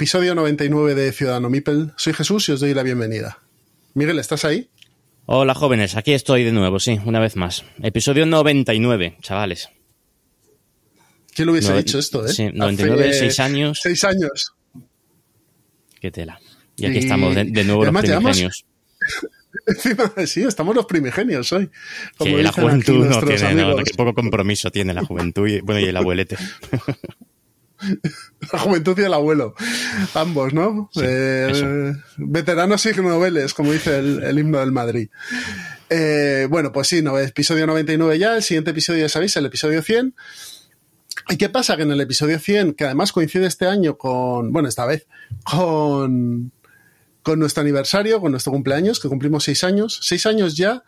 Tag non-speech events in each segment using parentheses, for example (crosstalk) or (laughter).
Episodio 99 de Ciudadano Mipel. Soy Jesús y os doy la bienvenida. Miguel, ¿estás ahí? Hola jóvenes, aquí estoy de nuevo, sí, una vez más. Episodio 99, chavales. ¿Quién lo hubiese Nove- dicho esto, eh? sí, 99, Hace seis años. Seis años. Qué tela. Y aquí Y- estamos de, de nuevo los además llevamos- primigenios. (laughs) Encima, sí, estamos los primigenios hoy. Como Que la juventud no tiene, no, poco compromiso tiene la juventud y, bueno, y el abuelete. (laughs) (laughs) La juventud y el abuelo. Ambos, ¿no? Sí, Eh, veteranos y noveles, como dice el, el himno del Madrid. Eh, bueno, pues sí, no, episodio 99 ya. El siguiente episodio, ya sabéis, el episodio 100. ¿Y qué pasa? Que en el episodio 100, que además coincide este año con, bueno, esta vez, con, con nuestro aniversario, con nuestro cumpleaños, que cumplimos seis años, seis años ya,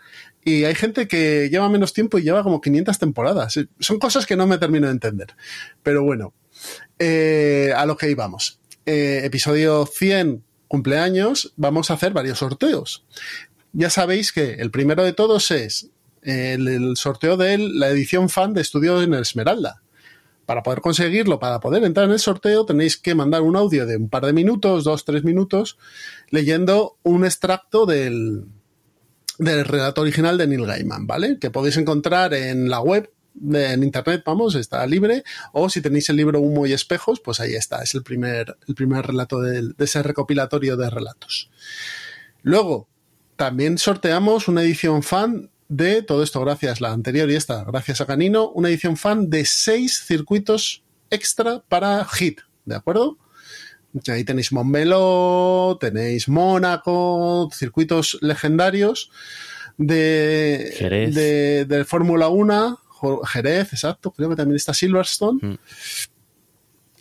y hay gente que lleva menos tiempo y lleva como 500 temporadas. Son cosas que no me termino de entender. Pero bueno, eh, a lo que íbamos. Eh, episodio 100, cumpleaños, vamos a hacer varios sorteos. Ya sabéis que el primero de todos es el, el sorteo de la edición fan de Estudio en Esmeralda. Para poder conseguirlo, para poder entrar en el sorteo, tenéis que mandar un audio de un par de minutos, dos, tres minutos, leyendo un extracto del, del relato original de Neil Gaiman, ¿vale? Que podéis encontrar en la web, en internet, vamos, está libre, o si tenéis el libro Humo y Espejos, pues ahí está, es el primer, el primer relato de ese recopilatorio de relatos. Luego, también sorteamos una edición fan de todo esto, gracias la anterior y esta, gracias a Canino, una edición fan de seis circuitos extra para Hit, ¿de acuerdo? Ahí tenéis Montmeló, tenéis Mónaco, circuitos legendarios de, Jerez. de, de Fórmula 1, Jo- Jerez, exacto, creo que también está Silverstone. Mm.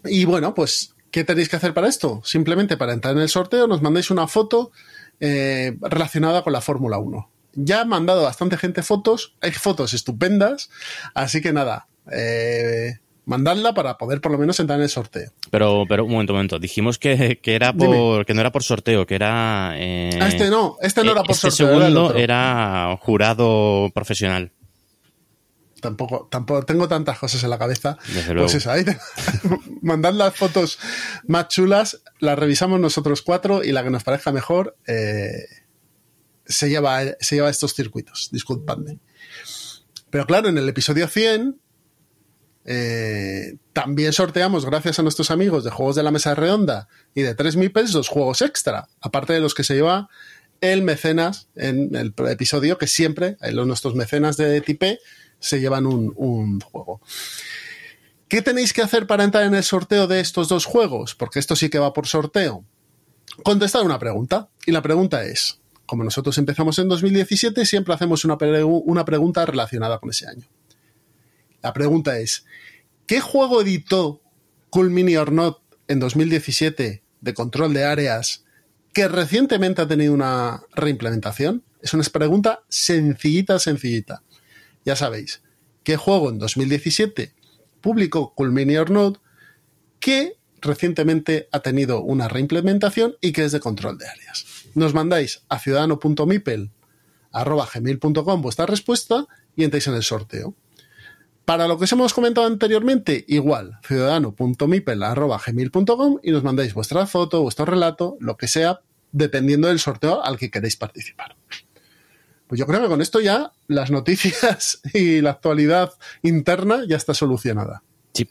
Y bueno, pues, ¿qué tenéis que hacer para esto? Simplemente para entrar en el sorteo nos mandáis una foto eh, relacionada con la Fórmula 1. Ya ha mandado bastante gente fotos, hay fotos estupendas, así que nada, eh, mandadla para poder por lo menos entrar en el sorteo. Pero, pero un momento, un momento. Dijimos que, que era Dime. por, que no era por sorteo, que era. eh, Ah, este no, este no era por este sorteo. era el segundo era jurado profesional. Tampoco, tampoco tengo tantas cosas en la cabeza. Desde luego. Pues eso, ahí te- (laughs) mandad las fotos más chulas, las revisamos nosotros cuatro y la que nos parezca mejor eh, se, lleva, se lleva estos circuitos. Disculpadme. Pero claro, en el episodio 100 eh, también sorteamos, gracias a nuestros amigos de Juegos de la Mesa Redonda y de 3 Mipels, dos juegos extra, aparte de los que se lleva el mecenas en el episodio, que siempre, eh, los, nuestros mecenas de Tipe, se llevan un, juego. ¿Qué tenéis que hacer para entrar en el sorteo de estos dos juegos? Porque esto sí que va por sorteo. Contestar una pregunta. Y la pregunta es, como nosotros empezamos en 2017, siempre hacemos una, una pregunta relacionada con ese año. La pregunta es, ¿qué juego editó Cool Mini or Not en 2017 de control de áreas que recientemente ha tenido una reimplementación? Es una pregunta sencillita, sencillita. Ya sabéis, ¿qué juego en 2017 publicó Cool Mini or Not que recientemente ha tenido una reimplementación y que es de control de áreas? Nos mandáis a ciudadano.mipel.gmail.com vuestra respuesta y entráis en el sorteo. Para lo que os hemos comentado anteriormente, igual, ciudadano.mipel.gmail.com y nos mandáis vuestra foto, vuestro relato, lo que sea, dependiendo del sorteo al que queréis participar. Pues yo creo que con esto ya las noticias (laughs) y la actualidad interna ya está solucionada. Sí.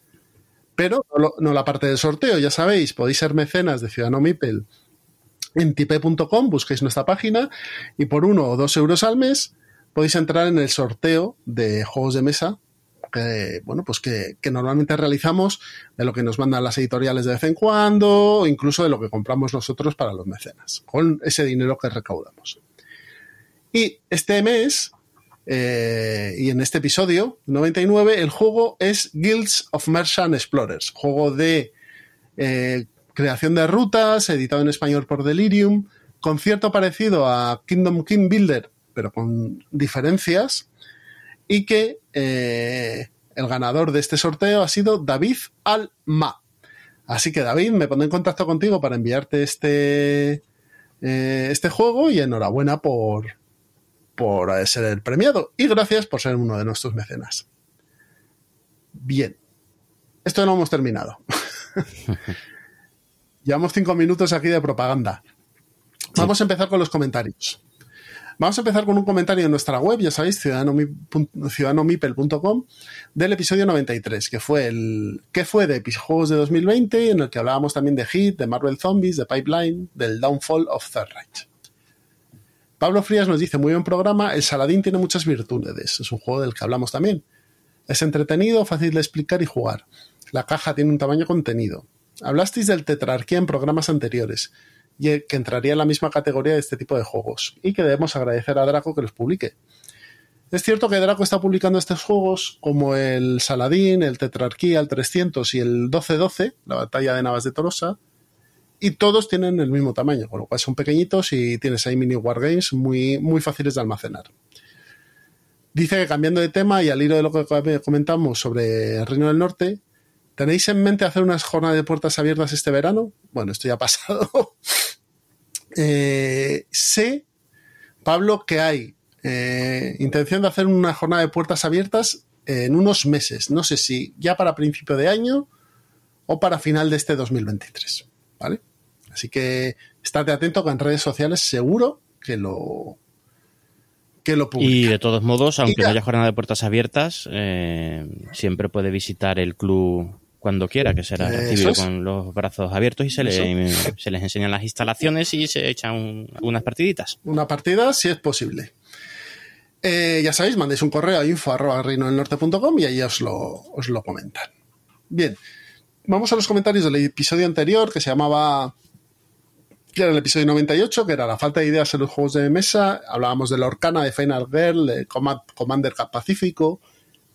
Pero no, la parte del sorteo, ya sabéis, podéis ser mecenas de Ciudadano Mipel en tipe.com, busquéis nuestra página y por uno o dos euros al mes podéis entrar en el sorteo de juegos de mesa que, bueno, pues que, que, normalmente realizamos de lo que nos mandan las editoriales de vez en cuando, o incluso de lo que compramos nosotros para los mecenas, con ese dinero que recaudamos. Y este mes, eh, y en este episodio 99, el juego es Guilds of Merchant Explorers, juego de eh, creación de rutas, editado en español por Delirium, con cierto parecido a Kingdom King Builder, pero con diferencias, y que eh, el ganador de este sorteo ha sido David Alma. Así que David, me pondré en contacto contigo para enviarte este, este juego y enhorabuena por, por ser el premiado y gracias por ser uno de nuestros mecenas. Bien, esto no hemos terminado. (laughs) Llevamos cinco minutos aquí de propaganda. Vamos a empezar con los comentarios. Vamos a empezar con un comentario en nuestra web, ya sabéis, ciudadanomipel.com, del episodio 93, que fue el que fue de juegos de 2020, en el que hablábamos también de Hit, de Marvel Zombies, de Pipeline, del Downfall of Third Reich. Pablo Frías nos dice, muy buen programa, el Saladín tiene muchas virtudes, es un juego del que hablamos también. Es entretenido, fácil de explicar y jugar. La caja tiene un tamaño contenido. Hablasteis del tetrarquía en programas anteriores y que entraría en la misma categoría de este tipo de juegos, y que debemos agradecer a Draco que los publique. Es cierto que Draco está publicando estos juegos como el Saladín, el Tetrarquía, el 300 y el 1212, la batalla de Navas de Tolosa, y todos tienen el mismo tamaño, con lo cual son pequeñitos y tienes ahí mini wargames muy, muy fáciles de almacenar. Dice que cambiando de tema y al hilo de lo que comentamos sobre el Reino del Norte, ¿tenéis en mente hacer unas jornadas de puertas abiertas este verano? Bueno, esto ya ha pasado. (laughs) Eh, sé, Pablo, que hay eh, intención de hacer una jornada de puertas abiertas en unos meses. No sé si ya para principio de año o para final de este 2023. ¿Vale? Así que estate atento que en redes sociales seguro que lo que lo publica. Y de todos modos, aunque no haya jornada de puertas abiertas, eh, siempre puede visitar el club cuando quiera, que será recibido con los brazos abiertos y se, le, (laughs) se, les enseñan las instalaciones y se echan unas partiditas. Una partida, si es posible. Eh, ya sabéis, mandéis un correo a info.reinodelnorte.com y ahí os lo, os lo comentan. Bien, vamos a los comentarios del episodio anterior que se llamaba que era el episodio 98, que era la falta de ideas en los juegos de mesa. Hablábamos de la Orcana, de Final Girl, de Commander Pacífico,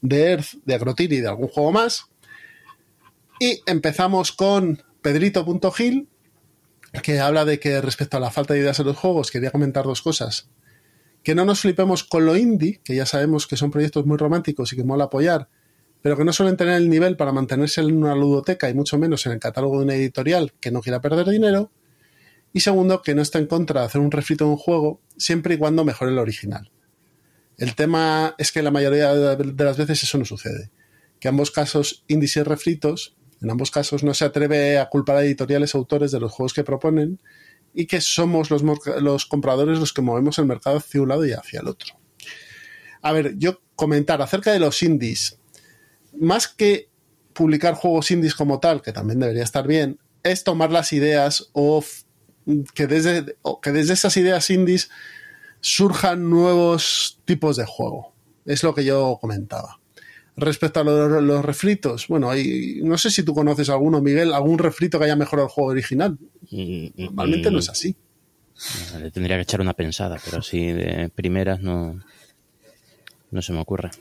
de Earth, de Agrotir y de algún juego más. Y empezamos con Pedrito.gil, que habla de que respecto a la falta de ideas en los juegos, quería comentar dos cosas. Que no nos flipemos con lo indie, que ya sabemos que son proyectos muy románticos y que mola apoyar, pero que no suelen tener el nivel para mantenerse en una ludoteca y mucho menos en el catálogo de una editorial que no quiera perder dinero. Y segundo, que no está en contra de hacer un refrito de un juego siempre y cuando mejore el original. El tema es que la mayoría de las veces eso no sucede. Que ambos casos, indies y refritos, en ambos casos no se atreve a culpar a editoriales autores de los juegos que proponen y que somos los, los compradores los que movemos el mercado hacia un lado y hacia el otro. A ver, yo comentar acerca de los indies, más que publicar juegos indies como tal, que también debería estar bien, es tomar las ideas o que desde, que desde esas ideas indies surjan nuevos tipos de juego. Es lo que yo comentaba. Respecto a los, refritos, bueno, hay, no sé si tú conoces alguno, Miguel, algún refrito que haya mejorado el juego original. Mm, Normalmente no es así. Le tendría que echar una pensada, pero así de primeras no, no se me ocurre.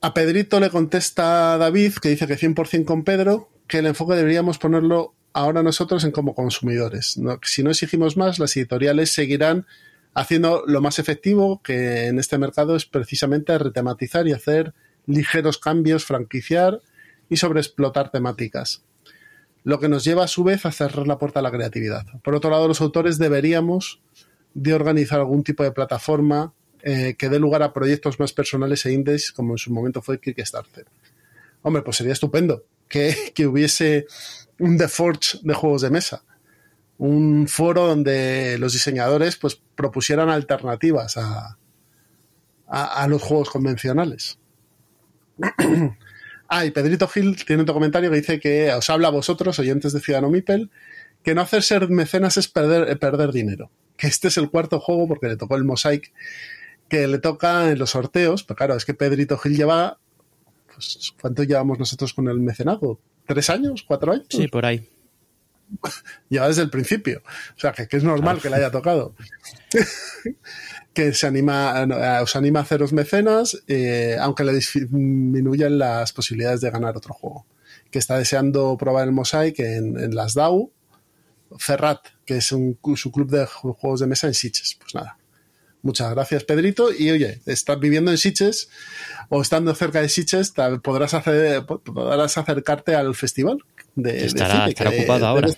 A Pedrito le contesta David, que dice que 100% con Pedro, que el enfoque deberíamos ponerlo ahora nosotros en como consumidores. si no exigimos más, las editoriales seguirán haciendo lo más efectivo que en este mercado es precisamente retematizar y hacer ligeros cambios, franquiciar y sobreexplotar temáticas. Lo que nos lleva a su vez a cerrar la puerta a la creatividad. Por otro lado, los autores deberíamos de organizar algún tipo de plataforma eh, que dé lugar a proyectos más personales e indies, como en su momento fue Kickstarter. Hombre, pues sería estupendo que, hubiese un The Forge de juegos de mesa. Un foro donde los diseñadores pues, propusieran alternativas a, a los juegos convencionales. (clears throat) ah, y Pedrito Gil tiene otro comentario que dice que os habla a vosotros, oyentes de Ciudadano Mipel, que no hacer ser mecenas es perder, eh, perder dinero. Que este es el cuarto juego porque le tocó el Mosaic que le toca en los sorteos. Pero claro, es que Pedrito Gil lleva pues, ¿cuánto llevamos nosotros con el mecenazgo? ¿Tres años? ¿Cuatro años? Sí, por ahí. (laughs) ya desde el principio. O sea, que, es normal que le haya tocado. (laughs) que se anima, os anima a haceros mecenas, eh, aunque le disminuyan las posibilidades de ganar otro juego. Que está deseando probar el Mosaic en, las DAO. Ferrat, que es un, su club de juegos de mesa en Sitges. Pues nada. Muchas gracias, Pedrito. Y oye, estás viviendo en Sitges o estando cerca de Sitges, podrás, hacer, podrás acercarte al festival de, estará, estará ocupado ahora.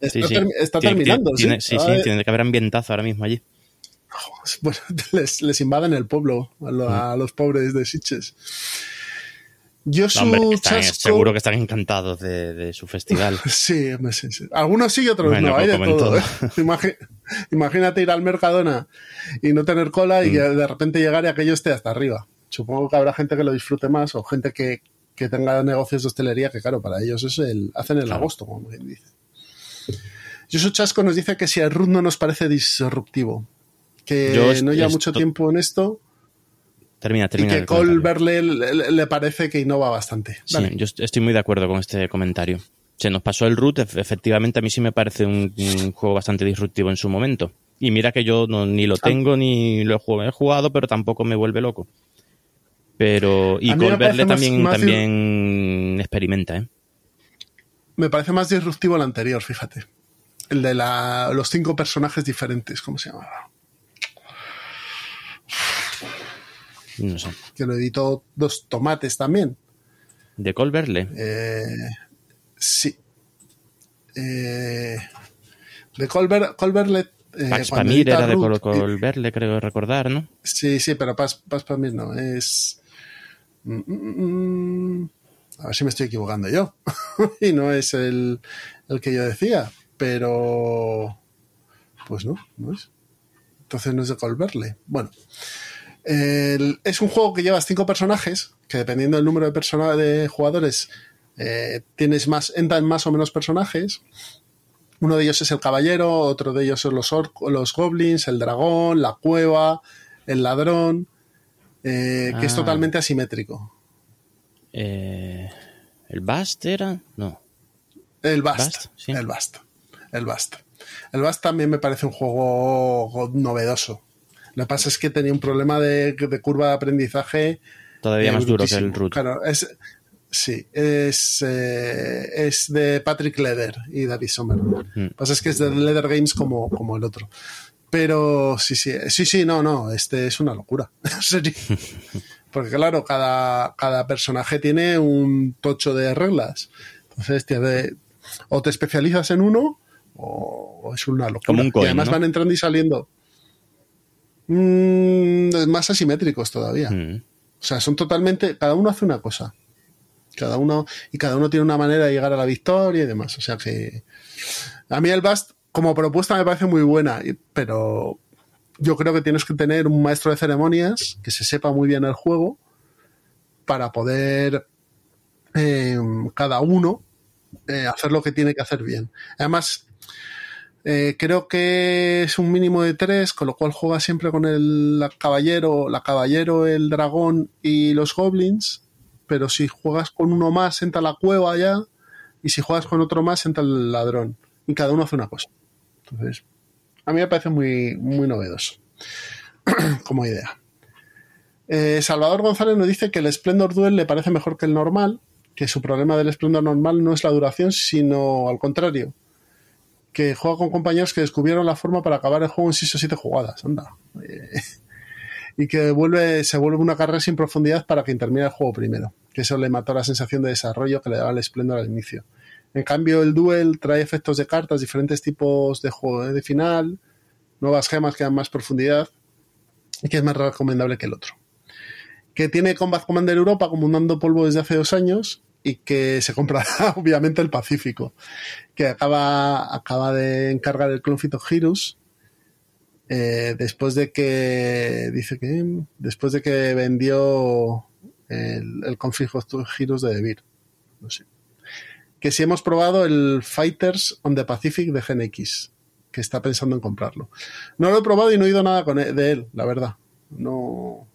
Está, terminando. sí, sí, tiene que haber ambientazo ahora mismo allí. (laughs) Bueno, (laughs) les, les invaden el pueblo a, los pobres de Sitges. Yo seguro que están encantados de, su festival. (laughs) Sí, algunos sí y otros no, hay de todo. ¿eh? Imagínate ir al Mercadona y no tener cola y mm. de repente llegar y aquello esté hasta arriba. Supongo que habrá gente que lo disfrute más o gente que, tenga negocios de hostelería que, claro, para ellos es el, hacen el agosto, como bien dice. Yosu Chasco nos dice que si el root no nos parece disruptivo, que no lleva mucho tiempo en esto. Termina, termina. Y que Colbert le, parece que innova bastante. Sí, yo estoy muy de acuerdo con este comentario. Se nos pasó el root, efectivamente a mí sí me parece un, juego bastante disruptivo en su momento. Y mira que yo ni lo ah. tengo ni lo he jugado, pero tampoco me vuelve loco. Pero. Y Colbert también, también experimenta, ¿eh? Me parece más disruptivo el anterior, fíjate. El de los cinco personajes diferentes, ¿cómo se llamaba? No sé. Que lo editó dos tomates también. ¿De Colberle? Eh, sí. Eh, de Colber, Colberle. Eh, Pax Pamir era de Colberle, creo recordar, ¿no? Sí, sí, pero Pax, Pamir no. Es. Mm, mm, mm, a ver si me estoy equivocando yo. (laughs) y no es el, el que yo decía. Pero. Pues no, no es. Entonces no es de Colberle. Bueno es un juego que llevas cinco personajes, que dependiendo del número de, de jugadores, eh, tienes más, entran más o menos personajes. Uno de ellos es el caballero, otro de ellos son los, los goblins, el dragón, la cueva, el ladrón, eh, que es ah. totalmente asimétrico. Eh, ¿El Bast era? No. El Bast. El Bast. El Bast. El Bast también me parece un juego novedoso. Lo que pasa es que tenía un problema de, curva de aprendizaje. Todavía eh, más duro que el root. Claro, es, sí, es, eh, es de Patrick Leder y David Sommer. Lo que pasa es que es de Leder Games como, como el otro. Pero sí, sí, sí, sí, no, no, este es una locura. (laughs) Porque claro, cada, cada personaje tiene un tocho de reglas. Entonces, o te especializas en uno o, es una locura. Como un y además van entrando y saliendo. Mm, más asimétricos todavía. Mm. O sea, son totalmente. Cada uno hace una cosa. Cada uno. Y cada uno tiene una manera de llegar a la victoria y demás. O sea que. A mí el Bast, como propuesta, me parece muy buena. Pero yo creo que tienes que tener un maestro de ceremonias que se sepa muy bien el juego para poder eh, cada uno eh, hacer lo que tiene que hacer bien. Además, eh, creo que es un mínimo de tres, con lo cual juega siempre con el caballero, la caballero, el dragón y los goblins. Pero si juegas con uno más, entra la cueva ya. Y si juegas con otro más, entra el ladrón. Y cada uno hace una cosa. Entonces, a mí me parece muy, muy novedoso (clears throat) como idea. Eh, Salvador González nos dice que el Splendor Duel le parece mejor que el normal, que su problema del Splendor normal no es la duración, sino al contrario, que juega con compañeros que descubrieron la forma para acabar el juego en 6 o 7 jugadas. Anda. Eh, (laughs) y que vuelve, se vuelve una carrera sin profundidad para que termine el juego primero. Que eso le mató la sensación de desarrollo que le daba el esplendor al inicio. En cambio, el Duel trae efectos de cartas, diferentes tipos de juego de final, nuevas gemas que dan más profundidad y que es más recomendable que el otro. Que tiene Combat Commander Europa dando polvo desde hace dos años y que se comprará (laughs) obviamente el Pacífico, que acaba, acaba de encargar el Clonfit of Heroes eh, después de que dice que después de que vendió el, el Conflict of Heroes de Devir. No sé. Que si hemos probado el Fighters on the Pacific de GenX, que está pensando en comprarlo. No lo he probado y no he oído nada con e, de él, la verdad. No,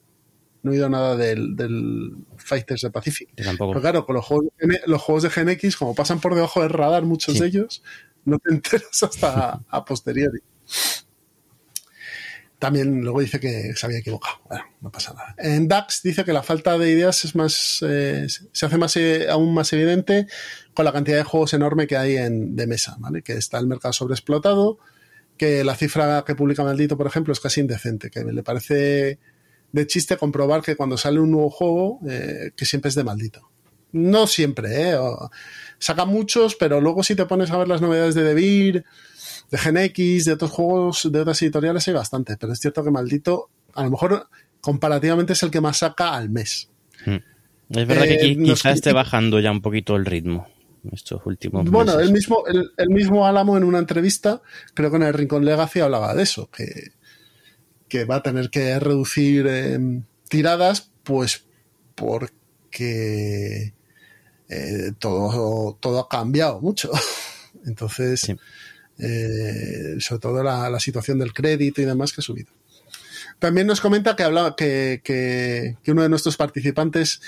no he oído nada del, del Fighters de Pacific. tampoco. Pero claro, con los juegos, de, los juegos de GNX, como pasan por debajo del radar muchos de ellos, no te (laughs) enteras hasta a posteriori. También luego dice que se había equivocado. Bueno, no pasa nada. En DAX dice que la falta de ideas es más, eh, se hace más, eh, aún más evidente con la cantidad de juegos enorme que hay en, de mesa, ¿vale? Que está el mercado sobreexplotado, que la cifra que publica Maldito, por ejemplo, es casi indecente, que le parece de chiste comprobar que cuando sale un nuevo juego, eh, que siempre es de Maldito. No siempre, ¿eh? saca muchos, pero luego si te pones a ver las novedades de Devir, de GenX, de otros juegos, de otras editoriales hay bastante, pero es cierto que Maldito, a lo mejor comparativamente es el que más saca al mes. Hmm. Es verdad que eh, quizás esté bajando ya un poquito el ritmo estos últimos Bueno, el mismo, el, mismo Álamo en una entrevista, creo que en el Rincón Legacy hablaba de eso, que, que va a tener que reducir em, tiradas, pues porque eh, todo, todo ha cambiado mucho. (laughs) Entonces, eh, sobre todo la, situación del crédito y demás que ha subido. También nos comenta que, habla, que, que, uno de nuestros participantes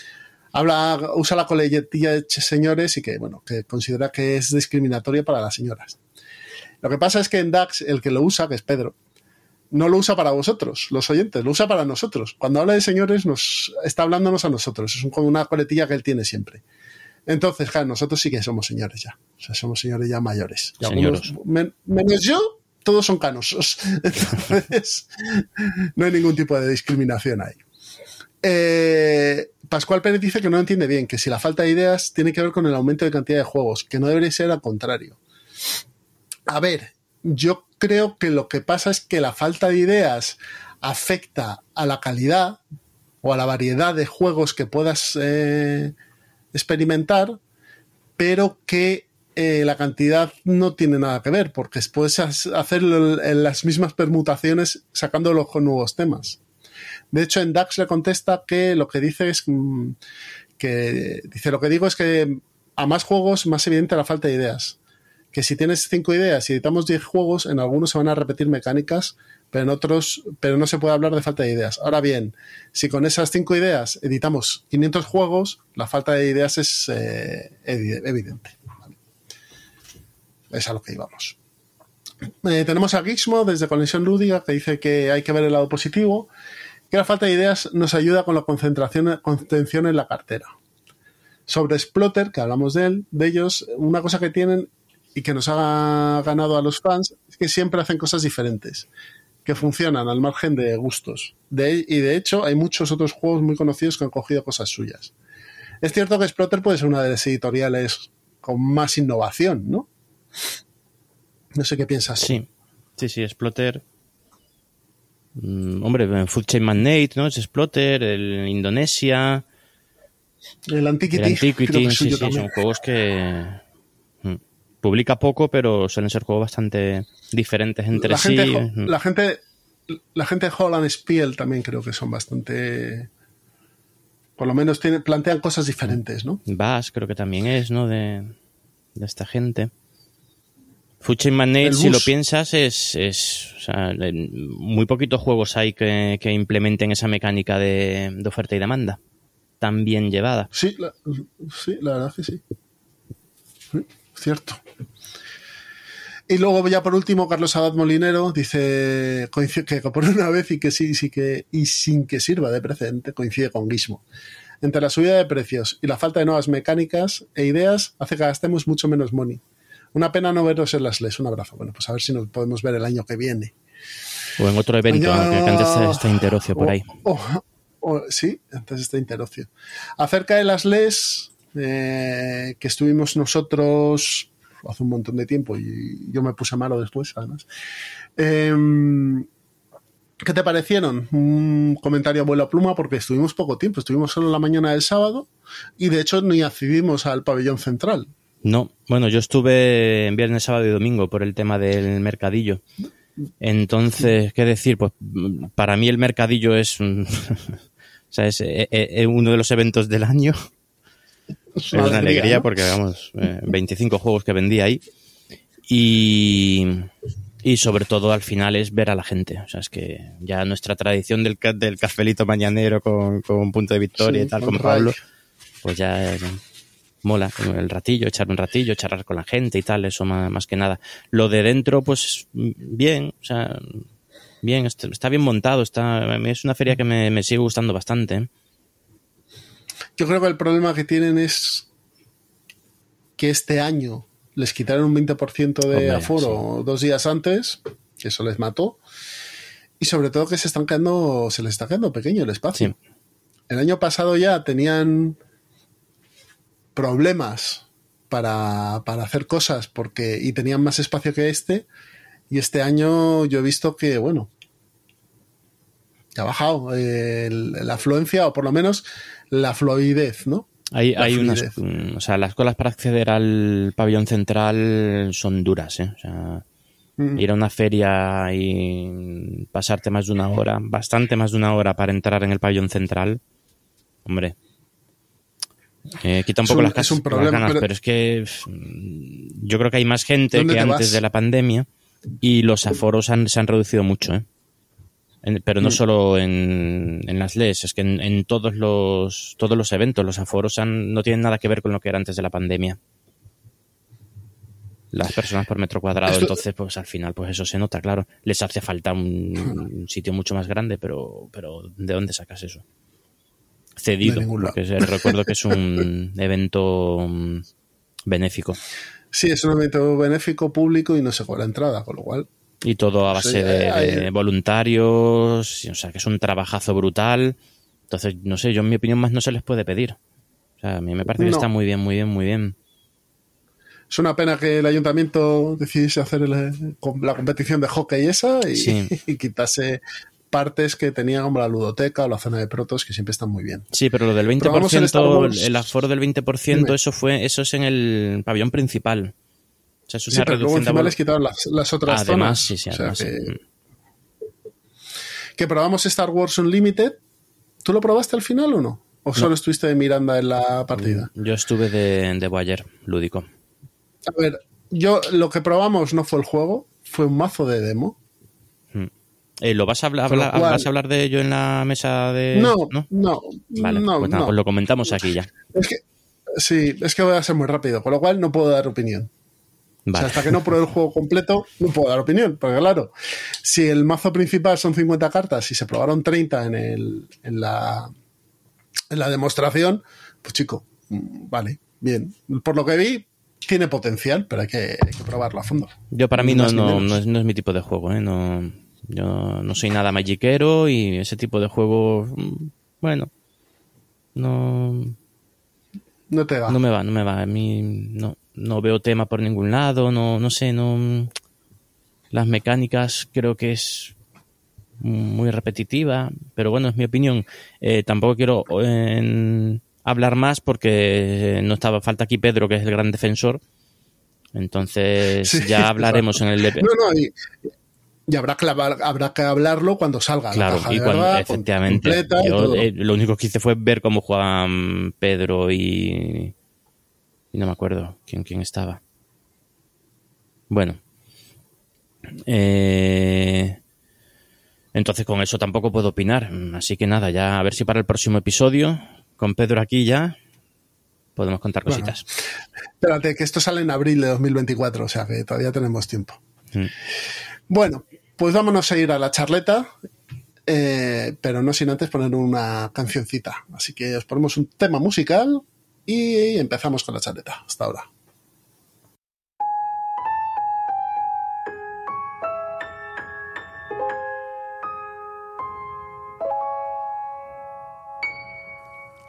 habla, usa la coletilla de señores y que, bueno, que considera que es discriminatoria para las señoras. Lo que pasa es que en DAX, el que lo usa, que es Pedro, no lo usa para vosotros, los oyentes, lo usa para nosotros. Cuando habla de señores, nos está hablándonos a nosotros. Es como una coletilla que él tiene siempre. Entonces, claro, nosotros sí que somos señores ya. O sea, somos señores ya mayores. menos yo, todos son canosos. (laughs) Entonces, no hay ningún tipo de discriminación ahí. Eh, Pascual Pérez dice que no entiende bien, que si la falta de ideas tiene que ver con el aumento de cantidad de juegos, que no debería ser al contrario. A ver, yo creo que lo que pasa es que la falta de ideas afecta a la calidad o a la variedad de juegos que puedas eh, experimentar, pero que eh, la cantidad no tiene nada que ver, porque puedes hacer las mismas permutaciones sacándolo con nuevos temas. De hecho, en DAX le contesta que lo que dice es mm, que dice lo que digo es que a más juegos, más evidente la falta de ideas. Que si tienes cinco ideas y editamos diez juegos, en algunos se van a repetir mecánicas pero en otros, pero no se puede hablar de falta de ideas. Ahora bien, si con esas cinco ideas editamos 500 juegos, la falta de ideas es eh, evidente. Es a lo que íbamos. Eh, tenemos a Gizmo desde Conexión Lúdica que dice que hay que ver el lado positivo, que la falta de ideas nos ayuda con la concentración, contención en la cartera. Sobre Splotter, que hablamos de él, de ellos, una cosa que tienen y que nos ha ganado a los fans es que siempre hacen cosas diferentes que funcionan al margen de gustos. De, y de hecho, hay muchos otros juegos muy conocidos que han cogido cosas suyas. Es cierto que Splotter puede ser una de las editoriales con más innovación, ¿no? No sé qué piensas. Sí, sí, sí, Splotter. Mm, hombre, Food Chain Magnate, ¿no? Es Splotter, el Indonesia. El Antiquity. El Antiquity, sí, sí, son juegos que publica poco, pero suelen ser juegos bastante diferentes entre sí. la gente, la gente de Holland Spiel también creo que son bastante, por lo menos plantean cosas diferentes, ¿no? Bass creo que también es, ¿no? De, esta gente. Fuchin Magnate, si lo piensas, es, es o sea, muy poquitos juegos hay que, implementen esa mecánica de, oferta y demanda tan bien llevada. Sí, la, sí, la verdad que sí cierto. Y luego ya por último, Carlos Abad Molinero dice que por una vez y que sí, sí que, y sin que sirva de precedente, coincide con Gizmo. Entre la subida de precios y la falta de nuevas mecánicas e ideas hace que gastemos mucho menos money. Una pena no veros en las LES. Un abrazo. Bueno, pues a ver si nos podemos ver el año que viene. O en otro evento, que antes está Interocio por ahí. sí, antes está Interocio. Acerca de las LES, eh, que estuvimos nosotros hace un montón de tiempo y yo me puse malo después, además. Em, ¿Qué te parecieron? Un comentario a vuelo pluma porque estuvimos poco tiempo, estuvimos solo la mañana del sábado y de hecho ni accedimos al pabellón central. No, bueno, yo estuve en viernes, sábado y domingo por el tema del mercadillo. Entonces, ¿qué decir? Pues para mí el mercadillo es, (laughs) o sea, es eh, eh, uno de los eventos del año es una alegría porque, vamos, 25 eh, juegos que vendí ahí. Y, Y sobre todo al final es ver a la gente. O sea, es que ya nuestra tradición del, del cafelito mañanero con, con un punto de victoria y tal, como Pablo, pues ya mola el ratillo, echar un ratillo, charlar con la gente y tal, eso más, más que nada. Lo de dentro, pues bien, o sea, bien, está bien montado, está, es una feria que me, me sigue gustando bastante. Yo creo que el problema que tienen es que este año les quitaron un 20% de aforo dos días antes, que eso les mató. Y sobre todo que se están quedando, se les está quedando pequeño el espacio. El año pasado ya tenían problemas para, hacer cosas porque y tenían más espacio que este. Y este año yo he visto que, bueno, ha bajado la afluencia o por lo menos la fluidez, ¿no? Hay, hay unas, o sea, las colas para acceder al pabellón central son duras, ¿eh? O sea, mm. ir a una feria y pasarte más de una hora, bastante más de una hora para entrar en el pabellón central, hombre, eh, quita un poco las, casas, ganas, pero... es que yo creo que hay más gente que antes de la pandemia y los aforos se han reducido mucho, ¿eh? Pero no mm. solo en, las leyes, es que en, todos los todos los eventos los aforos no tienen nada que ver con lo que era antes de la pandemia. Las personas por metro cuadrado, entonces pues al final pues eso se nota, claro. Les hace falta un, sitio mucho más grande, pero pero ¿de dónde sacas eso? Cedido, porque recuerdo que es un (laughs) evento mm, benéfico. Sí, es un evento benéfico público y no se cobra entrada, con lo cual y todo a base de, voluntarios, o sea, que es un trabajazo brutal. Entonces, no sé, yo en mi opinión más no se les puede pedir. O sea, a mí me parece que está muy bien, muy bien, muy bien. Es una pena que el ayuntamiento decidiese hacer la competición de hockey esa y, (laughs) quitase partes que tenía como la ludoteca o la zona de protos que siempre están muy bien. Sí, pero lo del 20%, el, aforo del 20%, eso fue eso es en el pabellón principal sí, pero luego encima les quitaron las, las otras además, zonas. Sí, sí, además, que, probamos Star Wars Unlimited. ¿Tú lo probaste al final o no? ¿O solo estuviste de Miranda en la partida? Yo estuve de, de Boyer, lúdico. A ver, yo lo que probamos no fue el juego, fue un mazo de demo. Hmm. Eh, ¿Lo vas a hablar, vas a hablar de ello en la mesa de.? No, no, no. Vale, no, pues, pues, lo comentamos aquí ya. Es que, sí, es que voy a ser muy rápido, con lo cual no puedo dar opinión hasta que no pruebe el juego completo, no puedo dar opinión. Porque claro, si el mazo principal son 50 cartas y se probaron 30 en, el, en, la, en la demostración, pues chico, mm, vale, bien. Por lo que vi, tiene potencial, pero hay que, probarlo a fondo. Yo para mí no, no, no, es, mi tipo de juego, ¿eh? No, yo no soy nada magiquero y ese tipo de juego, mm, bueno, no... No te va. No me va, no me va. A mí no no veo tema por ningún lado, no, no sé, no. Las mecánicas creo que es muy repetitiva, pero bueno, es mi opinión. Eh, tampoco quiero hablar más porque no estaba falta aquí Pedro, que es el gran defensor. Entonces ya hablaremos en el (laughs) No, no, y, habrá, que, habrá que hablarlo cuando salga. Claro, y cuando, efectivamente. yo eh, lo único que hice fue ver cómo jugaban Pedro y, y no me acuerdo quién, quién estaba. Bueno. Eh, entonces con eso tampoco puedo opinar. Así que nada, ya a ver si para el próximo episodio, con Pedro aquí ya, podemos contar cositas. espérate, que esto sale en abril de 2024, o sea que todavía tenemos tiempo. Mm. Bueno, pues vámonos a ir a la charleta, eh, pero no sin antes poner una cancioncita. Así que os ponemos un tema musical y empezamos con la charleta. Hasta ahora.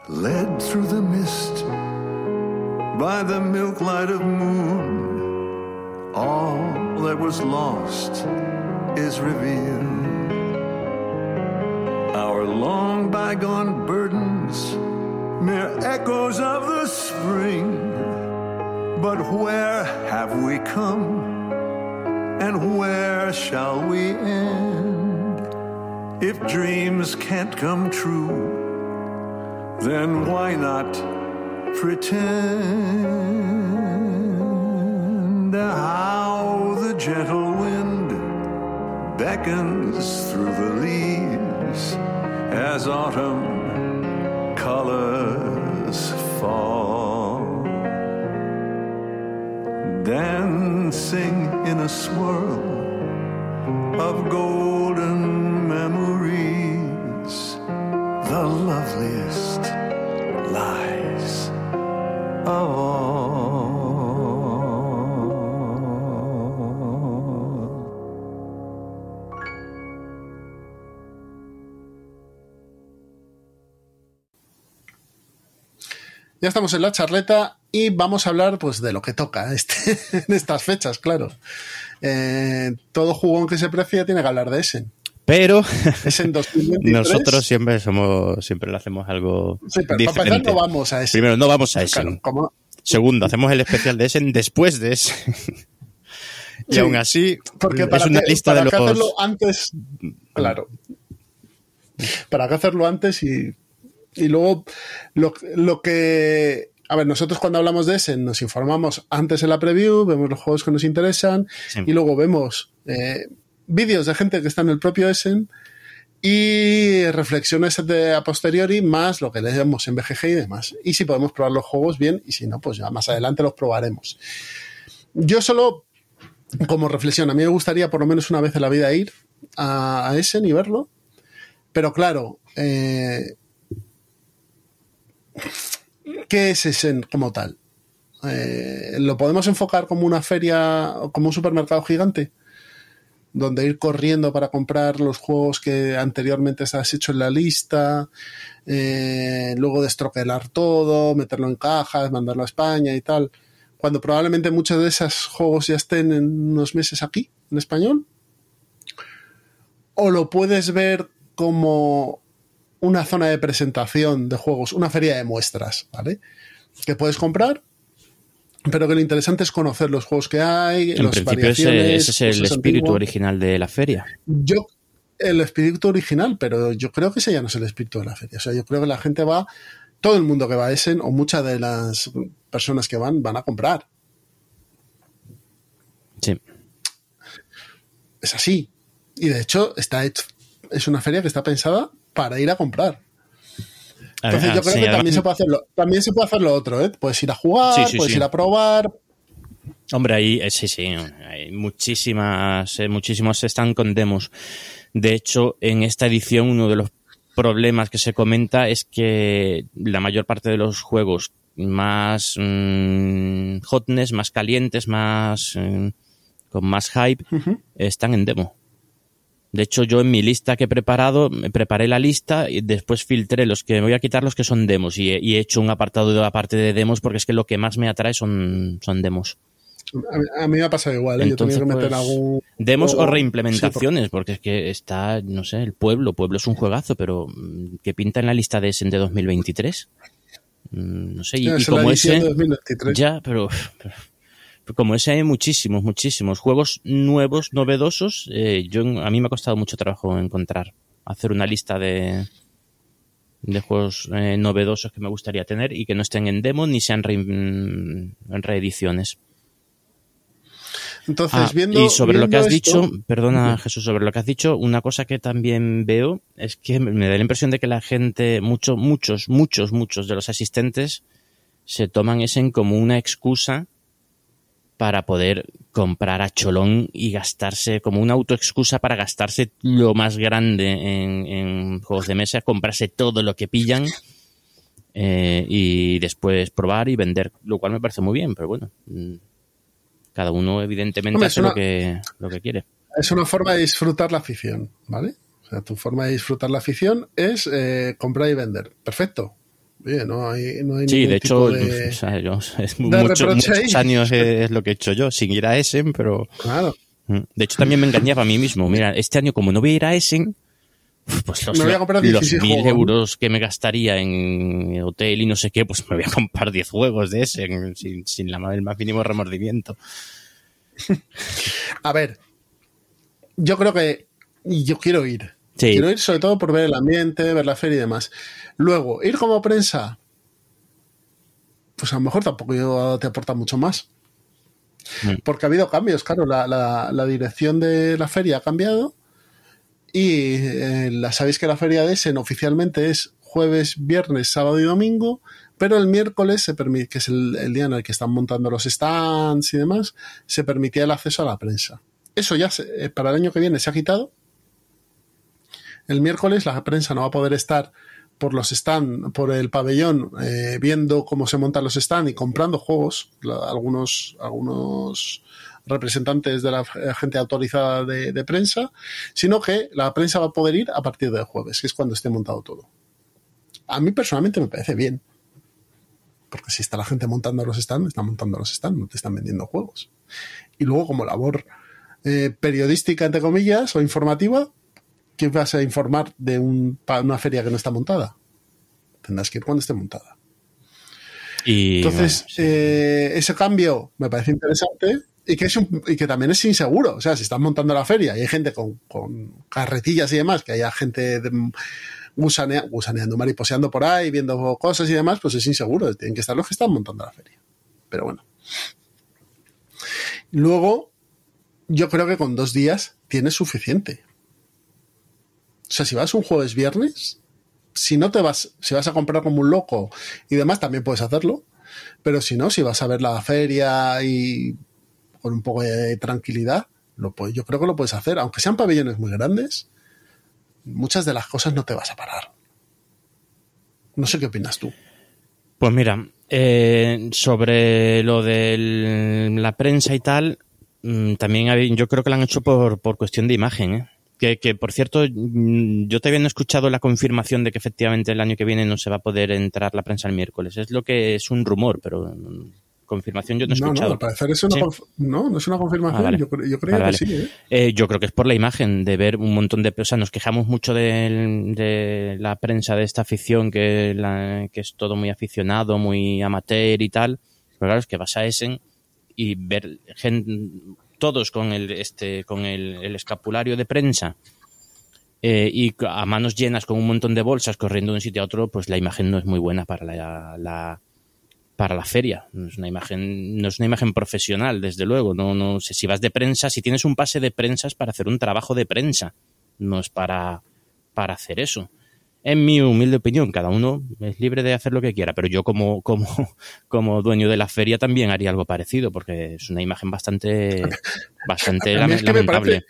Led through the mist by the milk light of moon, all that was lost is revealed. Our long bygone burdens mere echoes of the spring. But where have we come? And where shall we end? If dreams can't come true, then why not pretend how the gentle wind beckons through the leaves as autumn Dancing in a swirl of golden memories, the loveliest lies of all. Ya estamos en la charleta y vamos a hablar pues de lo que toca este, (laughs) en estas fechas, claro. Eh, todo jugón que se precia tiene que hablar de Essen. Pero (laughs) Essen 2023. nosotros siempre somos, siempre le hacemos algo Sí, pero para empezar diferente. no vamos a Essen. Primero, no vamos a Essen. Claro, como- Segundo, hacemos el especial de Essen después de Essen. y Sí, aún así, Porque es para una qué- lista para de los... hacerlo antes, claro. Para qué hacerlo antes y, y luego lo, lo que... A ver, nosotros cuando hablamos de ese nos informamos antes en la preview, vemos los juegos que nos interesan Sí. y luego vemos eh, vídeos de gente que está en el propio Essen y reflexiones de a posteriori más lo que leemos en BGG y demás. Y si podemos probar los juegos bien y si no, pues ya más adelante los probaremos. Yo solo como reflexión, a mí me gustaría por lo menos una vez en la vida ir a, a Essen y verlo. Pero claro, eh, ¿qué es Essen como tal? Eh, ¿Lo podemos enfocar como una feria como un supermercado gigante? Donde ir corriendo para comprar los juegos que anteriormente has hecho en la lista, eh, luego destroquelar todo, meterlo en cajas, mandarlo a España y tal cuando probablemente muchos de esos juegos ya estén en unos meses aquí, en español. O lo puedes ver como una zona de presentación de juegos, una feria de muestras, ¿vale? Que puedes comprar, pero que lo interesante es conocer los juegos que hay, En las principio ese, variaciones. ese es el espíritu antiguas. original de la feria. Yo, el espíritu original, pero yo creo que ese ya no es el espíritu de la feria. O sea, yo creo que la gente va, todo el mundo que va a Essen, o muchas de las personas que van, van a comprar. Sí. Es así. Y de hecho, está hecho, es una feria que está pensada para ir a comprar. Entonces Ah, yo creo sí, que también se puede hacerlo. También se puede hacer lo otro, ¿eh? Puedes ir a jugar, Sí, sí, puedes ir a probar. Hombre, ahí eh, sí, sí, hay muchísimas, eh, muchísimos están con demos. De hecho, en esta edición uno de los problemas que se comenta es que la mayor parte de los juegos más mm, hotness, más calientes, más mm, con más hype, están en demo. De hecho, yo en mi lista que he preparado, me preparé la lista y después filtré los que me voy a quitar los que son demos y he, y he hecho un apartado de aparte de demos porque es que lo que más me atrae son, son demos. A mí, me ha pasado igual, ¿eh? Yo tenía que meter pues, algún. Demos o reimplementaciones, porque es que está, no sé, el pueblo, pueblo es un juegazo, pero mm, que pinta en la lista de ese de 2023. Mm, No sé, y, Sí, y la como ese, de 2023. ya, pero- (laughs) pero como ese hay muchísimos, muchísimos juegos nuevos, novedosos. eh, yo, a mí me ha costado mucho trabajo encontrar, hacer una lista de, de juegos eh, novedosos que me gustaría tener y que no estén en demo ni sean en reediciones. Entonces, Ah, viendo. y sobre lo que has esto- dicho, perdona Jesús, sobre lo que has dicho, una cosa que también veo es que me da la impresión de que la gente, mucho, muchos, muchos, muchos de los asistentes se toman ese como una excusa para poder comprar a cholón y gastarse, como una autoexcusa para gastarse lo más grande en, en juegos de mesa, comprarse todo lo que pillan eh, y después probar y vender, lo cual me parece muy bien, pero bueno, mm, cada uno evidentemente Hombre, hace una- lo, que, lo que quiere. Es una forma de disfrutar la afición, ¿vale? O sea, tu forma de disfrutar la afición es eh, comprar y vender. Perfecto. Oye, no hay, no hay Sí, de hecho, tipo de- (laughs) o sea, yo- es de mucho- reproche muchos años es lo que he hecho yo, sin ir a Essen, pero... Claro. Mm. De hecho, también me engañaba a mí mismo. Mira, este año como no voy a ir a Essen, pues los, Me voy a comprar los 16 mil euros que me gastaría en hotel y no sé qué, pues me voy a comprar 10 juegos de Essen sin, sin la, el más mínimo remordimiento. (laughs) A ver, yo creo que yo quiero ir. Sí. Quiero ir sobre todo por ver el ambiente, ver la feria y demás. Luego, ir como prensa, pues a lo mejor tampoco te aporta mucho más. Mm. Porque ha habido cambios, claro, la, la- la dirección de la feria ha cambiado Y eh, la, sabéis que la feria de Essen oficialmente es jueves, viernes, sábado y domingo, pero el miércoles se permite, que es el, día en el que están montando los stands y demás, se permitía el acceso a la prensa. Eso ya eh, para el año que viene se ha quitado. El miércoles la prensa no va a poder estar por los stands, por el pabellón, eh, viendo cómo se montan los stands y comprando juegos. algunos, algunos representantes de la gente autorizada de, prensa, sino que la prensa va a poder ir a partir del jueves, que es cuando esté montado todo. A mí personalmente me parece bien. Porque si está la gente montando los stands, están montando los stands, no te están vendiendo juegos. Y luego, como labor eh, periodística, entre comillas, o informativa, ¿qué vas a informar de una feria que no está montada? Tendrás que ir cuando esté montada. Y, Entonces, eh, ese cambio me parece interesante y que, es y que también es inseguro. O sea, si estás montando la feria y hay gente con, carretillas y demás, que haya gente gusaneando, mariposeando por ahí, viendo cosas y demás, pues es inseguro. Tienen que estar los que están montando la feria. Pero bueno. Luego, yo creo que con dos días tienes suficiente. O sea, si vas un jueves viernes, si no te vas, si vas a comprar como un loco y demás, también puedes hacerlo. Pero si no, si vas a ver la feria y con un poco de tranquilidad, lo yo creo que lo puedes hacer. Aunque sean pabellones muy grandes, muchas de las cosas no te vas a parar. No sé qué opinas tú. Pues mira, eh, sobre lo de la prensa y tal, mm, también yo creo que lo han hecho por, por cuestión de imagen. ¿eh? Que, que, por cierto, mm, yo todavía no he escuchado la confirmación de que efectivamente el año que viene no se va a poder entrar la prensa el miércoles. Es lo que es un rumor, pero confirmación yo no he escuchado. No, al parecer es una no, no es una confirmación, ah, yo, yo, creo que sí. ¿eh? ¿eh? yo creo que es por la imagen, de ver un montón de... O sea, nos quejamos mucho de, de la prensa de esta afición, que, la, que es todo muy aficionado, muy amateur y tal. Pero claro, es que vas a Essen y ver gente, todos con el, este, con el, escapulario de prensa eh, y a manos llenas con un montón de bolsas corriendo de un sitio a otro, pues la imagen no es muy buena para la, la para la feria. No es una imagen, no es una imagen profesional, desde luego. No, no sé si vas de prensa, si tienes un pase de prensa es para hacer un trabajo de prensa, no es para, para hacer eso. En mi humilde opinión, cada uno es libre de hacer lo que quiera, pero yo como, como, (laughs) como dueño de la feria también haría algo parecido, porque es una imagen bastante, (laughs) bastante lamentable.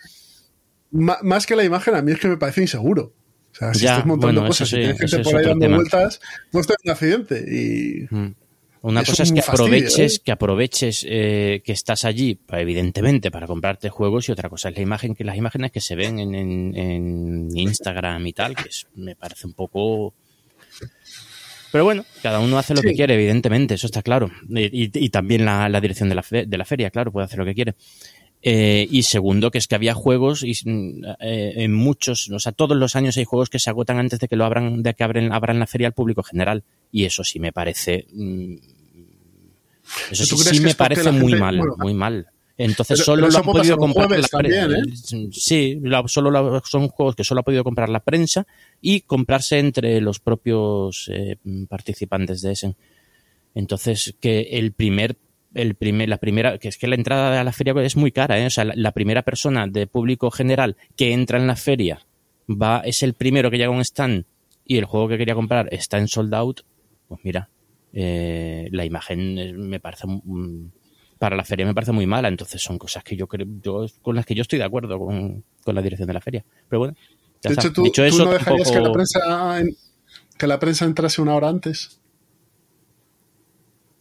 más que la imagen, a mí es que me parece inseguro. O sea, si estás montando cosas y tienes gente por ahí dando vueltas, no estás en un accidente. Y. Mm. Una cosa es que aproveches, ¿eh? que aproveches eh, que estás allí, evidentemente, para comprarte juegos, y otra cosa es la imagen, que las imágenes que se ven en, Instagram y tal, que me parece un poco. Pero bueno, cada uno hace lo que quiere, evidentemente, eso está claro. Y, también la, dirección de la, de la, feria, claro, puede hacer lo que quiere. Eh, y segundo, que es que había juegos y en muchos, o sea, todos los años hay juegos que se agotan antes de que lo abran, de que abren, abran la feria al público general. Y eso sí me parece mm, eso sí, me parece muy mal, muy mal. Entonces solo lo han podido comprar la prensa. ¿eh? Sí, solo son juegos que solo ha podido comprar la prensa y comprarse entre los propios eh, participantes de Essen. Entonces, que el primer, el primer, la primera, que es que la entrada a la feria es muy cara, ¿eh? o sea, la, primera persona de público general que entra en la feria va, es el primero que llega a un stand y el juego que quería comprar está en sold out, pues mira, eh, la imagen me parece para la feria me parece muy mala, entonces son cosas que yo creo yo, con las que yo estoy de acuerdo con, la dirección de la feria. Pero bueno, de hecho, tú, eso, no dejarías que, la prensa, que la prensa entrase una hora antes.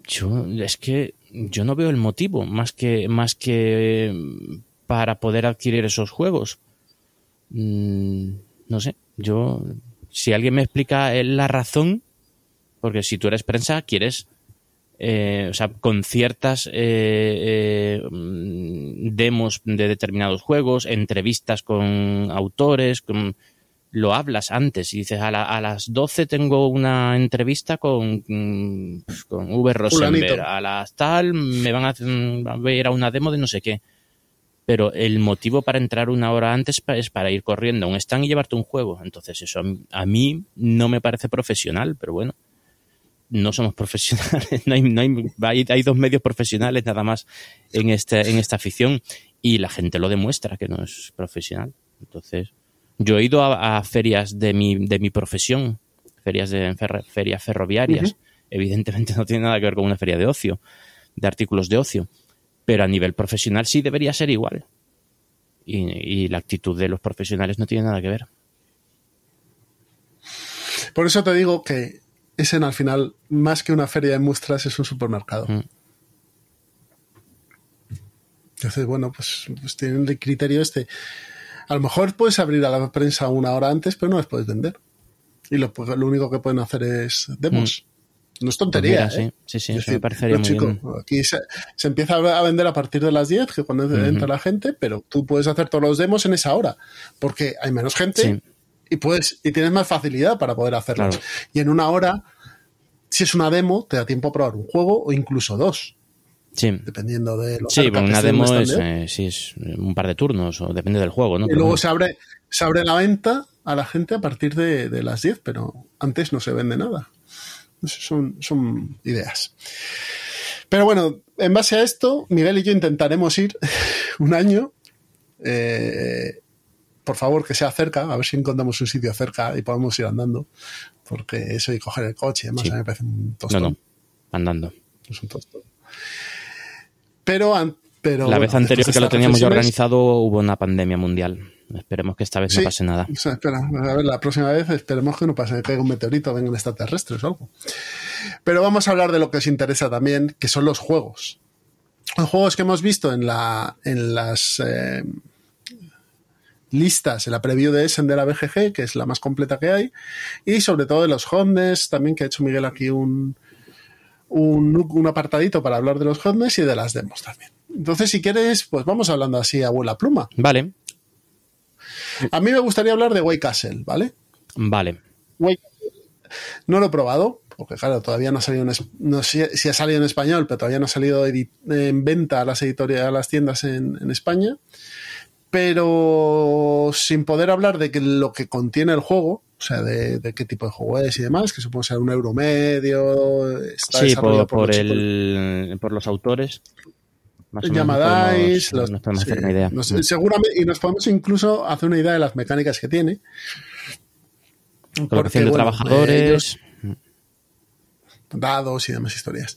Yo, es que yo no veo el motivo más que, más que para poder adquirir esos juegos. Mm, no sé, yo, si alguien me explica la razón, porque si tú eres prensa, quieres, eh, o sea, con ciertas eh, eh, demos de determinados juegos, entrevistas con autores, lo hablas antes y dices, a, las 12 tengo una entrevista con, pues, con V. Rosenberg, a las tal me van a, a ver a una demo de no sé qué. Pero el motivo para entrar una hora antes es para ir corriendo a un stand y llevarte un juego. Entonces eso a mí no me parece profesional, pero bueno no somos (laughs) profesionales, no hay, no hay, hay, dos medios profesionales nada más en, este, en esta afición y la gente lo demuestra que no es profesional. Entonces, Yo he ido a, ferias de mi, de mi profesión, ferias, de, ferias ferroviarias. Evidentemente (laughs) no tiene nada que ver con una feria de ocio, de artículos de ocio. Pero a nivel profesional sí debería ser igual. Y, la actitud de los profesionales no tiene nada que ver. Por eso te digo que ese al final, más que una feria de muestras, es un supermercado. Mm. Entonces, bueno, pues, pues, tienen el criterio este. A lo mejor puedes abrir a la prensa una hora antes, pero no les puedes vender. Y lo, pues, lo único que pueden hacer es demos. Mm. No es tontería. Pues ¿eh? Sí, sí, sí me parecería muy bien. Aquí se, empieza a vender a partir de las 10, que cuando entra la gente, pero tú puedes hacer todos los demos en esa hora, porque hay menos gente y puedes y tienes más facilidad para poder hacerlo. Y en una hora, si es una demo, te da tiempo a probar un juego o incluso dos. Sí. Dependiendo de lo Sí, una demo es, eh, es un par de turnos o depende del juego, ¿no? Y luego se abre, se abre la venta a la gente a partir de, las 10, pero antes no se vende nada. Son, son ideas. Pero bueno, en base a esto, Miguel y yo intentaremos ir (laughs) un año. Eh, por favor, que sea cerca, a ver si encontramos un sitio cerca y podemos ir andando. Porque eso y coger el coche, además, a mí me parece un tostón. No, no, andando. Es un tostón. Pero, pero la vez anterior que lo teníamos ya organizado hubo una pandemia mundial. Esperemos que esta vez no pase nada. espera, a ver, la próxima vez esperemos que no pase, que caiga un meteorito, vengan extraterrestres o algo. Pero vamos a hablar de lo que os interesa también, que son los juegos. Los juegos que hemos visto en, la, en las eh, listas, en la preview de Essen de la BGG, que es la más completa que hay, y sobre todo de los Hondes, también que ha hecho Miguel aquí un, un, apartadito para hablar de los hotness y de las demos también. Entonces, si quieres, pues vamos hablando así a vuela pluma. Vale. A mí me gustaría hablar de Way Castle, ¿vale? Vale. no lo he probado, porque claro, todavía no ha salido en, no sé si ha salido en español, pero todavía no ha salido en venta a las editoriales, a las tiendas en, en España. Pero sin poder hablar de que lo que contiene el juego, o sea, de, qué tipo de juego es y demás, que supongo ser un euro medio. Está sí, por, por, el, por los autores. Llamadais. Nos, podemos hacer una idea. Seguramente, y nos podemos incluso hacer una idea de las mecánicas que tiene. Colocación de trabajadores. dados y demás historias.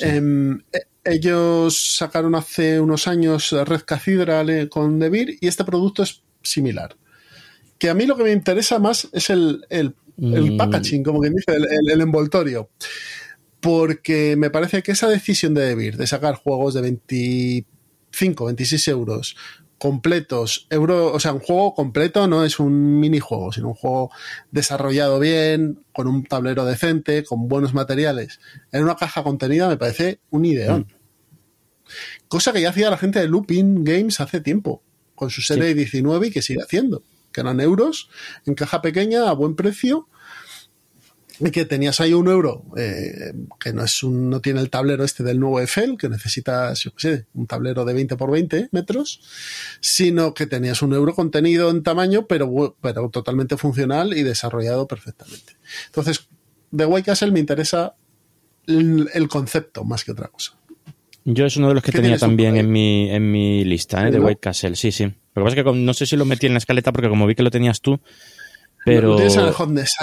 Em, e, ellos sacaron hace unos años Red Cathedral eh, con Devir y este producto es similar que a mí lo que me interesa más es el, mm. packaging, como quien dice, el, envoltorio. Porque me parece que esa decisión de Debir, de sacar juegos de 25, 26 euros completos, euro, o sea, un juego completo no es un minijuego, sino un juego desarrollado bien, con un tablero decente, con buenos materiales, en una caja contenida, me parece un ideón. Mm. Cosa que ya hacía la gente de Looping Games hace tiempo, con su serie 19 y que sigue haciendo que eran euros, en caja pequeña, a buen precio, y que tenías ahí un euro, eh, que no es un, no tiene el tablero este del nuevo Eiffel, que necesitas, yo qué sé, un tablero de 20 por 20 metros, sino que tenías un euro contenido en tamaño, pero, pero totalmente funcional y desarrollado perfectamente. Entonces, de White Castle me interesa el, concepto más que otra cosa. Yo es uno de los que tenía también en mi, en mi lista, ¿eh? de White Castle, sí, sí. Lo que pasa es que no sé si lo metí en la escaleta porque como vi que lo tenías tú, pero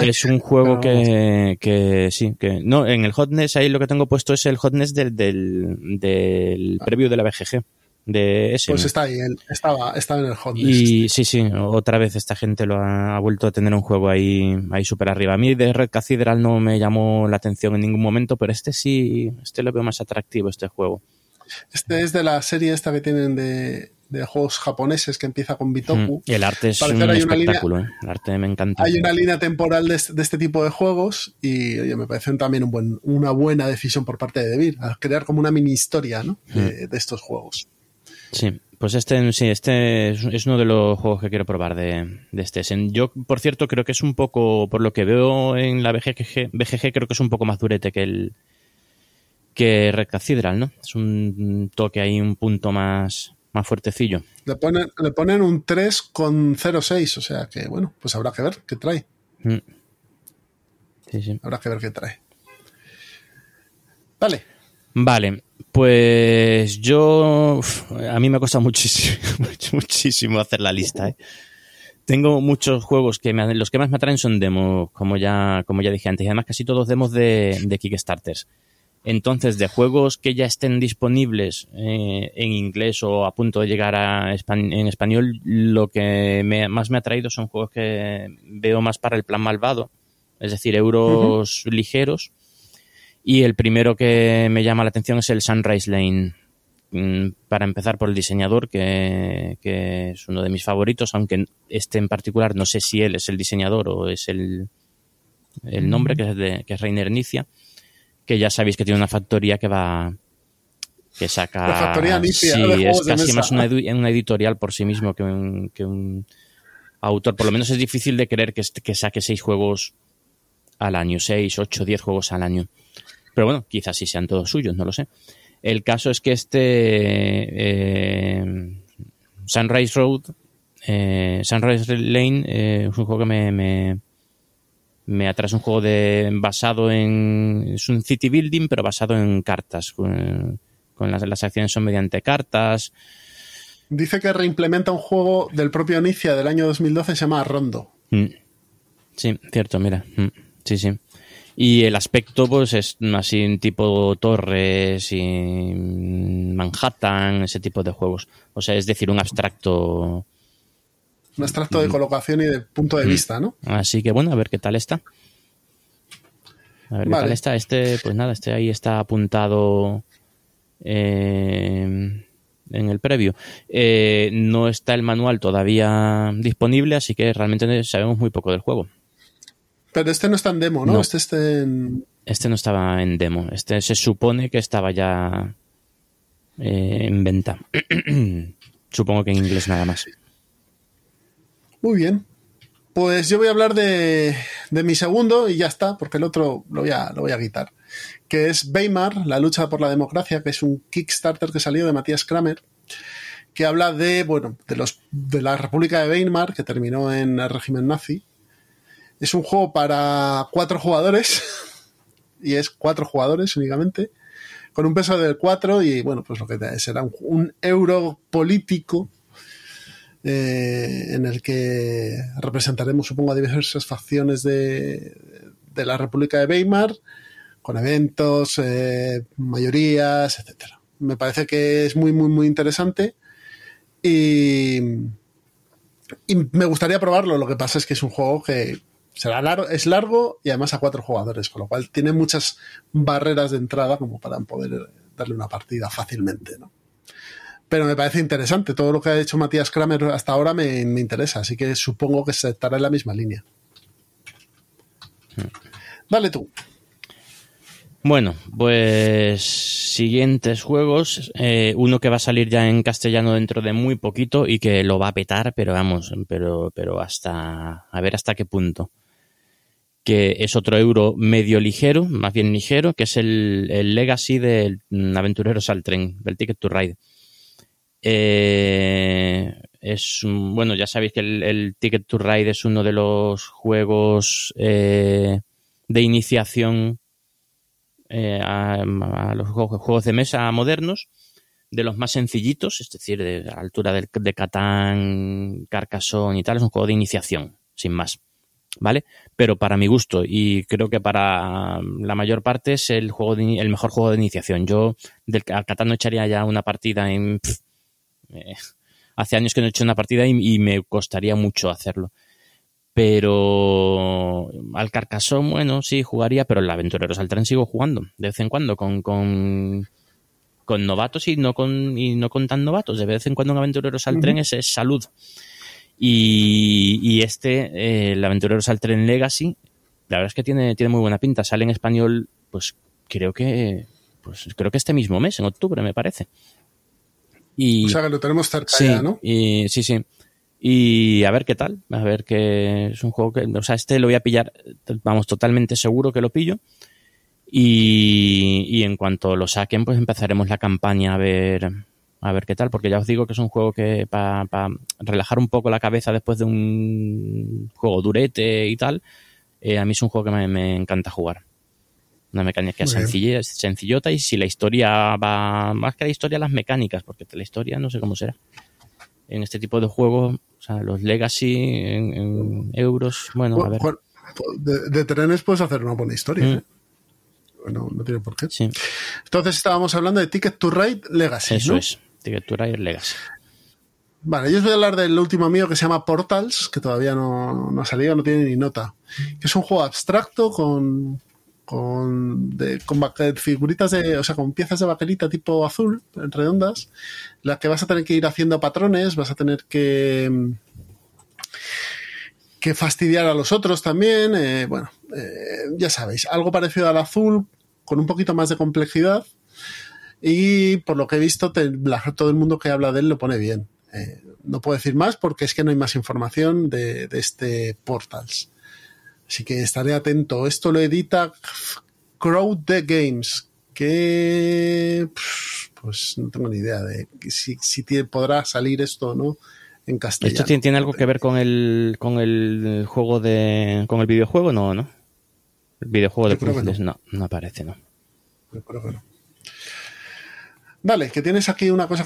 es un juego que, que, sí, que no, en el Hotness ahí lo que tengo puesto es el Hotness del, del, del preview de la BGG. De ese, pues está ahí, estaba, estaba en el Hotness. Y sí, sí, otra vez esta gente lo ha, vuelto a tener un juego ahí, ahí súper arriba. A mí de Red Cathedral no me llamó la atención en ningún momento, pero este sí, este lo veo más atractivo, este juego. Este es de la serie esta que tienen de, de juegos japoneses que empieza con Bitoku. Y el arte es un espectáculo, ¿eh? el arte me encanta. Hay una línea temporal de este, tipo de juegos y oye, me parece también un buen, una buena decisión por parte de Debir, a crear como una mini historia ¿no? de, estos juegos. Sí, pues este, sí, este es uno de los juegos que quiero probar de, de este. Yo, por cierto, creo que es un poco, por lo que veo en la BGG, BGG creo que es un poco más durete que el que Red Cathedral, ¿no? Es un toque ahí, un punto más, más fuertecillo. Le ponen, le ponen un 3,06, o sea que, bueno, pues habrá que ver qué trae. Mm. Sí, sí. Habrá que ver qué trae. Vale. Vale, pues yo. a mí me cuesta (laughs) muchísimo, muchísimo hacer la lista, ¿eh? tengo muchos juegos que me, los que más me atraen son demos, como ya, como ya dije antes, y además casi todos demos de, de Kickstarters. Entonces, de juegos que ya estén disponibles eh, en inglés o a punto de llegar a en español, lo que más me ha traído son juegos que veo más para el plan malvado, es decir, euros ligeros. Y el primero que me llama la atención es el Sunrise Lane. Mm, para empezar por el diseñador, que, es uno de mis favoritos, aunque este en particular no sé si él es el diseñador o es el, el nombre, que es, de, que es Reiner Nicia que ya sabéis que tiene una factoría que va que saca la factoría sí, es casi más una, editorial por sí mismo que un, que un, autor. Por lo menos es difícil de creer que, que saque seis juegos al año seis, ocho, diez juegos al año. Pero bueno, quizás sí sean todos suyos, no lo sé. El caso es que este eh, Sunrise Road eh, Sunrise Lane eh, es un juego que me me atrae un juego de basado en es un city building pero basado en cartas. Con, las, las, acciones son mediante cartas. Dice que reimplementa un juego del propio Inicia del año 2012 se llama Rondo. Mm. sí cierto mira. Mm. sí sí. Y el aspecto pues es así un tipo torres y Manhattan ese tipo de juegos. O sea es decir un abstracto un extracto de colocación y de punto de vista, ¿no? Así que bueno, a ver qué tal está. A ver qué tal está. Este, pues nada, este ahí está apuntado eh, en el previo. Eh, no está el manual todavía disponible, así que realmente sabemos muy poco del juego. Pero este no está en demo, ¿no? Este, este, este no estaba en demo. Este se supone que estaba ya eh, en venta. (clears throat) Supongo que en inglés nada más. Muy bien. Pues yo voy a hablar de, mi segundo y ya está, porque el otro lo voy, a, lo voy a quitar. Que es Weimar, la lucha por la democracia, que es un Kickstarter que salió de Matías Kramer, que habla de, bueno, de, los, de la República de Weimar, que terminó en el régimen nazi. Es un juego para cuatro jugadores, (laughs) y es cuatro jugadores únicamente, con un peso del cuatro y, bueno, pues lo que será un euro político eh, en el que representaremos, supongo, a diversas facciones de, la República de Weimar, con eventos, eh, mayorías, etcétera. Me parece que es muy, muy, muy interesante y, me gustaría probarlo. Lo que pasa es que es un juego que será largo, es largo y además a cuatro jugadores, con lo cual tiene muchas barreras de entrada como para poder darle una partida fácilmente, ¿no? Pero me parece interesante. Todo lo que ha hecho Matías Kramer hasta ahora me, interesa, así que supongo que se estará en la misma línea. Dale tú. Bueno, pues siguientes juegos. Eh, uno que va a salir ya en castellano dentro de muy poquito y que lo va a petar, pero vamos, pero, pero hasta a ver hasta qué punto. Que es otro euro medio ligero, más bien ligero, que es el, el Legacy del Aventureros al Tren, del Ticket to Ride. Eh, es bueno, ya sabéis que el, Ticket to Ride es uno de los juegos eh, de iniciación eh, a, los juegos, de mesa modernos, de los más sencillitos, es decir, de la altura de, de Catán, Carcassonne y tal, es un juego de iniciación, sin más. ¿Vale? Pero para mi gusto, y creo que para la mayor parte es el juego el mejor juego de iniciación. Yo del Catán no echaría ya una partida en eh, hace años que no he hecho una partida y, me costaría mucho hacerlo. Pero al Carcassonne, bueno, sí, jugaría, pero el Aventureros al Tren sigo jugando de vez en cuando con, con, novatos y no con, y no con tan novatos. De vez en cuando un Aventureros al Tren es, salud. Y, y este, eh, el Aventureros al Tren Legacy, la verdad es que tiene, tiene muy buena pinta. Sale en español, pues creo que, pues creo que este mismo mes, en octubre, me parece. Y, o sea que lo tenemos cerca ¿no? Y, sí, sí. Y a ver qué tal. A ver que es un juego que. O sea, este lo voy a pillar, vamos, totalmente seguro que lo pillo. Y, y en cuanto lo saquen, pues empezaremos la campaña a ver, a ver qué tal, porque ya os digo que es un juego que para relajar un poco la cabeza después de un juego durete y tal, eh, a mí es un juego que me, me encanta jugar. Una mecánica sencilla, sencillota y si la historia va, más que la historia, las mecánicas, porque la historia no sé cómo será. en este tipo de juegos, o sea, los Legacy en, en euros, bueno, a ver. De, de trenes puedes hacer una buena historia. Mm. ¿eh? Bueno, no tiene por qué. Sí, Entonces estábamos hablando de Ticket to Ride Legacy. eso ¿no? es. Ticket to Ride Legacy. Vale, yo os voy a hablar del último mío que se llama Portals, que todavía no, no ha salido, no tiene ni nota. Que es un juego abstracto con, con, de, con baque- figuritas de, o sea, con piezas de baquelita tipo azul, redondas, las que vas a tener que ir haciendo patrones, vas a tener que, mm, que fastidiar a los otros también. eh, bueno, eh, ya sabéis, algo parecido al azul, con un poquito más de complejidad. Y por lo que he visto, todo el mundo que habla de él lo pone bien. Eh, no puedo decir más porque es que no hay más información de, de este Portals. Así que estaré atento. Esto lo edita Crowd the Games, que pues no tengo ni idea de si, si tiene- podrá salir esto o no en castellano. ¿Esto tiene, tiene algo que ver con el, con el juego de. con el videojuego? No, ¿no? El videojuego de Yo puzzles, no, no aparece, ¿no. Yo creo que no. Vale, que tienes aquí una cosa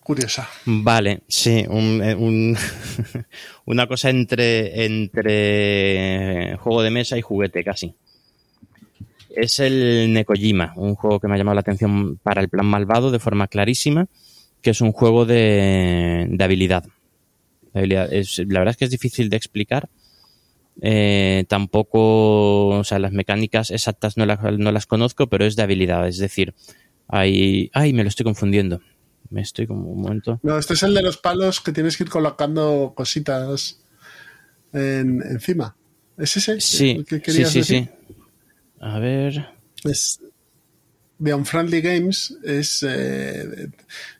curiosa. Vale, sí, un, eh, un- (laughs) una cosa entre, entre juego de mesa y juguete casi. Es el Nekojima, un juego que me ha llamado la atención para el plan malvado de forma clarísima, que es un juego de, de habilidad. Habilidad. Es, la verdad es que es difícil de explicar. Eh, tampoco, o sea, las mecánicas exactas no las, no las conozco, pero es de habilidad. Es decir, hay... Ay, me lo estoy confundiendo. Me estoy como un momento. No, este es el de los palos que tienes que ir colocando cositas en- encima. ¿Es ese? Sí, que sí, sí, decir? sí. A ver. Es de Unfriendly Games. Es, eh,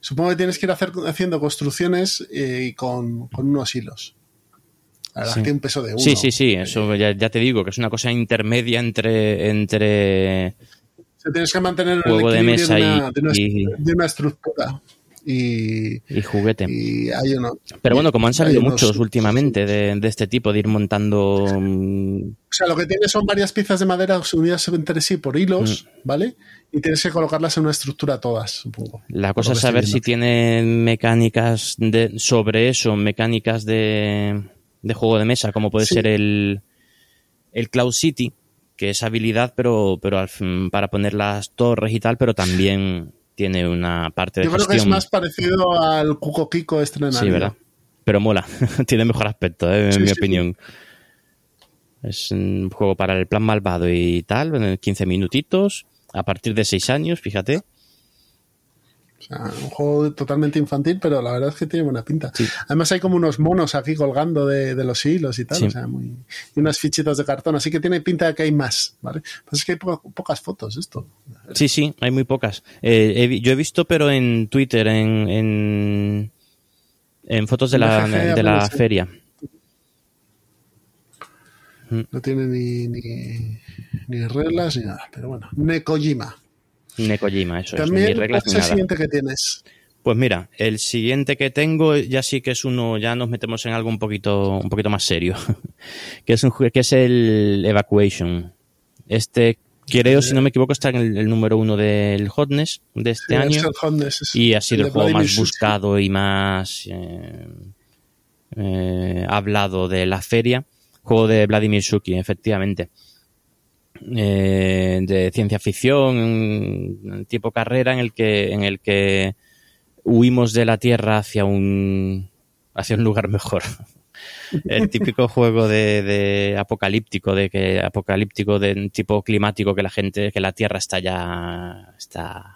supongo que tienes que ir hacer, haciendo construcciones eh, y con, con unos hilos. Verdad Sí. un peso de uno. Sí, sí, sí, eso ya, ya te digo, que es una cosa intermedia entre, entre O sea, tienes que mantener el juego de mesa de, y, una, de, una, y- de una estructura. Y, y juguete. y hay uno. Pero bueno, como han salido unos- muchos últimamente de, de este tipo, de ir montando... O sea, lo que tiene son varias piezas de madera unidas entre sí por hilos, Mm. ¿vale? Y tienes que colocarlas en una estructura todas, supongo. La cosa es saber si tiene mecánicas de, sobre eso, mecánicas de, de juego de mesa, como puede Sí. ser el, el Cloud City, que es habilidad, pero, pero al fin- para poner las torres y tal, pero también tiene una parte de Yo creo gestión. que es más parecido al Cuco Kiko estrenado. Sí, ¿verdad? Pero mola. (laughs) Tiene mejor aspecto, ¿eh? en Sí, mi sí, opinión. Es un juego para el plan malvado y tal, en 15 minutitos, a partir de 6 años, fíjate. O sea, un juego totalmente infantil, pero la verdad es que tiene buena pinta. Sí. Además hay como unos monos aquí colgando de, de los hilos y tal, Sí. o sea, muy... y unas fichitas de cartón, así que tiene pinta de que hay más, ¿vale? Pues es que hay po- pocas fotos esto. Sí, sí, hay muy pocas. Eh, he yo he visto, pero en Twitter, en, en, en fotos de la, de la feria. No tiene ni, ni, ni reglas ni nada, pero bueno. Nekojima. Nekojima, eso es, ni reglas ¿cuál ni es el nada. siguiente que tienes? Pues mira, el siguiente que tengo ya sí que es uno, ya nos metemos en algo un poquito, un poquito más serio, (laughs) que es un que es el Evacuation. Este creo, si no me equivoco, está en el, el número uno del Hotness de este Sí, es año el Hotness, es y ha sido el, juego más buscado y más eh, eh, hablado de la feria. Juego de Vladimir Suki, efectivamente. Eh, de ciencia ficción, un tipo carrera en el que, en el que huimos de la Tierra hacia un hacia un lugar mejor. (laughs) El típico juego de, de apocalíptico, de que apocalíptico de tipo climático que la gente, que la Tierra está ya está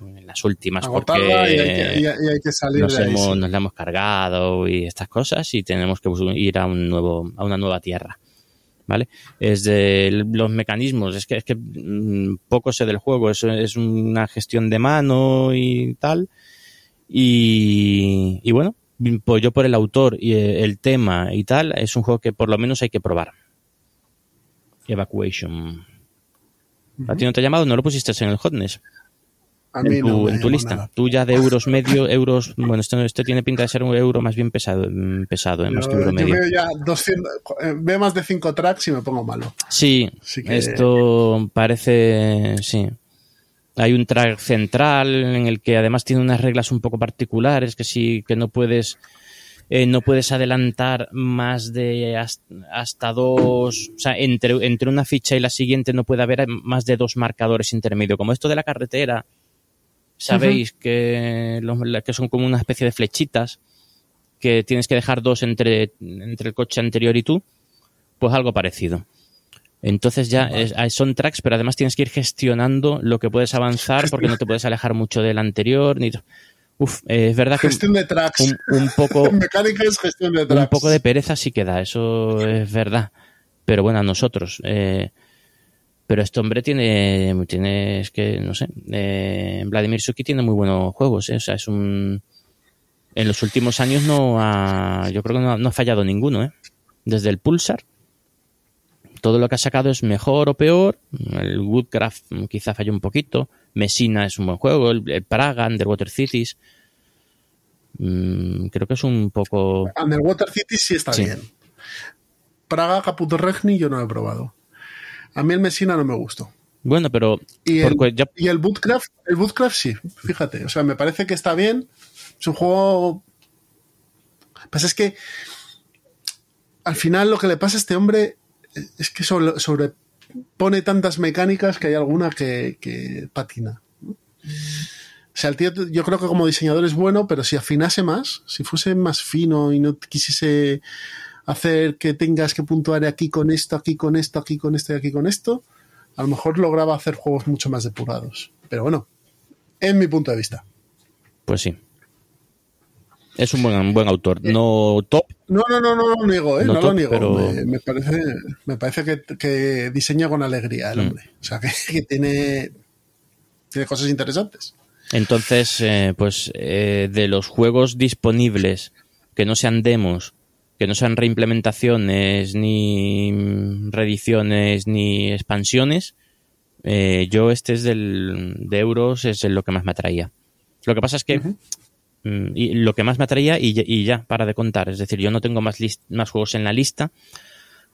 en las últimas porque y, hay que, y hay- y hay que salir nos, de ahí. hemos, sí. nos la hemos cargado y estas cosas y tenemos que ir a un nuevo a una nueva tierra vale es de los mecanismos es que es que mm, poco sé del juego es, es una gestión de mano y tal. Y, y bueno pues yo por el autor y eh, el tema y tal es un juego que por lo menos hay que probar. Evacuation. ¿A ti no te ha llamado? ¿No lo pusiste en el Hotness? En tu, no me en tu llamó lista. nada. Tú ya de euros medio, euros, bueno, esto, esto tiene pinta de ser un euro más bien pesado, mm, pesado, eh, más que euro yo medio. veo ya 200, eh, veo más de 5 tracks y me pongo malo. Sí, que- esto parece, sí. hay un track central en el que además tiene unas reglas un poco particulares que sí que no puedes eh, no puedes adelantar más de hasta, dos, o sea, entre, entre una ficha y la siguiente no puede haber más de dos marcadores intermedios. Como esto de la carretera, sabéis que, que son como una especie de flechitas que tienes que dejar dos entre, entre el coche anterior y tú, pues algo parecido. Entonces ya son tracks, pero además tienes que ir gestionando lo que puedes avanzar porque no te puedes alejar mucho del anterior. Ni... Uf, eh, es verdad que gestión de tracks. Un, poco (laughs) mecánica es gestión de tracks. Un poco de pereza sí queda, eso es verdad. Pero bueno, a nosotros. Eh, pero este hombre tiene, tiene es que no sé, eh, Vladimir Suki tiene muy buenos juegos, o sea, es un en los últimos años no ha, yo creo que no, no ha fallado ninguno, ¿eh? Desde el Pulsar todo lo que ha sacado es mejor o peor. El Woodcraft quizá falló un poquito. Messina es un buen juego. El, Praga, Underwater Cities. Mm, creo que es un poco. Underwater Cities sí está bien. Praga, Caputo Regni yo no lo he probado. A mí el Messina no me gustó. Bueno, pero. Y el, y el Woodcraft, el Woodcraft sí, fíjate. O sea, me parece que está bien. Es un juego. Pues es que. Al final lo que le pasa a este hombre es que sobrepone tantas mecánicas que hay alguna que, patina. O sea, el tío, yo creo que como diseñador es bueno, pero si afinase más, si fuese más fino y no quisiese hacer que tengas que puntuar aquí con esto, aquí con esto, aquí con esto y aquí con esto, a lo mejor lograba hacer juegos mucho más depurados. Pero bueno, en mi punto de vista. Pues sí. Es un buen, buen autor. Eh, no top. No, no, no, no lo niego, ¿eh? No, lo niego. Me, parece, me parece que, diseña con alegría el mm. hombre. O sea, que, tiene, tiene cosas interesantes. Entonces, eh, pues eh, de los juegos disponibles que no sean demos, que no sean reimplementaciones, ni reediciones, ni expansiones, yo este es del, de euros, es lo que más me atraía. Lo que pasa es que Mm, y lo que más me atraía y, ya, para de contar. Es decir, yo no tengo más, más juegos en la lista.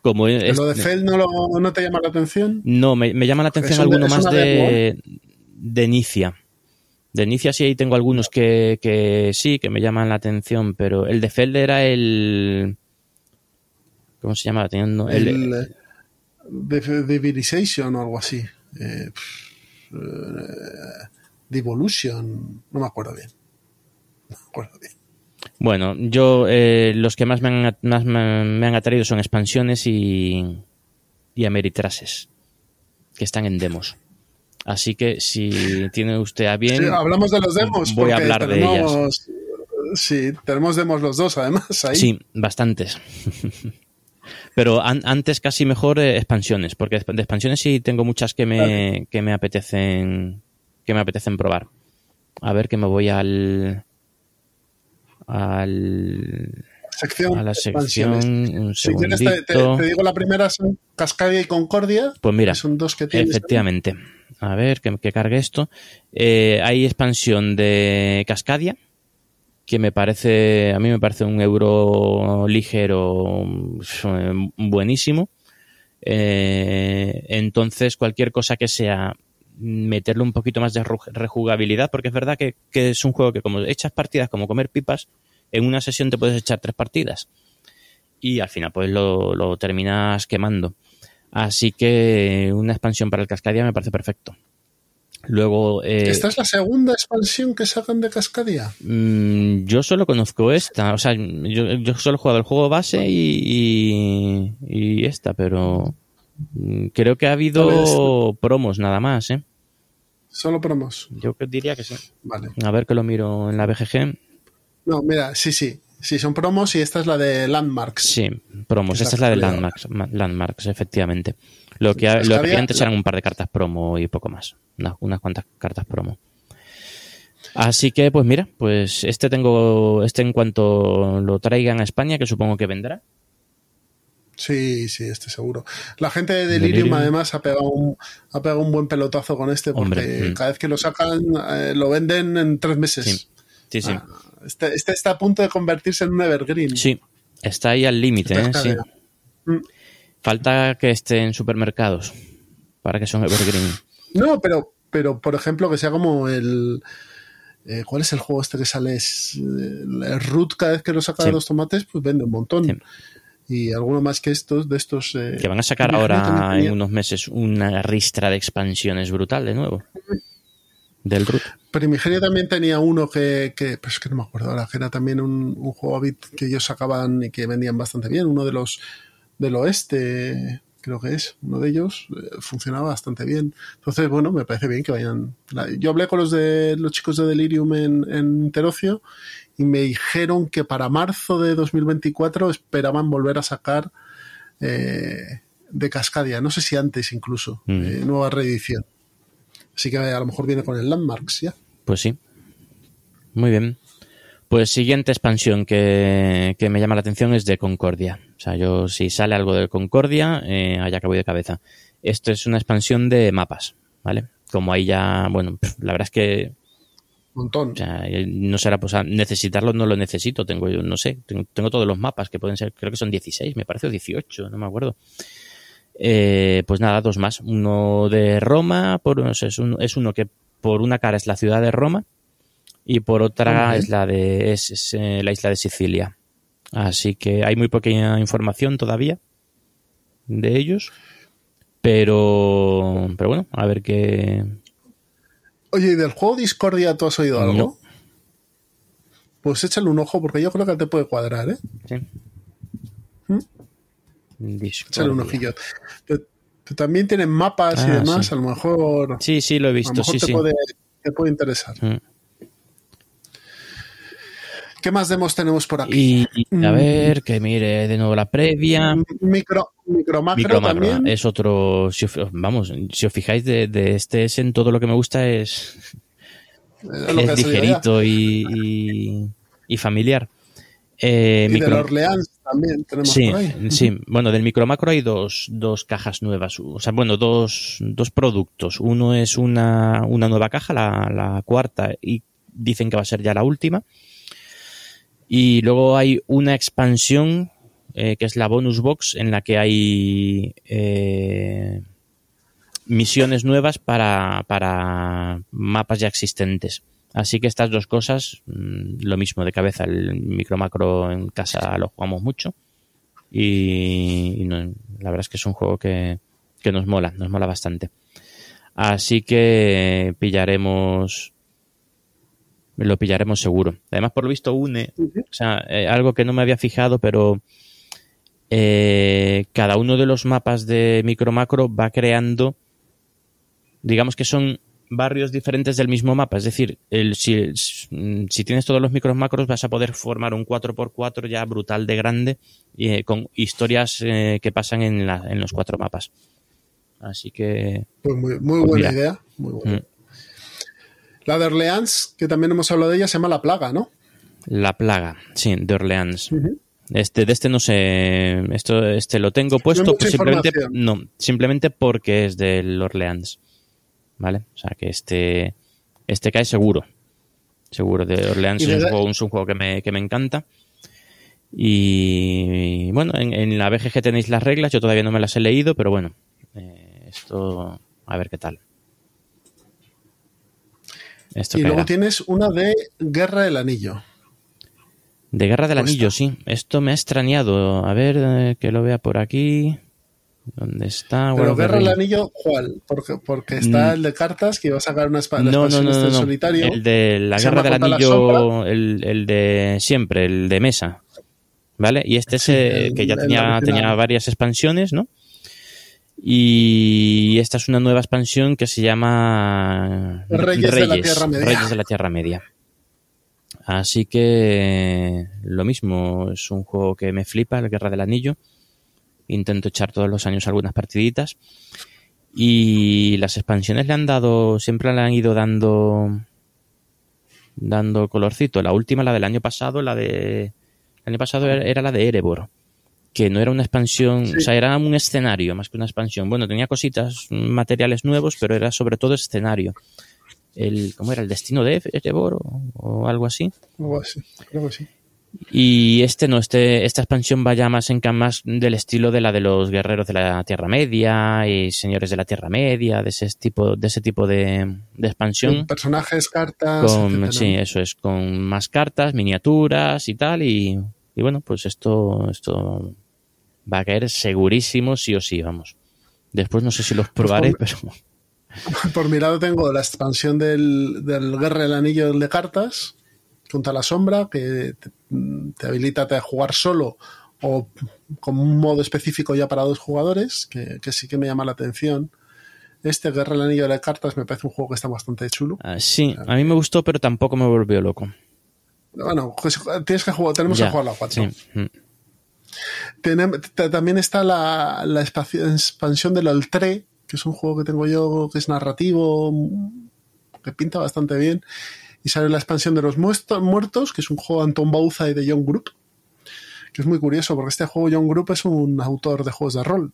Como ¿Lo de Feld no, te llama la atención? No, me, llama la atención alguno más de, de Nicia. De Nicia sí ahí tengo algunos que, sí, que me llaman la atención, pero el de Feld era el... ¿Cómo se llama? Teniendo el, el Divinization o algo así. Eh, eh, Devolution, (laughs) no me acuerdo bien. Bueno, yo eh, los que más me han, más me, han atraído son expansiones y, y Ameritrases, que están en demos. Así que si tiene usted a bien... hablamos de los demos. Voy a hablar de ellas. Sí, tenemos demos los dos además ahí. Sí, bastantes. (laughs) Pero antes casi mejor eh, expansiones, porque de expansiones sí tengo muchas que me, que me apetecen que me apetecen probar. A ver que me voy al al, sección a la sección. Un te, digo la primera son Cascadia y Concordia. Pues mira, son dos que efectivamente. A ver, que, cargue esto. Eh, hay expansión de Cascadia, que me parece, a mí me parece un euro ligero buenísimo. Eh, entonces, cualquier cosa que sea meterle un poquito más de rejugabilidad, porque es verdad que, es un juego que como echas partidas como comer pipas, en una sesión te puedes echar tres partidas y al final pues lo, terminas quemando. Así que una expansión para el Cascadia me parece perfecto. Luego. Eh, ¿Esta es la segunda expansión que sacan de Cascadia? Mm, yo solo conozco esta. O sea, yo, solo he jugado el juego base y, y esta, pero Mm, creo que ha habido promos nada más, ¿eh? Solo promos. Yo diría que sí. Vale. A ver que lo miro en la BGG. No, mira, sí, sí. Sí, son promos y esta es la de Landmarks. Sí, promos. Esta es la de Landmarks, Landmarks, efectivamente. Lo que, lo que antes eran un par de cartas promo y poco más. unas cuantas cartas promo. Así que, pues mira, pues este tengo, este en cuanto lo traigan a España, que supongo que vendrá, Sí, sí, estoy seguro. La gente de Delirium, además ha pegado, un, ha pegado un buen pelotazo con este porque mm. cada vez que lo sacan eh, lo venden en tres meses. Sí, sí. Ah, este, este, está a punto de convertirse en un evergreen. Sí, está ahí al límite, ¿eh? Sí. Mm. Falta que esté en supermercados para que sea un evergreen. No, pero pero por ejemplo que sea como el... eh, ¿Cuál es el juego este que sale? Es, eh, el root cada vez que lo saca Sí. de los tomates, pues vende un montón. Sí. Y alguno más que estos, de estos... eh, Que van a sacar ahora en unos meses una ristra de expansiones brutal de nuevo. Del root. Primigenio también tenía uno que, que pues es que no me acuerdo ahora, que era también un, un juego bit que ellos sacaban y que vendían bastante bien, uno de los del oeste, creo que es, uno de ellos, eh, funcionaba bastante bien. Entonces, bueno, me parece bien que vayan. Yo hablé con los de los chicos de Delirium en, en Interocio y me dijeron que para marzo de 2024 esperaban volver a sacar eh, de Cascadia, no sé si antes incluso, Mm. eh, nueva reedición. Así que a lo mejor viene con el Landmarks ya. Pues sí. Muy bien. Pues siguiente expansión que, que me llama la atención es de Concordia. O sea, yo si sale algo de Concordia, eh, allá acabo de cabeza. Esto es una expansión de mapas, ¿vale? Como ahí ya, bueno, la verdad es que montón. o sea, eh, no será, pues necesitarlo no lo necesito. Tengo yo, no sé, tengo, tengo todos los mapas que pueden ser, creo que son 16, me parece, o 18, no me acuerdo. Eh, pues nada, dos más. Uno de Roma, por, o sea, es, un- es uno que por una cara es la ciudad de Roma y por otra es la de es, es, eh, la isla de Sicilia. Así que hay muy poquita información todavía de ellos. Pero, pero bueno, a ver qué. Oye, ¿y del juego Discordia tú has oído algo? No. Pues échale un ojo porque yo creo que te puede cuadrar, ¿eh? Sí. ¿Mm? Échale un ojillo. Pero- también tienen mapas y Ah, demás, sí. a lo mejor, Sí, sí, lo he a lo visto, mejor sí, te, sí. Puede, te puede interesar. Mm. ¿Qué más demos tenemos por aquí? Y a Mm. ver, que mire de nuevo la previa. Micro, micro macro Micromacro también. es otro. Si os- vamos, si os fijáis de, de este Essen, todo lo que me gusta es, es es ligerito y, y, y familiar. Eh, Y micro- del Orleans también tenemos Sí, por ahí. sí. Bueno, del micromacro hay dos, dos cajas nuevas. O sea, bueno, dos, dos productos. Uno es una, una nueva caja, la, la cuarta, y dicen que va a ser ya la última. Y luego hay una expansión, eh, que es la bonus box, en la que hay eh, misiones nuevas para, para mapas ya existentes. Así que estas dos cosas, mm, lo mismo de cabeza, el micro macro en casa lo jugamos mucho. Y, y no- la verdad es que es un juego que, que nos mola, nos mola bastante. Así que pillaremos, lo pillaremos seguro. Además, por lo visto, une, o sea, eh, algo que no me había fijado, pero eh, cada uno de los mapas de micro macro va creando, digamos que son barrios diferentes del mismo mapa. Es decir, el, si, si tienes todos los micros macros vas a poder formar un 4x4 ya brutal de grande y, eh, con historias eh, que pasan en, la- en los cuatro mapas. Así que... Pues muy, muy Pues buena mira. idea. Muy buena. Mm. La de Orleans, que también hemos hablado de ella, se llama La Plaga, ¿no? La plaga, sí, de Orleans. Este, de este no sé, esto, este lo tengo puesto, pues simplemente, no, simplemente porque es del Orleans. ¿Vale? O sea que este, este cae seguro. Seguro, de Orleans es un juego, es un juego que me, que me encanta. Y bueno, en, en la BGG tenéis las reglas, yo todavía no me las he leído, pero bueno, eh, esto, a ver qué tal. Esto Y luego tienes una de Guerra del Anillo. De Guerra del Anillo, sí. Esto me ha extrañado. A ver, eh, que lo vea por aquí. ¿Dónde está? Pero World Guerra del. Anillo, ¿cuál? Porque, porque está Mm. el de cartas que iba a sacar una espada No, no, no, no, este no. solitario. El de la Guerra del la Anillo, el, el de siempre, el de mesa. ¿Vale? Y este es Sí, el- que ya tenía, tenía varias expansiones, ¿no? Y esta es una nueva expansión que se llama Reyes de la Tierra Media. Reyes de la Tierra Media. Así que lo mismo, es un juego que me flipa, el Guerra del Anillo. Intento echar todos los años algunas partiditas. Y las expansiones le han dado, siempre le han ido dando dando colorcito. La última, la del año pasado, la de el año pasado era, la de Erebor, que no era una expansión, Sí. o sea, era un escenario más que una expansión. Bueno, tenía cositas, materiales nuevos, pero era sobre todo escenario. El, ¿Cómo era? ¿El destino de Erebor o, o algo así? Algo así, creo que sí. Y este no, este, esta expansión vaya más en más del estilo de la de los guerreros de la Tierra Media y señores de la Tierra Media, de ese tipo, de ese tipo de, de expansión. Personajes, cartas. Con, sí, eso es, con más cartas, miniaturas y tal, y, y bueno, pues esto, esto va a caer segurísimo sí o sí, vamos. Después no sé si los probaré, pero (laughs) Por mi lado tengo la expansión del, del Guerra del Anillo de cartas, junto a la sombra, que te, te habilita a jugar solo o con un modo específico ya para dos jugadores, que, que sí que me llama la atención. Este Guerra del Anillo de cartas me parece un juego que está bastante chulo. ah, sí, a mí me gustó, pero tampoco me volvió loco. Bueno, pues tienes que jugar, tenemos Ya, que jugar la 4. sí. Mm. También está la, expansión del Oltre, que es un juego que tengo yo que es narrativo, que pinta bastante bien. Y sale la expansión de los muertos, que es un juego de Anton Bauza y de John Group, que es muy curioso porque este juego John Group es un autor de juegos de rol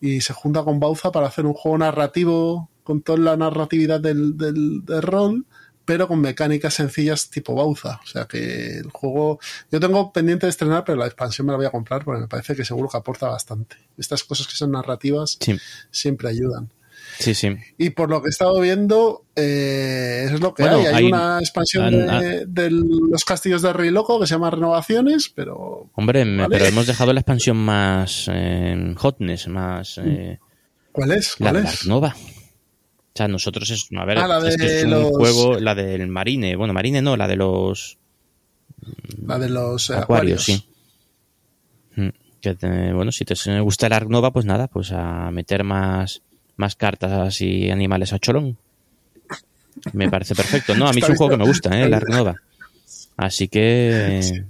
y se junta con Bauza para hacer un juego narrativo con toda la narratividad del, del, del rol pero con mecánicas sencillas tipo Bauza. O sea que el juego. Yo tengo pendiente de estrenar, pero la expansión me la voy a comprar porque me parece que seguro que aporta bastante. Estas cosas que son narrativas Sí, siempre ayudan. Sí, sí. Y por lo que he estado viendo, eh, es lo que Bueno, hay. Hay, hay- una expansión de, de los castillos de Rey Loco que se llama Renovaciones, pero. Hombre, Vale. pero hemos dejado la expansión más eh, hotness, más eh, ¿Cuál es? la ¿Cuál de es? Nova. O sea, nosotros es, a ver, Ah, la de es un los- juego, la del Marine, bueno, Marine no, la de los La de los eh, Acuarios, acuarios. sí. Mm, Que te- bueno, si te gusta el Ark Nova, pues nada, pues a meter más, más cartas y animales a cholón. Me parece perfecto. No, a mí es un juego que me gusta, ¿eh? el Ark Nova. Así que...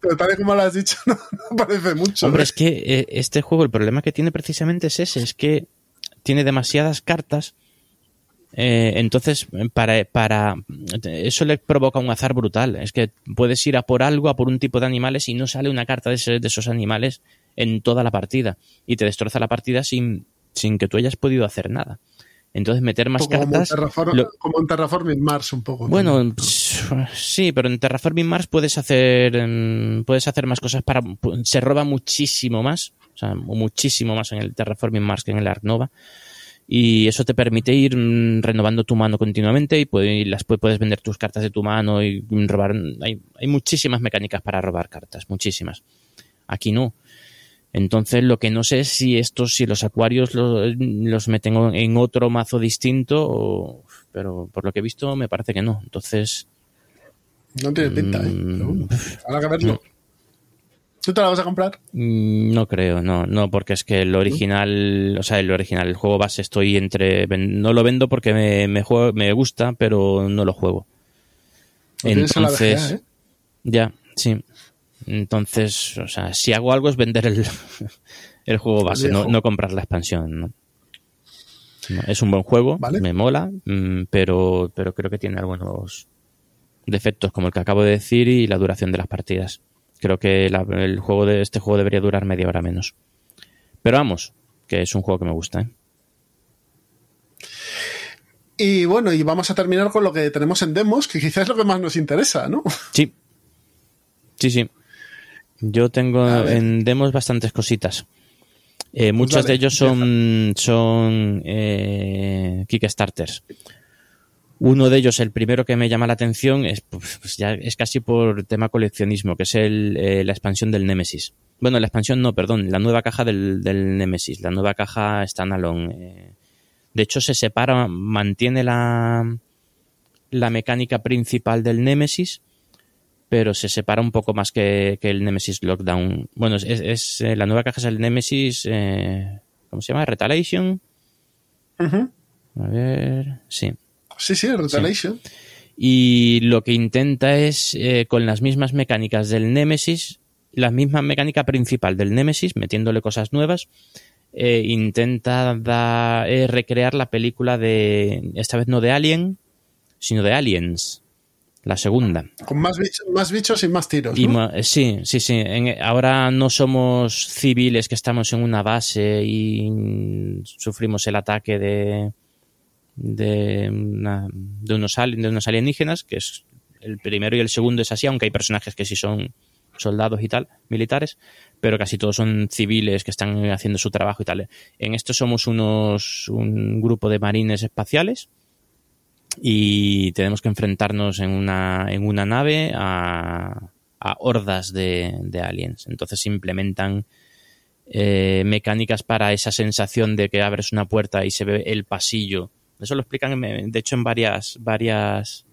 Pero tal y como lo has dicho, (laughs) no, no parece mucho. Hombre, ¿eh? es que eh, este juego, el problema que tiene precisamente es ese, es que tiene demasiadas cartas. eh, entonces, para, para eso le provoca un azar brutal. Es que puedes ir a por algo, a por un tipo de animales y no sale una carta de, ese- de esos animales en toda la partida. Y te destroza la partida sin, sin que tú hayas podido hacer nada. Entonces, meter más poco como, cartas. en Terraform- lo- como en Terraforming Mars, un poco. bueno, también. sí, pero en Terraforming Mars puedes hacer mm, puedes hacer más cosas para se roba muchísimo más, o sea, muchísimo más en el Terraforming Mars que en el Ark Nova. Y eso te permite ir mm, renovando tu mano continuamente y, puede- y las pu- puedes vender tus cartas de tu mano y mm, robar. Hay, hay muchísimas mecánicas para robar cartas, muchísimas. Aquí no. Entonces, lo que no sé es si estos, si los acuarios lo- los meten en otro mazo distinto, o- pero por lo que he visto me parece que no. Entonces, No tiene pinta, ¿eh? Mm, habrá que verlo. ¿Tú te la vas a comprar? mm, no creo, no, no, porque es que el original, o sea, el original, el juego base estoy entre, no lo vendo porque me, me, juego- me gusta, pero no lo juego. La Entonces, VGA, ¿eh? ya, sí. Entonces, o sea, si hago algo es vender el, (laughs) el juego base, no, no comprar la expansión, ¿no? No, Es un buen juego, Vale. me mola, mm, pero, pero creo que tiene algunos defectos, como el que acabo de decir, y la duración de las partidas. Creo que la- el juego de este juego debería durar media hora menos. Pero vamos, que es un juego que me gusta, ¿eh? Y bueno, y vamos a terminar con lo que tenemos en demos, que quizás es lo que más nos interesa, ¿no? Sí. Sí, sí. Yo tengo en demos bastantes cositas. Eh, muchos dale, de ellos son, son eh, Kickstarters. Uno de ellos, el primero que me llama la atención, es, pues, pues ya es casi por tema coleccionismo, que es el, eh, la expansión del Nemesis. Bueno, la expansión no, perdón, la nueva caja del, del Nemesis, la nueva caja standalone. Eh, de hecho, se separa, mantiene la, la mecánica principal del Nemesis, pero se separa un poco más que, que el Nemesis Lockdown. Bueno, es, es, eh, la nueva caja es el Nemesis, eh, ¿cómo se llama? Retaliation. Ujú. A ver, sí. Sí, sí, Retaliation. Y lo que intenta es, eh, con las mismas mecánicas del Nemesis, la misma mecánica principal del Nemesis, metiéndole cosas nuevas, eh, intenta da- eh, recrear la película de, esta vez no de Alien, sino de Aliens, la segunda. Con más bichos, más bichos y más tiros. Y eh, sí, sí, sí. En- ahora no somos civiles que estamos en una base y sufrimos el ataque de de, una- de unos de unos alienígenas, que es el primero y el segundo es así, aunque hay personajes que sí son soldados y tal, militares, pero casi todos son civiles que están haciendo su trabajo y tal. En esto somos unos un grupo de marines espaciales y tenemos que enfrentarnos en una, en una nave a, a hordas de, de aliens. Entonces se implementan eh, mecánicas para esa sensación de que abres una puerta y se ve el pasillo. Eso lo explican, de hecho, en varias, varias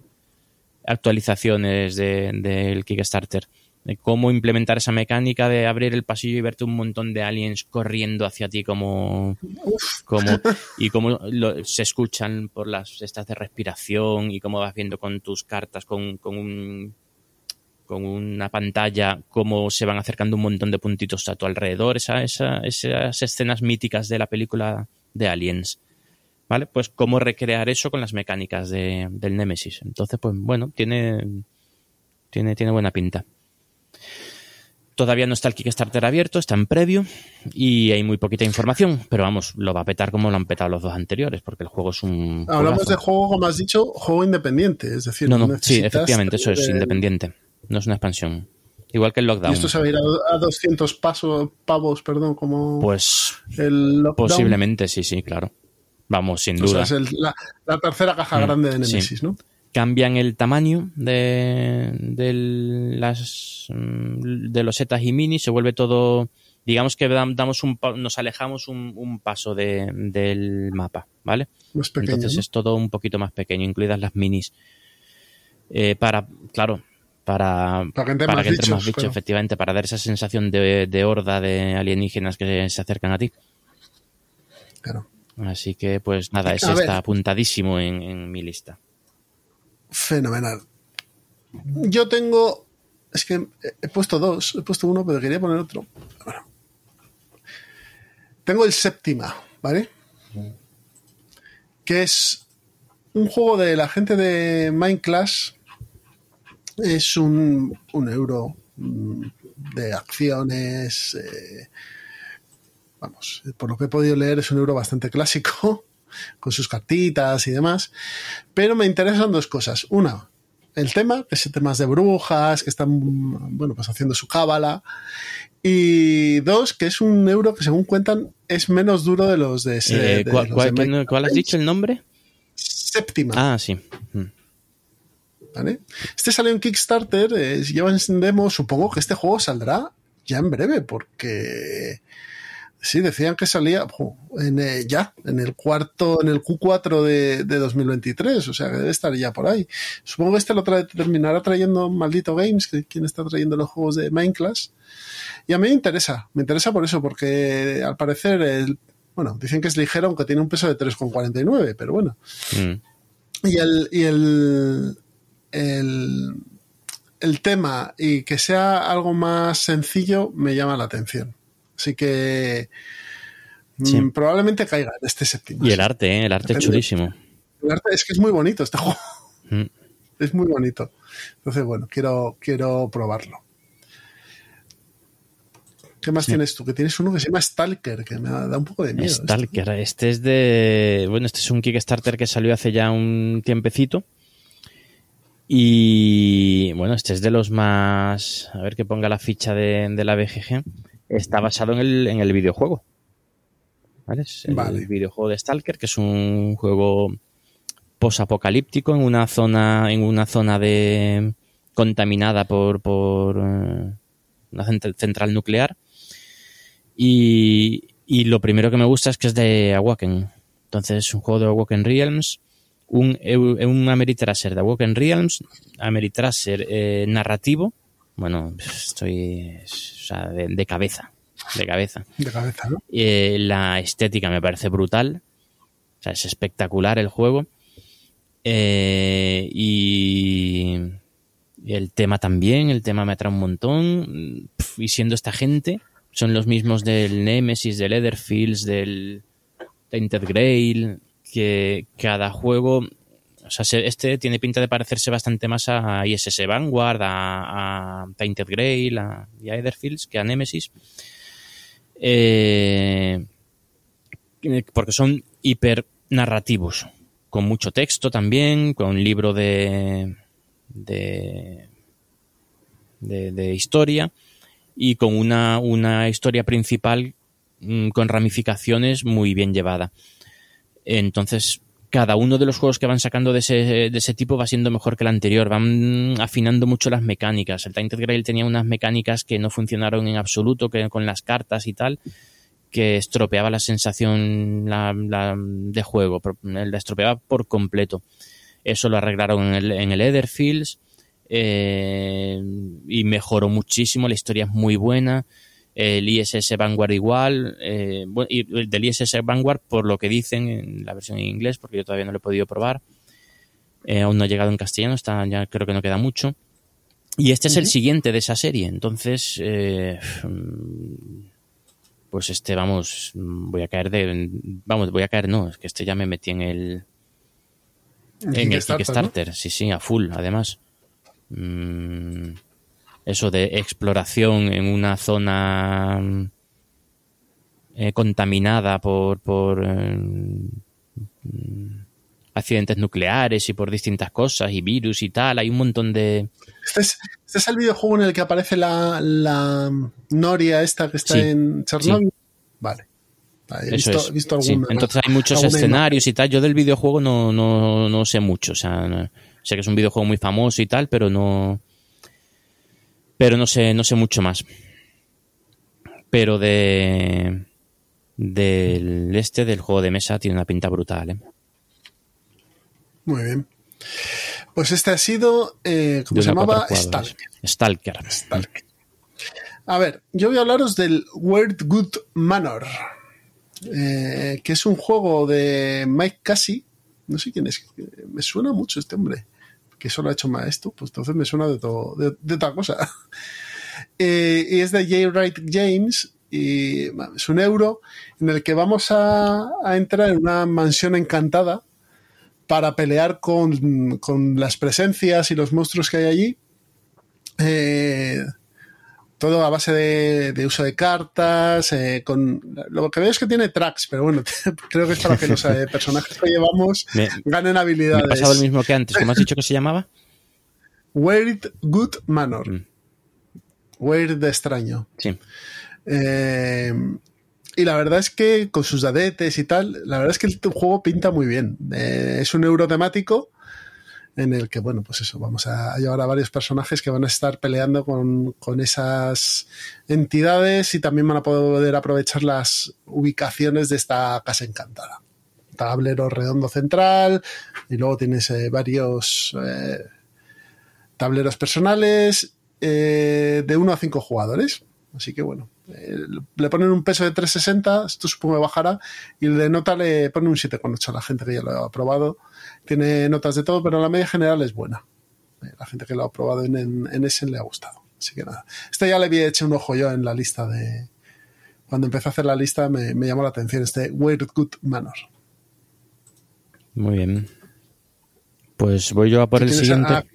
actualizaciones del de, Kickstarter. De cómo implementar esa mecánica de abrir el pasillo y verte un montón de aliens corriendo hacia ti como, como y cómo lo, se escuchan por las estas de respiración y cómo vas viendo con tus cartas con, con un con una pantalla, cómo se van acercando un montón de puntitos a tu alrededor, esa, esa, esas escenas míticas de la película de Aliens. ¿Vale? Pues cómo recrear eso con las mecánicas de, del Nemesis. Entonces, pues bueno, tiene, tiene, tiene buena pinta. Todavía no está el Kickstarter abierto, está en previo y hay muy poquita información, pero vamos, lo va a petar como lo han petado los dos anteriores, porque el juego es un. Hablamos juegazo. de juego, como has dicho, juego independiente, es decir, no, no, sí, efectivamente, eso es independiente. No es una expansión. Igual que el lockdown. ¿Y esto se va a ir a, 200 pasos, pavos, perdón, como pues el lockdown? Posiblemente, sí, sí, claro. Vamos, sin duda. O sea, es el, la, la, tercera caja mm, grande de Nemesis, sí. ¿no? Cambian el tamaño de, de las de los setas y mini, se vuelve todo. Digamos que damos un, nos alejamos un, un paso de, del mapa, ¿vale? Más pequeño, Entonces ¿no? es todo un poquito más pequeño, incluidas las minis. Eh, para, claro, para, para que entre más bichos, más bichos, claro. efectivamente, para dar esa sensación de, de, horda de alienígenas que se acercan a ti. Claro. Así que, pues nada, ese está apuntadísimo en, en, mi lista. Fenomenal. Yo tengo. Es que he puesto dos, he puesto uno, pero quería poner otro. Bueno. Tengo el séptima, ¿vale? Que es un juego de la gente de Minecraft es un, un euro mm, de acciones. Eh, vamos, por lo que he podido leer, es un euro bastante clásico, con sus cartitas y demás. Pero me interesan dos cosas. Una, el tema, que es temas de brujas, que están, bueno, pues haciendo su cábala. Y dos, que es un euro que según cuentan es menos duro de los de ese. Eh, ¿cuál, de los cuál, de ¿cuál, ¿Cuál has dicho el nombre? Séptima. Ah, sí. Mm. ¿Vale? Este salió en Kickstarter, eh, lleva en demo, supongo que este juego saldrá ya en breve, porque sí, decían que salía jo, en, eh, ya, en el cuarto, en el Q4 de, de, 2023, o sea que debe estar ya por ahí. Supongo que este lo trae, terminará trayendo Maldito Games, que quien está trayendo los juegos de Minecraft. Y a mí me interesa, me interesa por eso, porque al parecer, el, bueno, dicen que es ligero, aunque tiene un peso de 3,49, pero bueno. Mm. Y el, y el, el, el, tema y que sea algo más sencillo me llama la atención. Así que sí. mmm, probablemente caiga en este séptimo. Y el arte, ¿eh? el arte es chulísimo. El arte es que es muy bonito este juego. Mm. Es muy bonito. Entonces, bueno, quiero, quiero probarlo. ¿Qué más sí. tienes tú? Que tienes uno que se llama Stalker, que me da un poco de miedo. Stalker, este es de. Bueno, este es un Kickstarter que salió hace ya un tiempecito. Y bueno, este es de los más. A ver que ponga la ficha de, de la BGG. Está basado en el, en el videojuego. ¿Vale? Es el vale. videojuego de Stalker, que es un juego posapocalíptico en una zona. En una zona de. contaminada por. por uh, una central nuclear. Y, y, lo primero que me gusta es que es de Awaken. Entonces es un juego de Awaken Realms un, un Ameritraser de Awoken Realms, Ameritraser eh, narrativo. Bueno, estoy o sea, de, de, cabeza. De cabeza. De cabeza, ¿no? Eh, la estética me parece brutal. O sea, es espectacular el juego. Eh, y, y, el tema también. El tema me atrae un montón. Y siendo esta gente, son los mismos del Nemesis, del Leatherfields, del Tainted Grail que cada juego, o sea, este tiene pinta de parecerse bastante más a ISS Vanguard, a, a Tainted Grail a, y a que a Nemesis. Eh, porque son hiper narrativos, con mucho texto también, con un libro de, de, de, historia y con una, una historia principal mm, con ramificaciones muy bien llevada. Entonces, cada uno de los juegos que van sacando de ese, de ese tipo va siendo mejor que el anterior, van afinando mucho las mecánicas. El Tainted Grail tenía unas mecánicas que no funcionaron en absoluto, que con las cartas y tal, que estropeaba la sensación de juego, la estropeaba por completo. Eso lo arreglaron en el, en el Etherfields eh, y mejoró muchísimo, la historia es muy buena. El ISS Vanguard igual, eh, y el del ISS Vanguard por lo que dicen en la versión en inglés, porque yo todavía no lo he podido probar. Eh, aún no ha llegado en castellano, está, ya creo que no queda mucho. Y este es el siguiente de esa serie, entonces pues este, vamos, voy a caer de, vamos, voy a caer, no, es que este ya me metí en el, en el Kickstarter, sí, sí, a full, además. Mm, eso de exploración en una zona eh, contaminada por, por eh, accidentes nucleares y por distintas cosas y virus y tal. Hay un montón de... Este es, este el videojuego en el que aparece la, la Noria esta que está en Chernobyl. Vale. He visto, alguna, Entonces hay muchos escenarios y tal. Yo del videojuego no, no, no sé mucho. O sea, sé que es un videojuego muy famoso y tal, pero no... Pero no sé, no sé mucho más. Pero de... Del este, del juego de mesa, tiene una pinta brutal, ¿eh? Muy bien. Pues este ha sido, eh, ¿cómo se llamaba? Stalker. Stalker. A ver, yo voy a hablaros del Word Good Manor, eh, que es un juego de Mike Casey. No sé quién es, me suena mucho este hombre, que solo ha hecho más esto, pues entonces me suena de todo, de, otra cosa. (laughs) Eh, y es de J. Wright James, y es un euro en el que vamos a entrar en una mansión encantada para pelear con, las presencias y los monstruos que hay allí. Eh, todo a base de, uso de cartas. Eh, con Lo que veo es que tiene tracks, pero bueno, (laughs) creo que es para que los eh, personajes que llevamos ganen habilidades. Me ha pasado el mismo que antes. ¿Cómo has dicho que se llamaba? Weird Good Manor. Mm. Weird de extraño. Sí. Y la verdad es que con sus dadetes y tal, la verdad es que el juego pinta muy bien. Eh, es un euro temático en el que, bueno, pues eso, vamos a llevar a varios personajes que van a estar peleando con, esas entidades y también van a poder aprovechar las ubicaciones de esta casa encantada. Tablero redondo central y luego tienes eh, varios eh, tableros personales de uno a cinco jugadores. Así que bueno, eh, le ponen un peso de 360, esto supongo que bajará, y el de nota le pone un 7,8 a la gente que ya lo ha probado. Tiene notas de todo, pero la media general es buena. Eh, la gente que lo ha probado en, en, ese le ha gustado. Así que nada. Este ya le había hecho un ojo yo en la lista de. Cuando empecé a hacer la lista me, llamó la atención este Weird Good Manor. Muy bien. Pues voy yo a por el siguiente.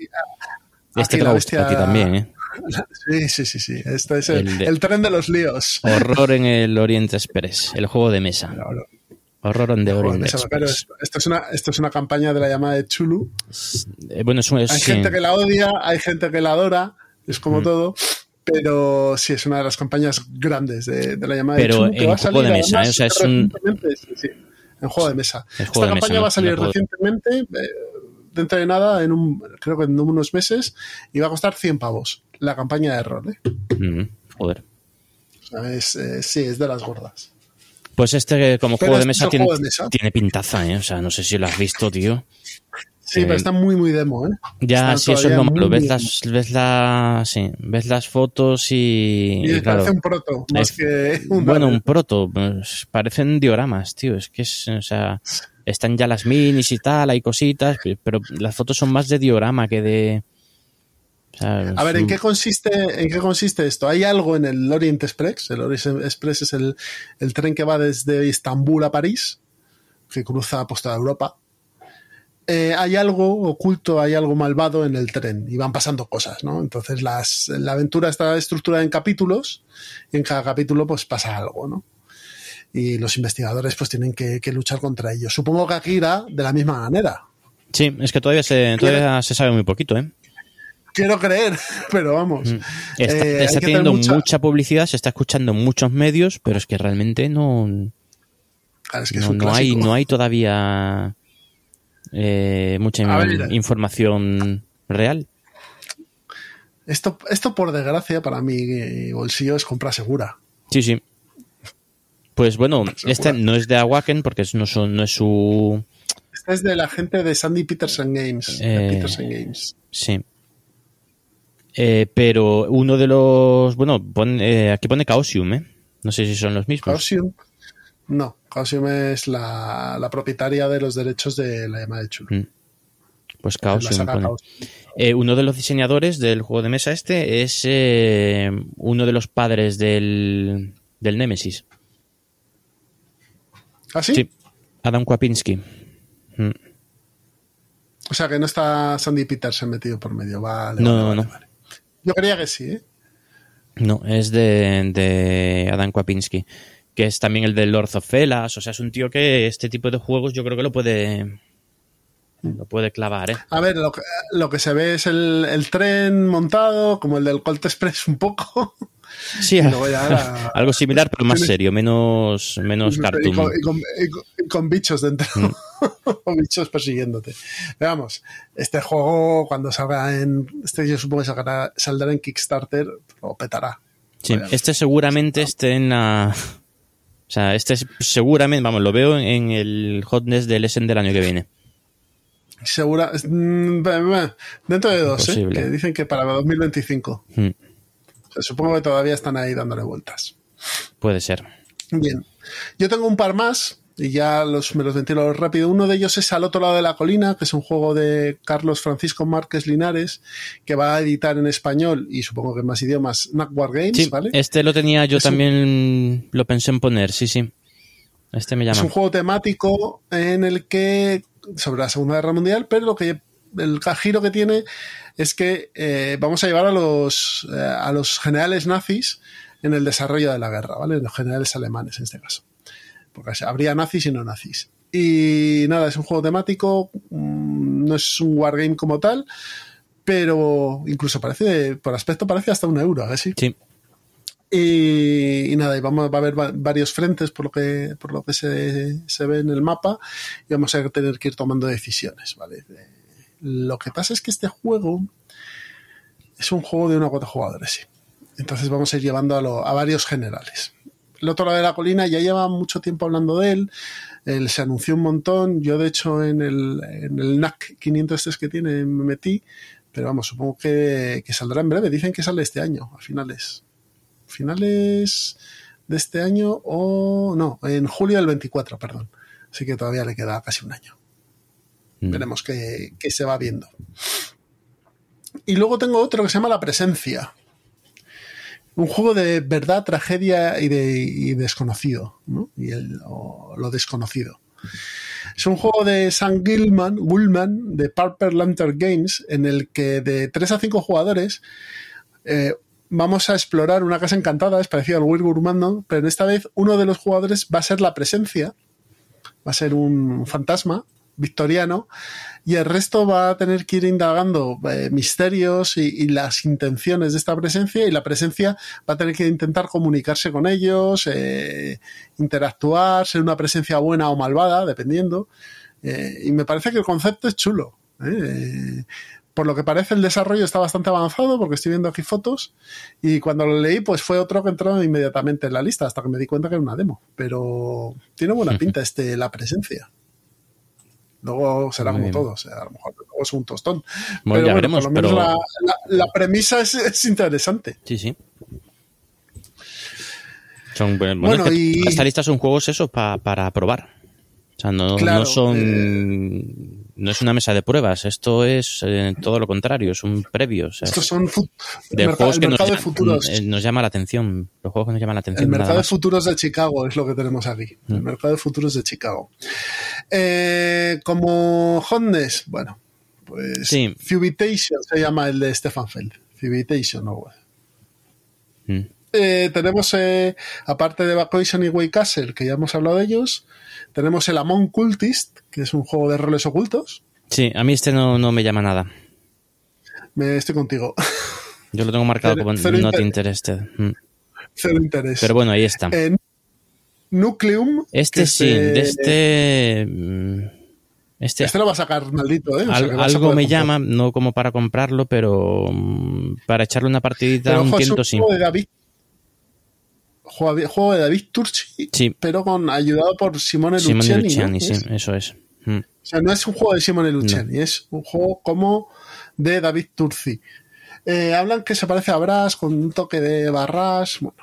este te va a gustar a ti también, ¿eh? (laughs) Sí, sí, sí, sí. Este es el, tren de los líos. Horror en el Oriente Express, el juego de mesa. Horror en the Orient Express. esto, es una, esto es una campaña de la llamada de Chulu. Eh, bueno, hay gente que la odia, hay gente que la adora, es como mm. todo. Pero sí, es una de las campañas grandes de, la llamada de Chulu. Pero en juego de mesa, ¿eh? o sea, es un... en juego de mesa. Esta campaña va a salir recientemente, eh, dentro de nada, en un, creo que en unos meses, y va a costar 100 pavos la campaña de rol. ¿eh? Mm, joder. Eh, sí, es de las gordas. Pues este como juego de, mesa tiene, tiene, pintaza, ¿eh? O sea, no sé si lo has visto, tío. Sí, pero está muy, muy demo, ¿eh? Ya, sí, eso es lo malo. Ves las, ves, la, sí, ves las fotos y. Y, parece un proto, más que (laughs) un Bueno, un proto. Pues, parecen dioramas, tío. Es que es, o sea, están ya las minis y tal, hay cositas, pero las fotos son más de diorama que de a ver, ¿en qué consiste, en qué consiste esto? Hay algo en el Orient Express. El Orient Express es el, tren que va desde Estambul a París, que cruza pues, toda Europa. Eh, hay algo oculto, hay algo malvado en el tren y van pasando cosas, ¿no? Entonces las, la aventura está estructurada en capítulos y en cada capítulo pues pasa algo, ¿no? Y los investigadores pues tienen que, luchar contra ellos. Supongo que aquí irá de la misma manera. Sí, es que todavía se, todavía se sabe muy poquito, ¿eh? Quiero creer, (laughs) pero vamos. Está, Eh, está teniendo mucha- mucha publicidad, se está escuchando en muchos medios, pero es que realmente no, Claro, es que es no, hay, no hay todavía eh, mucha ver. información real. Esto, esto, por desgracia, para mi bolsillo es compra segura. Sí, sí. Pues bueno, este no es de Awaken porque no, son, no es su... Esta es de la gente de Sandy Peterson Games. de Eh, Peterson Games. Sí. Eh, pero uno de los... Bueno, pon- eh, aquí pone Chaosium, ¿eh? No sé si son los mismos. Chaosium. No, Chaosium es la, la propietaria de los derechos de la llama de Chulu. Mm. Pues pone. Chaosium. Eh, uno de los diseñadores del juego de mesa este es uno de los padres del, del Nemesis. ¿Ah, sí? Sí, Adam Kwapinski. Mm. O sea que no está Sandy Peterson metido por medio. Vale, No, vale, no, vale, no. vale. Yo creía que sí, ¿eh? No, es de, de Adam Kwapinski, que es también el de Lord of Velas. O sea, es un tío que este tipo de juegos yo creo que lo puede lo puede clavar, ¿eh? A ver, lo que, lo que se ve es el, el tren montado, como el del Colt Express un poco. Sí, (laughs) la- (laughs) algo similar, pero más serio, menos, menos (laughs) cartoon. con, y con- y con- y con bichos dentro. Mm. (laughs) o bichos persiguiéndote. Veamos, este juego cuando salga en... Este yo supongo que saldrá, saldrá en Kickstarter, lo petará. Sí, Obviamente. este seguramente esté en la... O sea, este es- seguramente, vamos, lo veo en el hotness del Essen del año que viene. Segura, mm, dentro de dos, ¿eh? Que dicen que para 2025. Mm, O sea, supongo que todavía están ahí dándole vueltas. puede ser. Bien. Yo tengo un par más y ya los, me los ventilo rápido. Uno de ellos es Al otro lado de la colina, que es un juego de Carlos Francisco Márquez Linares, que va a editar en español y supongo que en más idiomas Knackwar Games, Sí, ¿vale? este lo tenía yo Es un- también, lo pensé en poner, sí, sí. Este me Es llama. un juego temático en el que sobre la Segunda Guerra Mundial, pero lo que el giro que tiene es que eh, vamos a llevar a los eh, a los generales nazis en el desarrollo de la guerra, ¿vale? Los generales alemanes en este caso. Porque habría nazis y no nazis. Y nada, es un juego temático, mm, no es un wargame como tal, pero incluso parece, por aspecto parece hasta un euro, ¿a que sí? Sí, Y, y nada, y vamos, va a haber va- varios frentes por lo que, por lo que se, se ve en el mapa y vamos a tener que ir tomando decisiones, ¿vale? Eh, Lo que pasa es que este juego es un juego de uno a cuatro jugadores, sí. Entonces vamos a ir llevando a, lo- a varios generales. El otro lado de la colina ya lleva mucho tiempo hablando de él. Él se anunció un montón. Yo, de hecho, en el, en el NAC 503 que tiene me metí. Pero vamos, supongo que, que saldrá en breve. Dicen que sale este año, a finales finales de este año o no, en julio del 24, perdón. Así que todavía le queda casi un año. Mm. Veremos qué, qué se va viendo. Y luego tengo otro que se llama La Presencia. Un juego de verdad, tragedia y, de, y desconocido, ¿no? Y el- lo desconocido. Es un juego de Sam Gilman, Gullman, de Purple Lantern Games, en el que de 3 a 5 jugadores eh, vamos a explorar una casa encantada, es parecido al Weird Gourmand, pero esta vez uno de los jugadores va a ser la presencia, va a ser un fantasma victoriano, y el resto va a tener que ir indagando eh, misterios y, y las intenciones de esta presencia, y la presencia va a tener que intentar comunicarse con ellos, eh, interactuar, ser una presencia buena o malvada, dependiendo. Eh, y me parece que el concepto es chulo. Por lo que parece el desarrollo está bastante avanzado porque estoy viendo aquí fotos y cuando lo leí pues fue otro que entró inmediatamente en la lista hasta que me di cuenta que era una demo. Pero tiene buena (laughs) pinta este la presencia. Luego será Muy como bien. todo, o sea, a lo mejor luego es un tostón. Bueno, ya veremos, por lo menos pero- la, la- la premisa es, es interesante. Sí, sí. Son, bueno, Bueno, es que y- esta lista son juegos esos pa- para probar. O sea, no, Claro, no son. No es una mesa de pruebas, esto es eh, todo lo contrario, es un previo. o sea, Estos son de juegos que nos, de futuros. eh, nos llama la atención. Los juegos que nos llaman la atención. El mercado de futuros de Chicago es lo que tenemos aquí. El Mm. mercado de futuros de Chicago. Eh, como Hotness, bueno, pues Sí. Fubitation se llama el de Stefan Feld. Fubitation, no. Mm. Eh, tenemos, eh, aparte de Vacation y Waycastle, que ya hemos hablado de ellos, tenemos el Amon Cultist, que es un juego de roles ocultos. Sí, a mí este no, no me llama nada. me estoy contigo. Yo lo tengo marcado como not inter- interested. Mm. Cero interés. Pero bueno, ahí está. Eh, Nucleum. Este sí, de este. mm, Este, Este lo va a sacar maldito, ¿eh? O sea, al- algo me comprar. llama, no como para comprarlo, pero mm, para echarle una partidita Pero un ojo, es tiento un sí. de David. Juego, de David Turchi, Sí. pero con ayudado por Simone Luciani. Simone ¿no? Luciani, sí, Es- eso es. Mm. O sea, no es un juego de Simone Luciani, es un juego como de David Turci. Eh, hablan que se parece a Brass con un toque de barras. Bueno,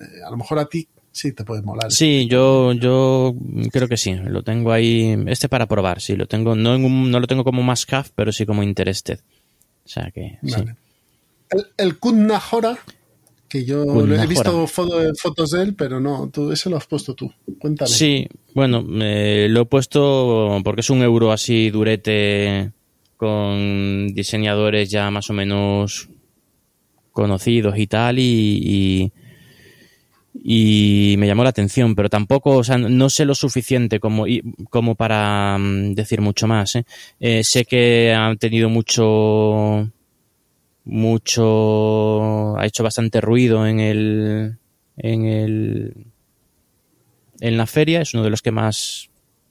eh, a lo mejor a ti sí te puede molar. Sí, yo, yo creo que sí. Lo tengo ahí. Este para probar, sí. Lo tengo, no, en un- no lo tengo como have, pero sí como interested. O sea que sí. Vale. El, el Kunna Hora, que yo Kunna he visto foto- fotos de él, pero no, tú ese lo has puesto tú. Cuéntame. Sí, bueno, eh, lo he puesto porque es un euro así durete con diseñadores ya más o menos conocidos y tal y, y, y me llamó la atención, pero tampoco, o sea, no sé lo suficiente como, como para mm, decir mucho más. ¿eh? Eh, sé que han tenido mucho, mucho, ha hecho bastante ruido en el, en el, en la feria, es uno de los que más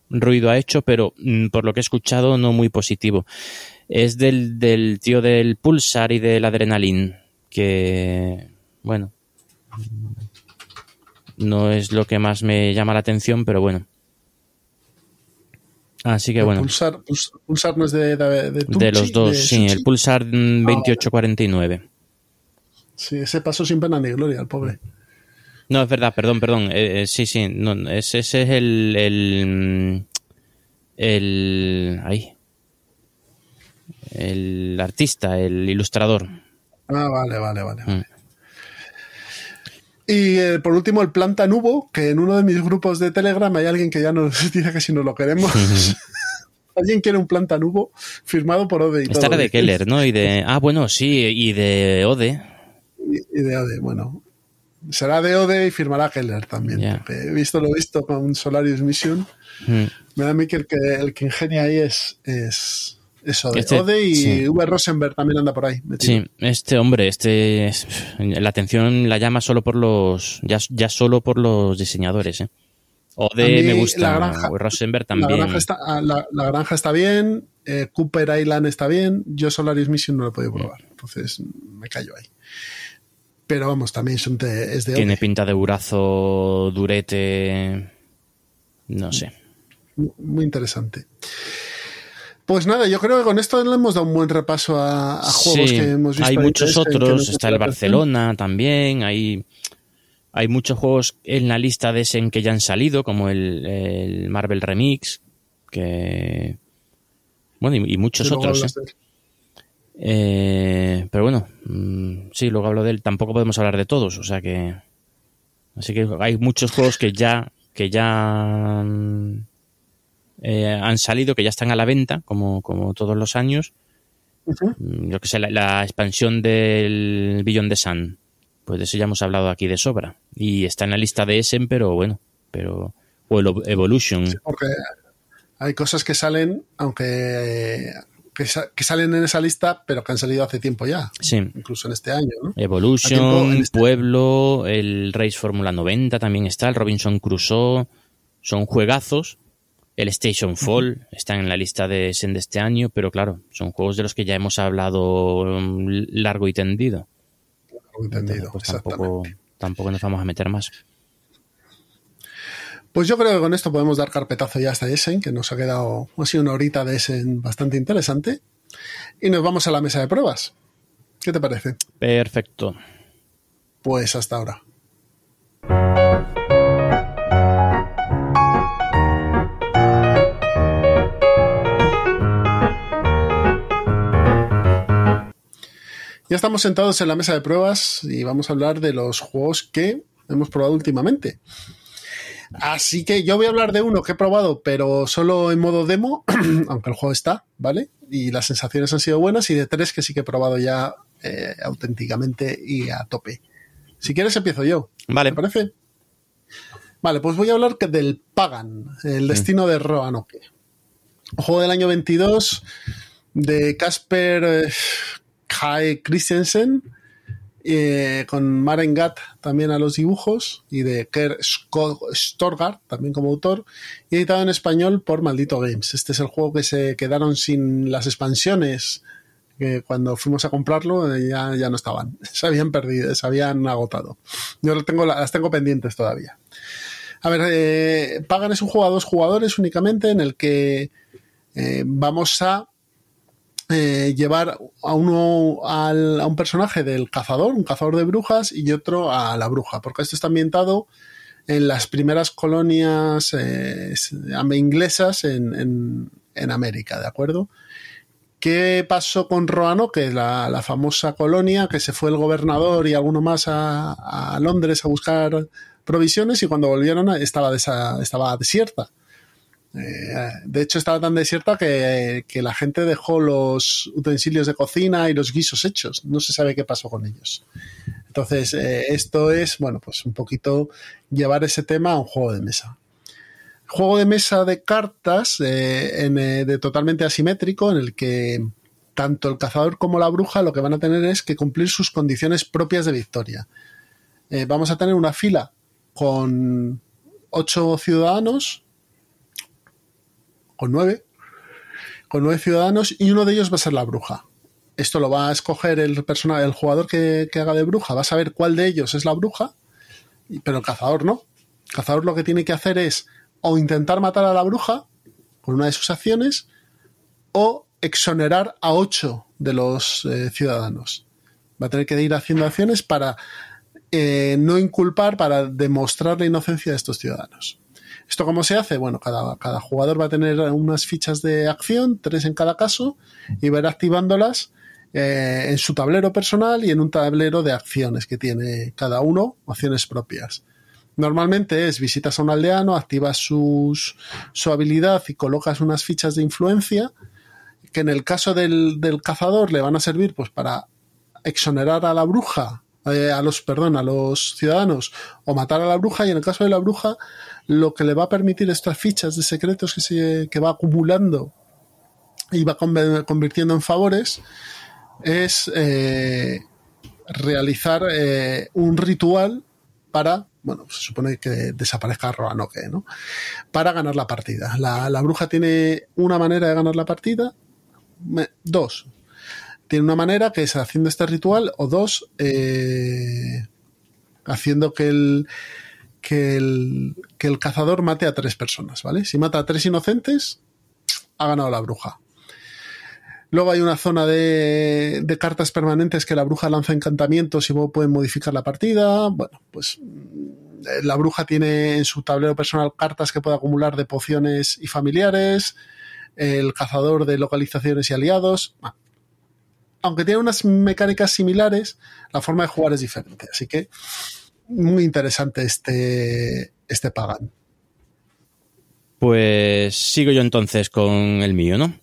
ruido ha hecho, pero mm, por lo que he escuchado no muy positivo. Es del, del tío del Pulsar y del Adrenaline, que, bueno, no es lo que más me llama la atención, pero bueno. Así que El bueno, Pulsar, Puls- Pulsar no es de, de, de Turchi, de los dos, de sí, Suchi. el Pulsar mm, 2849. Sí, ese pasó sin pena ni gloria, el pobre. No, es verdad, perdón, perdón. Eh, eh, sí, sí, no, ese, ese es el, el. El. Ahí. El artista, el ilustrador. Ah, vale, vale, vale. Mm. Y eh, por último, el Planta Nubo, que en uno de mis grupos de Telegram hay alguien que ya nos (laughs) dice que si no lo queremos. (laughs) alguien quiere un Planta Nubo firmado por Ode y Esta todo. era de Keller, ¿no? Y de. Ah, bueno, sí, y de Ode. Y, y de Ode, bueno. Será de Ode y firmará Keller también. He visto lo visto con Solarius Mission. Mm. Me da a mí que el que, el que ingenia ahí es, es, es Ode. Este- Ode y sí. V. Rosenberg también anda por ahí. metido. Sí, este hombre, este. es- La atención la llama solo por los. Ya, ya solo por los diseñadores, ¿eh? Ode mí me la gusta. granja- Rosenberg La también. granja, está, ah, la, la granja está bien, eh, Cooper Island está bien, yo Solaris Mission no lo he podido probar, entonces me callo ahí. Pero vamos, también son de- es de Tiene Ode. pinta de burazo, durete. No sé. muy interesante. Pues nada, yo creo que con esto le hemos dado un buen repaso a, a juegos Sí, que hemos visto. hay muchos otros, está el. Barcelona también, hay, hay muchos juegos en la lista de Essen que ya han salido, como el, el Marvel Remix, que... Bueno, y, y muchos otros. ¿eh? Eh, pero bueno, mm, sí, luego hablo de él. Tampoco podemos hablar de todos, o sea que... Así que hay muchos juegos que ya, que ya mm, eh, han salido, que ya están a la venta, como, como todos los años. Mm, Yo que sé, la, la expansión del Beyond the Sun. Pues de eso ya hemos hablado aquí de sobra. Y está en la lista de Essen, pero bueno, pero... O el Evolution. Porque hay cosas que salen, aunque que, sa- que salen en esa lista, pero que han salido hace tiempo ya, Sí. incluso en este año, Evolution, este- Pueblo, el Race Fórmula 90 también está, el Robinson Crusoe, son juegazos. El Station Fall está en la lista de Essen de este año, pero claro, son juegos de los que ya hemos hablado mm, largo y tendido. Algo entendido, Pues exactamente. tampoco, tampoco nos vamos a meter más. Pues yo creo que con esto podemos dar carpetazo ya hasta Essen, que nos ha quedado así una horita de Essen bastante interesante. Y nos vamos a la mesa de pruebas. ¿Qué te parece? Perfecto. Pues hasta ahora. Ya estamos sentados en la mesa de pruebas y vamos a hablar de los juegos que hemos probado últimamente. Así que yo voy a hablar de uno que he probado, pero solo en modo demo, (clears throat) aunque el juego está, ¿vale? Y las sensaciones han sido buenas, y de tres que sí que he probado ya eh, auténticamente y a tope. Si quieres empiezo yo. Vale. ¿Te parece? Vale, pues voy a hablar del Pagan, el destino de Roanoke. Juego del año 22 de Casper eh, Kai Christensen, eh, con Maren Gatt también a los dibujos y de Kerr Storgard también como autor y editado en español por Maldito Games. Este es el juego que se quedaron sin las expansiones que cuando fuimos a comprarlo eh, ya, ya no estaban, (laughs) se habían perdido, se habían agotado. Yo las tengo pendientes todavía. A ver, eh, Pagan es un juego a dos jugadores únicamente en el que vamos a eh, llevar a uno al, a un personaje del cazador, un cazador de brujas, y otro a la bruja, porque esto está ambientado en las primeras colonias eh, inglesas en, en, América, ¿de acuerdo? ¿Qué pasó con Roanoke, la, la famosa colonia, que se fue el gobernador y alguno más a, a Londres a buscar provisiones y cuando volvieron estaba, desa, estaba desierta? Eh, de hecho, estaba tan desierta que, la gente dejó los utensilios de cocina y los guisos hechos. No se sabe qué pasó con ellos. Entonces, eh, esto es, bueno, pues un poquito llevar ese tema a un juego de mesa. Juego de mesa de cartas eh, en, de totalmente asimétrico, en el que tanto el cazador como la bruja lo que van a tener es que cumplir sus condiciones propias de victoria. vamos a tener una fila con ocho ciudadanos con nueve, con nueve ciudadanos y uno de ellos va a ser la bruja. Esto lo va a escoger el personaje, el jugador que, haga de bruja, va a saber cuál de ellos es la bruja, pero el cazador no. El cazador lo que tiene que hacer es o intentar matar a la bruja con una de sus acciones o exonerar a ocho de los eh, ciudadanos. Va a tener que ir haciendo acciones para eh, no inculpar, para demostrar la inocencia de estos ciudadanos. ¿Esto cómo se hace? Bueno, cada, cada jugador va a tener unas fichas de acción, tres en cada caso, y va a activándolas eh, en su tablero personal y en un tablero de acciones que tiene cada uno, acciones propias. Normalmente es visitas a un aldeano, activas sus, su habilidad y colocas unas fichas de influencia que en el caso del, del cazador le van a servir pues para exonerar a la bruja, eh, a los, perdón, a los ciudadanos o matar a la bruja y en el caso de la bruja lo que le va a permitir estas fichas de secretos que, se, que va acumulando y va convirtiendo en favores es eh, realizar eh, un ritual para, bueno, se supone que desaparezca Roanoke, ¿no? Para ganar la partida. La, la bruja tiene una manera de ganar la partida, dos. Tiene una manera que es haciendo este ritual, o dos, eh, haciendo que el, que el, que el cazador mate a tres personas, ¿vale? Si mata a tres inocentes, ha ganado la bruja. Luego hay una zona de, de, cartas permanentes que la bruja lanza encantamientos y pueden modificar la partida. Bueno, pues mm, la bruja tiene en su tablero personal cartas que puede acumular de pociones y familiares. El cazador de localizaciones y aliados. Aunque tiene unas mecánicas similares, la forma de jugar es diferente. Así que muy interesante este, este Pagan. Pues sigo yo entonces con el mío, ¿no?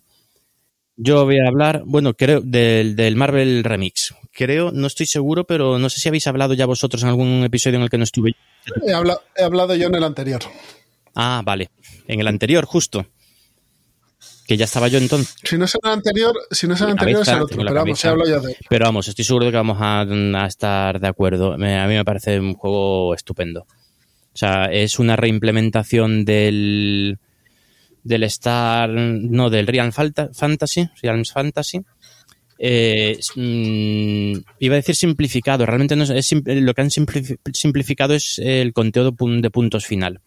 Yo voy a hablar, bueno, creo, del, del, Marvel Remix. Creo, no estoy seguro, pero no sé si habéis hablado ya vosotros en algún episodio en el que no estuve. He, habla, he hablado yo en el anterior. Ah, vale. En el anterior, justo que ya estaba yo entonces. Si no es el anterior, si no es el anterior, es el otro, pero vamos, hablo ya de Pero vamos, estoy seguro de que vamos a, a estar de acuerdo. Me, a mí me parece un juego estupendo. O sea, es una reimplementación del del Star, no, del Real Fantasy, Realms Fantasy. Eh, mmm, iba a decir simplificado, realmente no es, es, lo que han simplificado es el conteo de puntos final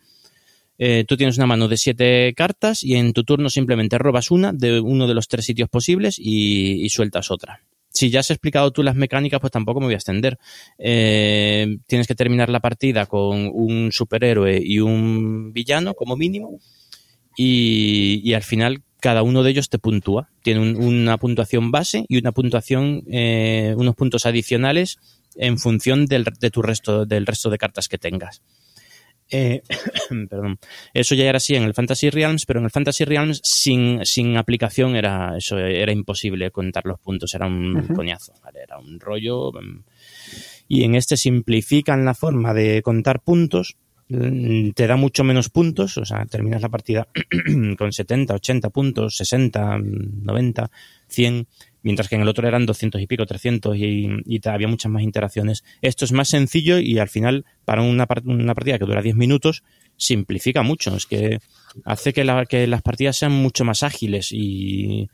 eh, tú tienes una mano de siete cartas y en tu turno simplemente robas una de uno de los tres sitios posibles y, sueltas otra. Si ya has explicado tú las mecánicas, pues tampoco me voy a extender. Eh, tienes que terminar la partida con un superhéroe y un villano, como mínimo, y, al final cada uno de ellos te puntúa. Tiene un, una puntuación base y una puntuación, eh, unos puntos adicionales en función del, de tu resto, del resto de cartas que tengas. Eh, (coughs) perdón. Eso ya era así en el Fantasy Realms, pero en el Fantasy Realms sin, sin aplicación era eso era imposible contar los puntos, era un -huh. coñazo, ¿vale? era un rollo. Mm. Y en este simplifican la forma de contar puntos, mm, te da mucho menos puntos, o sea, terminas la partida (coughs) con 70, 80 puntos, 60, 90, 100 mientras que en el otro eran 200 y pico, 300 y, había muchas más interacciones. Esto es más sencillo y al final, para una, una partida que dura 10 minutos, simplifica mucho. Es que hace que, que las partidas sean mucho más ágiles y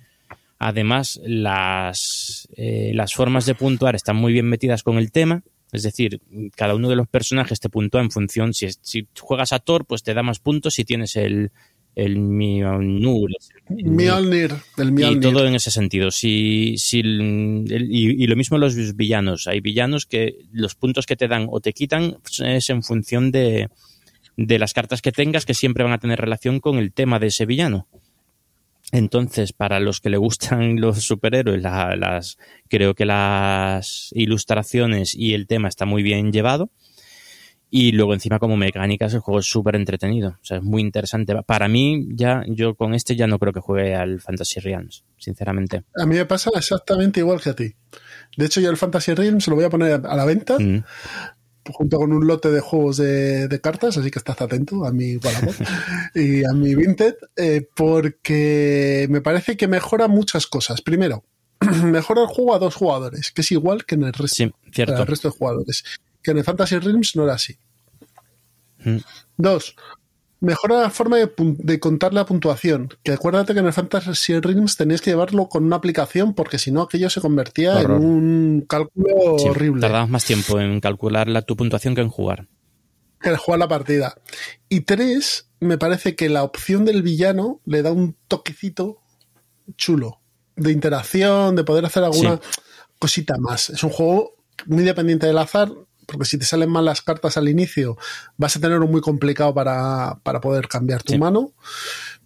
además las, eh, las formas de puntuar están muy bien metidas con el tema. Es decir, cada uno de los personajes te puntúa en función, si, si juegas a Thor, pues te da más puntos si tienes el, el Mjolnir. Mjolnir, el Mjolnir. Y todo en ese sentido. Si, si y, lo mismo los villanos. Hay villanos que los puntos que te dan o te quitan es en función de, de las cartas que tengas que siempre van a tener relación con el tema de ese villano. Entonces, para los que le gustan (laughs) los superhéroes, las, creo que las ilustraciones y el tema está muy bien llevado. Y luego encima como mecánicas el juego es súper entretenido. O sea, es muy interesante. Para mí, ya, yo con este ya no creo que juegue al Fantasy Realms, sinceramente. A mí me pasa exactamente igual que a ti. De hecho, yo el Fantasy Realms lo voy a poner a la venta. Mm. junto con un lote de juegos de, cartas, así que estás atento a mi Gualabot (laughs) y a mi Vinted, eh, porque me parece que mejora muchas cosas. Primero, (clears throat) mejora el juego a dos jugadores, que es igual que en el resto, sí, cierto. el resto de jugadores que en el Fantasy Realms no era así. Mm. Dos, mejora la forma de, contar la puntuación. Que acuérdate que en el Fantasy Realms tenías que llevarlo con una aplicación porque si no aquello se convertía en un cálculo horrible. Tardabas más tiempo en calcular la, tu puntuación que en jugar. Que en jugar la partida. Y tres, me parece que la opción del villano le da un toquecito chulo. De interacción, de poder hacer alguna cosita más. Es un juego muy dependiente del azar porque si te salen mal las cartas al inicio, vas a tener un muy complicado para, poder cambiar tu mano.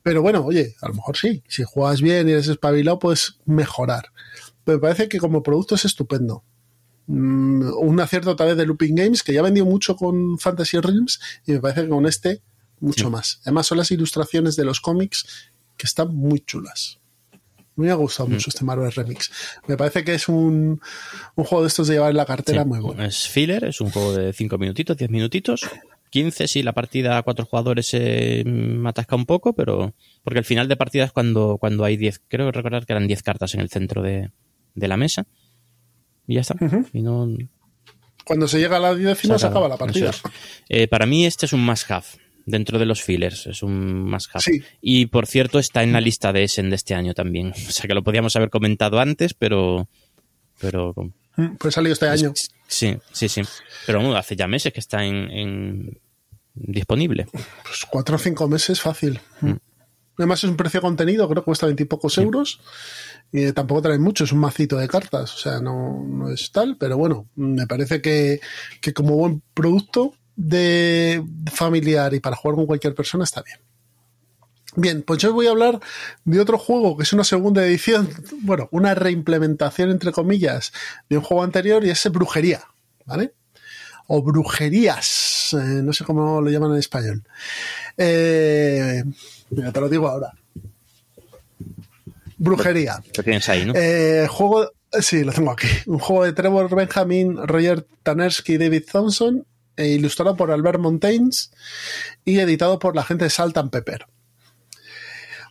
Pero bueno, oye, a lo mejor sí. Si juegas bien y eres espabilado, puedes mejorar. Pero me parece que como producto es estupendo. Mm, un acierto tal vez de Looping Games, que ya vendió mucho con Fantasy Realms, y me parece que con este mucho más. Además, son las ilustraciones de los cómics que están muy chulas. Me ha gustado mucho mm. este Marvel Remix. Me parece que es un, juego de estos de llevar en la cartera muy bueno. Es filler, es un juego de 5 minutitos, 10 minutitos. 15 si la partida a cuatro jugadores se me atasca un poco, pero porque al final de partida es cuando, cuando hay 10, creo recordar que eran 10 cartas en el centro de, la mesa. Y ya está. y no... Cuando se llega a la décima se, acaba la partida. Eh, para mí este es un must have dentro de los fillers. Es un más Y por cierto, está en la lista de Essen de este año también. (laughs) O sea que lo podíamos haber comentado antes, pero. pero mm, pues salido este año. Sí, sí, sí. Pero bueno, hace ya meses que está en, disponible. Pues cuatro o cinco meses fácil. Mm. Además es un precio contenido, creo que cuesta veintipocos euros. Y tampoco trae mucho, es un macito de cartas. O sea, no, no es tal, pero bueno, me parece que, que como buen producto de familiar y para jugar con cualquier persona está bien. Bien, pues yo voy a hablar de otro juego que es una segunda edición, (laughs) bueno, una reimplementación entre comillas de un juego anterior y es Brujería, ¿vale? O Brujerías, eh, no sé cómo lo llaman en español. Eh, mira, te lo digo ahora. Brujería. Lo tienes ahí, ¿no? Eh, juego, sí, lo tengo aquí. Un juego de Trevor Benjamin, Roger Tanersky y David Thompson e ilustrado por Albert Montaigne y editado por la gente de Salt and Pepper.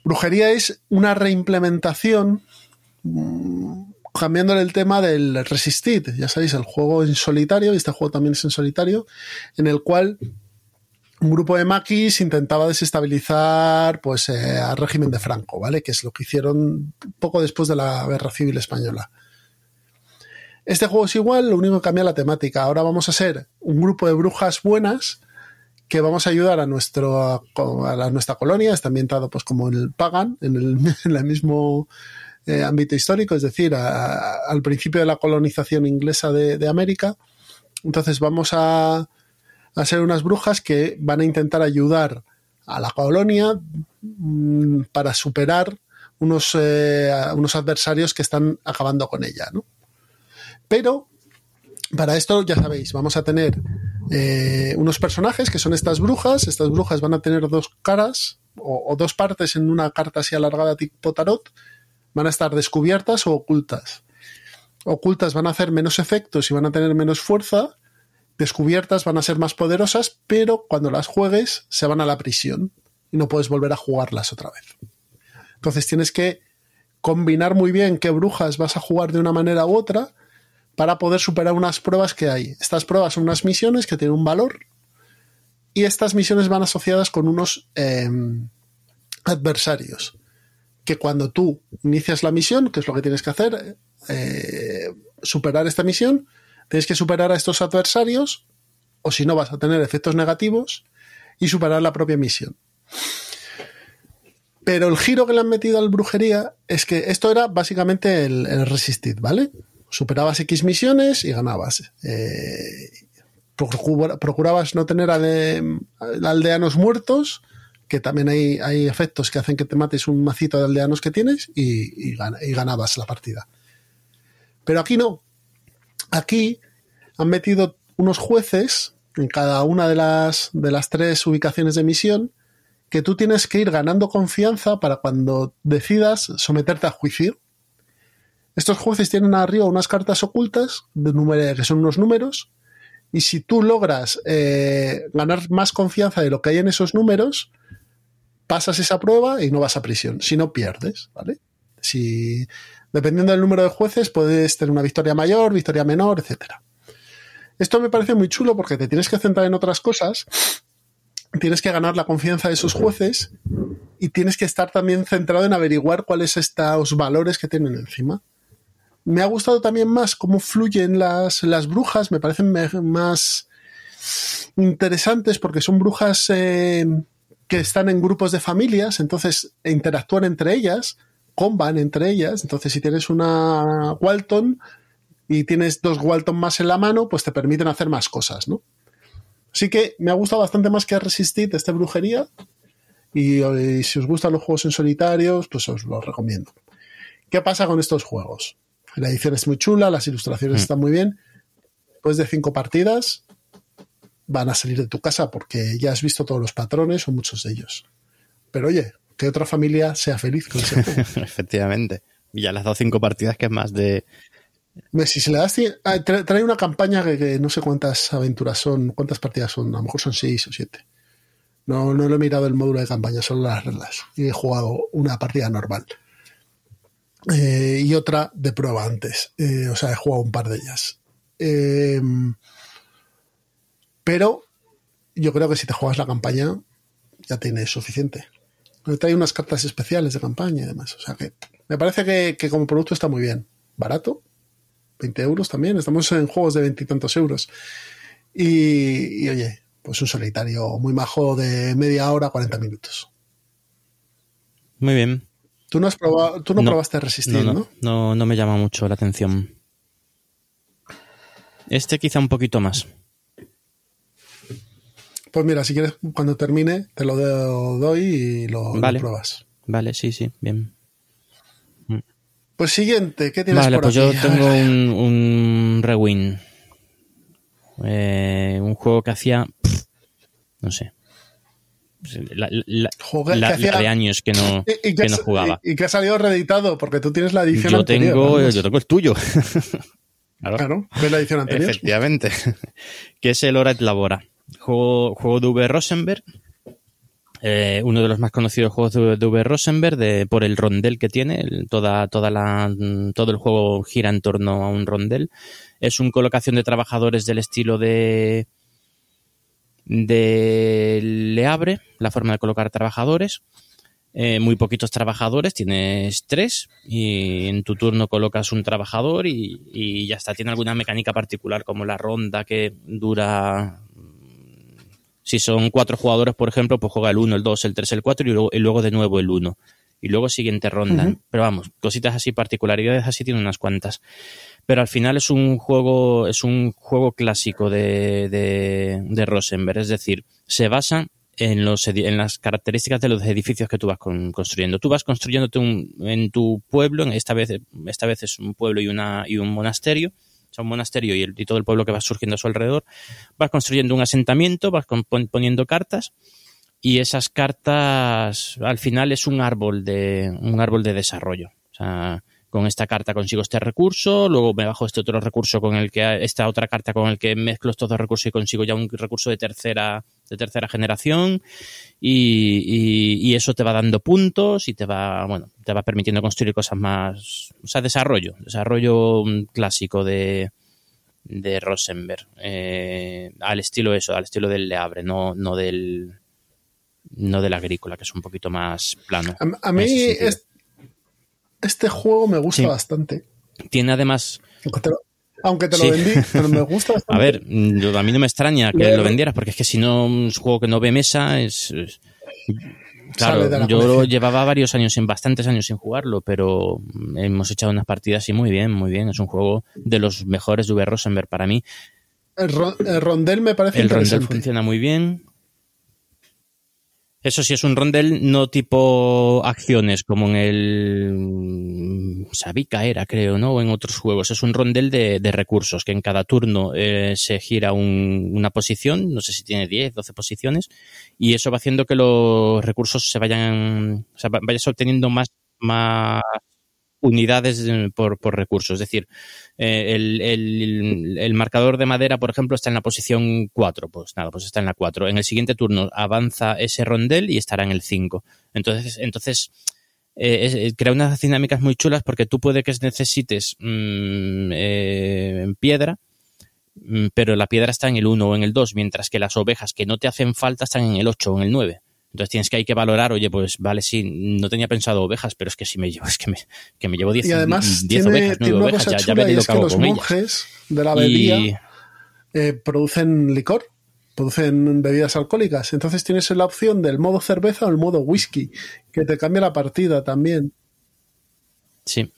Brujería es una reimplementación mm, cambiándole el tema del Resisted, ya sabéis, el juego en solitario, y este juego también es en solitario, en el cual un grupo de maquis intentaba desestabilizar pues eh, al régimen de Franco, ¿vale? Que es lo que hicieron poco después de la Guerra Civil Española. Este juego es igual, lo único que cambia la temática. Ahora vamos a ser un grupo de brujas buenas que vamos a ayudar a, nuestro, a, nuestra colonia. Está ambientado pues como en el Pagan, en el, (laughs) mismo eh, ámbito histórico, es decir, al principio de la colonización inglesa de, América. Entonces vamos a, ser unas brujas que van a intentar ayudar a la colonia mm, para superar unos, eh, unos adversarios que están acabando con ella, ¿no? Pero para esto, ya sabéis, vamos a tener eh, unos personajes que son estas brujas. Estas brujas van a tener dos caras o, dos partes en una carta así alargada tipo tarot. Van a estar descubiertas o ocultas. Ocultas van a hacer menos efectos y van a tener menos fuerza. Descubiertas van a ser más poderosas, pero cuando las juegues se van a la prisión y no puedes volver a jugarlas otra vez. Entonces tienes que combinar muy bien qué brujas vas a jugar de una manera u otra para poder superar unas pruebas que hay. Estas pruebas son unas misiones que tienen un valor y estas misiones van asociadas con unos em, adversarios que cuando tú inicias la misión, que es lo que tienes que hacer, eh, superar esta misión, tienes que superar a estos adversarios o si no vas a tener efectos negativos y superar la propia misión. Pero el giro que le han metido al brujería es que esto era básicamente el, el ¿vale? Superabas X misiones y ganabas. Eh, procurabas no tener aldeanos muertos, que también hay, hay, efectos que hacen que te mates un macito de aldeanos que tienes y, y, y ganabas la partida. Pero aquí no. Aquí han metido unos jueces en cada una de las, de las tres ubicaciones de misión que tú tienes que ir ganando confianza para cuando decidas someterte a juicio. Estos jueces tienen arriba unas cartas ocultas de que son unos números y si tú logras eh, ganar más confianza de lo que hay en esos números, pasas esa prueba y no vas a prisión. Si no, pierdes, ¿vale? Si, dependiendo del número de jueces, puedes tener una victoria mayor, victoria menor, etc. Esto me parece muy chulo porque te tienes que centrar en otras cosas tienes que ganar la confianza de esos jueces y tienes que estar también centrado en averiguar cuáles estos valores que tienen encima. Me ha gustado también más cómo fluyen las, las brujas, me parecen más interesantes porque son brujas eh, que están en grupos de familias, entonces interactúan entre ellas, comban entre ellas, entonces si tienes una Walton y tienes dos Walton más en la mano, pues te permiten hacer más cosas, ¿no? Así que me ha gustado bastante más que Resistir este brujería. Y, y, si os gustan los juegos en solitarios, pues os los recomiendo. ¿Qué pasa con estos juegos? La edición es muy chula, las ilustraciones Mm. están muy bien. Después de cinco partidas, van a salir de tu casa porque ya has visto todos los patrones o muchos de ellos. Pero oye, que otra familia sea feliz con ese juego. (laughs) Efectivamente. Y ya le has dado cinco partidas que es más de. Si se le das. ah, tra- Trae una campaña que, que no sé cuántas aventuras son, cuántas partidas son, a lo mejor son seis o siete. No, no lo he mirado el módulo de campaña, solo las reglas. Y he jugado una partida normal. Eh, y otra de prueba antes. Eh, o sea, he jugado un par de ellas. Eh, pero yo creo que si te juegas la campaña, ya tienes suficiente. Porque Trae unas cartas especiales de campaña y demás. O sea que me parece que, que como producto está muy bien. Barato, 20 euros también. Estamos en juegos de veintitantos euros. Y, y, oye, pues un solitario muy majo de media hora, 40 minutos. Muy bien. Tú no, has probado, tú no, No. probaste resistir, No, ¿no? no, me llama mucho la atención. Este quizá un poquito más. Pues mira, si quieres, cuando termine, te lo do- doy y lo, lo Vale. pruebas. Vale, sí, sí, bien. Pues siguiente, ¿qué tienes Vale, por pues aquí? yo tengo un, un Rewind. Eh, un juego que hacía. pff, no sé. La, la- Joder, la- que hacía- la de años que no, Y- y que que no jugaba. Y, y que ha salido reeditado, porque tú tienes la edición Yo anterior. tengo, yo tengo el tuyo. (laughs) Claro. Claro, ves la edición anterior. Efectivamente. que es el Hora et Labora. Juego, juego de V. Rosenberg. Eh, uno de los más conocidos juegos de, de V. Rosenberg de, por el rondel que tiene. el- toda, toda la, todo el juego gira en torno a un rondel. Es una colocación de trabajadores del estilo de de Le Abre, la forma de colocar trabajadores. Eh, muy poquitos trabajadores, tienes tres y en tu turno colocas un trabajador y, y ya está. Tiene alguna mecánica particular como la ronda que dura... Si son cuatro jugadores, por ejemplo, pues juega el 1, el 2, el 3, el 4 y luego, y luego de nuevo el 1. Y luego siguiente ronda. Pero vamos, cositas así, particularidades así tiene unas cuantas. Pero al final es un juego, es un juego clásico de, de, de Rosenberg. Es decir, se basa en, los, en las características de los edificios que tú vas con- construyendo. Tú vas construyéndote un, en tu pueblo, en esta vez, esta vez es un pueblo y, una, y un monasterio, o sea, un monasterio y, el- y todo el pueblo que va surgiendo a su alrededor. Vas construyendo un asentamiento, vas poniendo cartas y esas cartas al final es un árbol de, un árbol de desarrollo. O sea, con esta carta consigo este recurso, luego me bajo este otro recurso con el que esta otra carta con el que mezclo estos dos recursos y consigo ya un recurso de tercera de tercera generación y, y, eso te va dando puntos y te va bueno te va permitiendo construir cosas más o sea desarrollo desarrollo clásico de de Rosenberg eh, al estilo eso al estilo del Leabre no no del no del agrícola que es un poquito más plano a, mí este juego me gusta bastante. Tiene además. Aunque te lo, vendí, pero me gusta (laughs) bastante. A ver, a mí no me extraña que lo vendieras, porque es que si no, un juego que no ve mesa es. Claro, yo llevaba varios años, en bastantes años sin jugarlo, pero hemos echado unas partidas y muy bien, muy bien. Es un juego de los mejores de V. Rosenberg para mí. El, rondel me parece El rondel funciona muy bien. Eso sí es un rondel no tipo acciones como en el Sabica era, creo, ¿no? O en otros juegos. Es un rondel de, recursos que en cada turno eh, se gira una posición, no sé si tiene 10, 12 posiciones, y eso va haciendo que los recursos se vayan, o sea, vayas obteniendo más, más unidades por, por recursos. Es decir, eh, el, marcador de madera, por ejemplo, está en la posición 4. Pues nada, pues está en la 4. En el siguiente turno avanza ese rondel y estará en el 5. Entonces, entonces eh, eh, crea unas dinámicas muy chulas porque tú puede que necesites mm, piedra, mm, pero la piedra está en el 1 o en el 2, mientras que las ovejas que no te hacen falta están en el 8 o en el 9. Entonces tienes que hay que valorar, oye, pues vale, sí, no tenía pensado ovejas, pero es que si me llevo, es que me, que me llevo 10 ovejas, 9 ovejas, ya, ya veré lo que hago los monjes de la abadía eh, producen licor, producen bebidas alcohólicas. Entonces tienes la opción del modo cerveza o el modo whisky, que te cambia la partida también. Sí.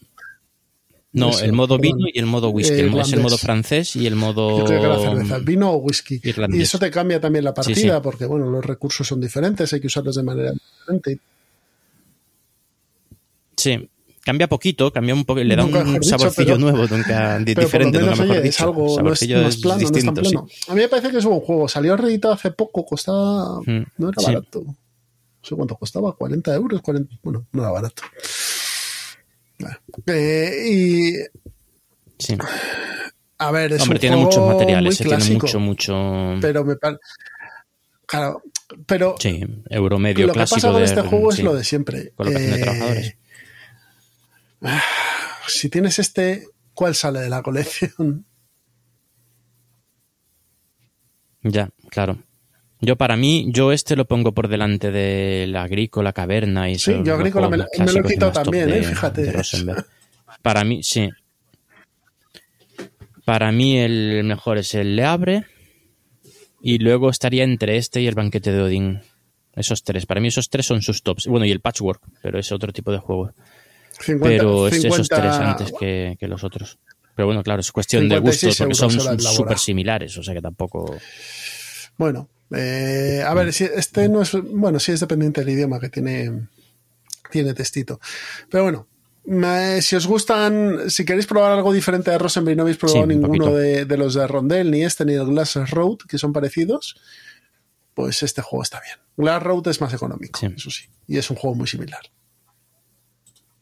No, el modo vino y el modo whisky. es el modo francés y el modo. Yo creo que la cerveza, vino o whisky. Y eso te cambia también la partida, porque bueno, los recursos son diferentes, hay que usarlos de manera diferente. Sí, cambia poquito, cambia un poco, le da un saborcillo nuevo, nunca (laughs) diferente, menos, Es algo, no es, plano, no es tan plano. A mí me parece que es un buen juego. Salió reeditado hace poco, costaba. Mm, no era barato. No sé cuánto costaba, 40 euros, 40, bueno, no era barato. Eh, y. Sí. A ver, es Hombre, tiene muchos materiales, eh, tiene mucho, mucho. Pero me parece. Claro, pero. Sí, euro medio lo clásico. Lo que pasa con este juego es lo de siempre. Colocación de trabajadores. Eh, (sighs) si tienes este, ¿cuál sale de la colección? Ya, claro. Yo para mí, yo este lo pongo por delante de la agrícola, caverna y Sí, yo agrícola me, lo he quitado también, ¿eh? fíjate. Para mí, sí. Para mí el mejor es el Le Abre y luego estaría entre este y el banquete de Odín. Esos tres. Para mí esos tres son sus tops. Bueno, y el Patchwork, pero es otro tipo de juego. pero es esos tres antes que, los otros. Pero bueno, claro, es cuestión de gusto, porque son súper similares, o sea que tampoco... Bueno, eh, a ver, si este no es, bueno, sí es dependiente del idioma que tiene, tiene textito. Pero bueno, si os gustan, si queréis probar algo diferente de Rosenberg y no habéis probado ninguno de, los de Rondel, ni este, ni el Glass Road, que son parecidos, pues este juego está bien. Glass Road es más económico, eso sí, y es un juego muy similar.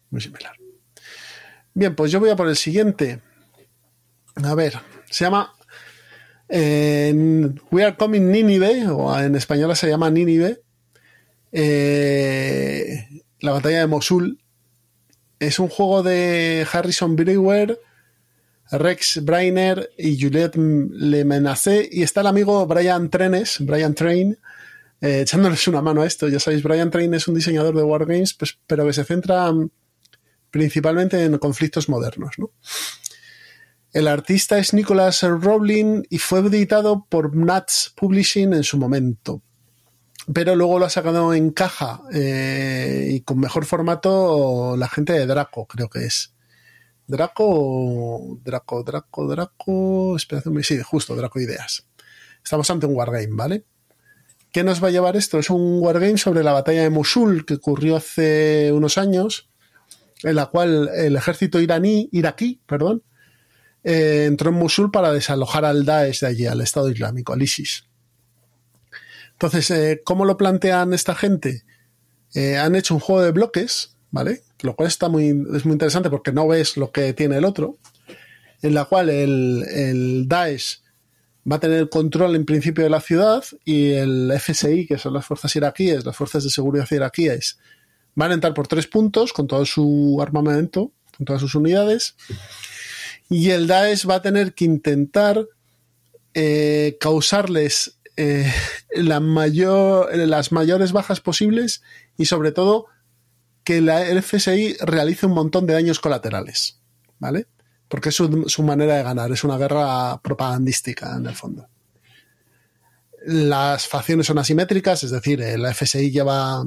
Muy similar. Bien, pues yo voy a por el siguiente. A ver, se llama en We Are Coming Ninive, o en español se llama Ninive, eh, la batalla de Mosul. Es un juego de Harrison Brewer, Rex Brainer y Juliette Lemenacé. Y está el amigo Brian Trenes, Brian Train, eh, echándoles una mano a esto. Ya sabéis, Brian Train es un diseñador de Wargames, pues, pero que se centra principalmente en conflictos modernos. ¿no? El artista es Nicholas Rowling y fue editado por Nuts Publishing en su momento. Pero luego lo ha sacado en caja eh, y con mejor formato la gente de Draco, creo que es. Draco, Draco, Draco, Draco. Esperación, sí, justo, Draco Ideas. Estamos ante un wargame, ¿vale? ¿Qué nos va a llevar esto? Es un wargame sobre la batalla de Mosul que ocurrió hace unos años, en la cual el ejército iraní, iraquí, perdón, eh, entró en Mosul para desalojar al Daesh de allí, al Estado Islámico, al ISIS. Entonces, eh, ¿cómo lo plantean esta gente? Eh, han hecho un juego de bloques, ¿vale? lo cual está muy, es muy interesante porque no ves lo que tiene el otro, en la cual el, el Daesh va a tener control en principio de la ciudad y el FSI, que son las fuerzas iraquíes, las fuerzas de seguridad iraquíes, van a entrar por tres puntos con todo su armamento, con todas sus unidades, y el Daesh va a tener que intentar eh, causarles eh, (laughs) la las mayores bajas posibles y sobre todo que la, FSI realice un montón de daños colaterales, ¿vale? Porque es su, manera de ganar, es una guerra propagandística en el fondo. Las facciones son asimétricas, es decir, el FSI lleva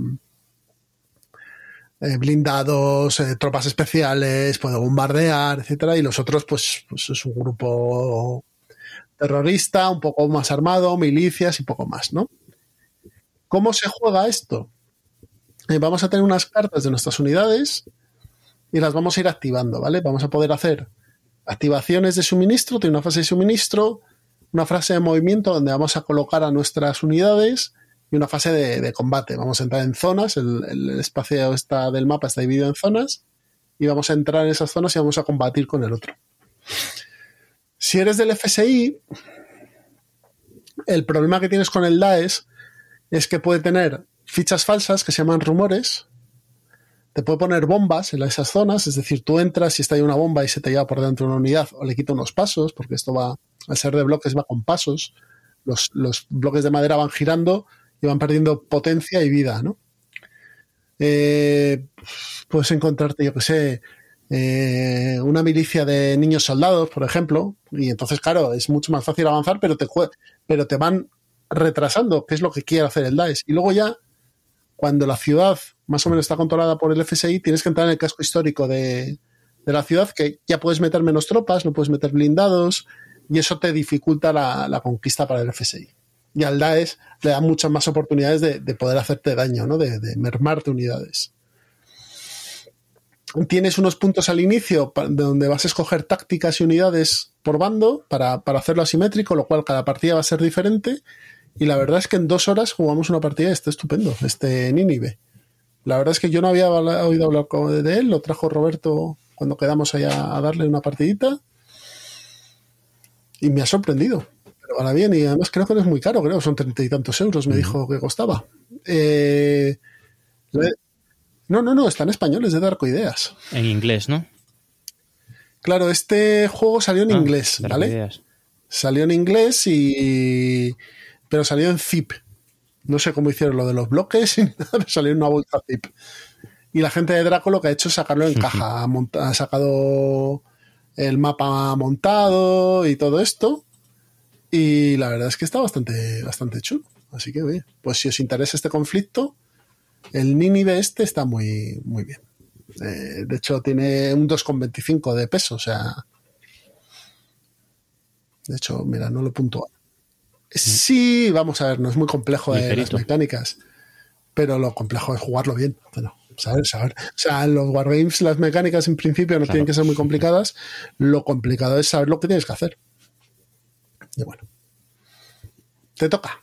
eh, blindados, eh, tropas especiales, puede bombardear, etcétera, y los otros, pues, pues, es un grupo terrorista, un poco más armado, milicias y poco más, ¿no? ¿Cómo se juega esto? Eh, vamos a tener unas cartas de nuestras unidades y las vamos a ir activando, ¿vale? Vamos a poder hacer activaciones de suministro, tiene una fase de suministro, una fase de movimiento donde vamos a colocar a nuestras unidades una fase de, combate. Vamos a entrar en zonas, el, el, espacio está del mapa está dividido en zonas y vamos a entrar en esas zonas y vamos a combatir con el otro. Si eres del FSI, el problema que tienes con el DAES es que puede tener fichas falsas que se llaman rumores, te puede poner bombas en esas zonas, es decir, tú entras y está ahí una bomba y se te lleva por dentro una unidad o le quita unos pasos, porque esto va, al ser de bloques, va con pasos. Los, los bloques de madera van girando y van perdiendo potencia y vida, ¿no? Eh, puedes encontrarte, yo que sé, eh, una milicia de niños soldados, por ejemplo, y entonces, claro, es mucho más fácil avanzar, pero te, pero te van retrasando, que es lo que quiere hacer el DAES. Y luego ya, cuando la ciudad más o menos está controlada por el FSI, tienes que entrar en el casco histórico de, de la ciudad, que ya puedes meter menos tropas, no puedes meter blindados, y eso te dificulta la, la conquista para el FSI. Y al DAES le da muchas más oportunidades de, de poder hacerte daño, ¿no? de, de mermarte unidades tienes unos puntos al inicio donde vas a escoger tácticas y unidades por bando para, para, hacerlo asimétrico, lo cual cada partida va a ser diferente. Y la verdad es que en dos horas jugamos una partida este estupendo, este Nínive. La verdad es que yo no había oído hablar de él, lo trajo Roberto cuando quedamos allá a darle una partidita. Y me ha sorprendido. Pero ahora bien, y además creo que no es muy caro, creo, son treinta y tantos euros, me uh -huh. dijo que costaba. Eh, no, no, no, está en español, es de Darko Ideas. En inglés, ¿no? Claro, este juego salió en ah, inglés, ¿vale? Ideas. Salió en inglés y. Pero salió en zip. No sé cómo hicieron lo de los bloques (laughs) y nada, salió en una bolsa zip. Y la gente de Draco lo que ha hecho es sacarlo en caja. Ha, ha sacado el mapa montado y todo esto. Y la verdad es que está bastante, bastante chulo. Así que, oye, pues si os interesa este conflicto, el Nínive este está muy, muy bien. Eh, de hecho, tiene un 2,25 de peso, o sea. De hecho, mira, no lo puntúa. Sí, vamos a ver, no es muy complejo de las mecánicas, pero lo complejo es jugarlo bien. Bueno, saber, saber. O sea, los Wargames, las mecánicas en principio no claro. tienen que ser muy complicadas. Lo complicado es saber lo que tienes que hacer. Y bueno, te toca.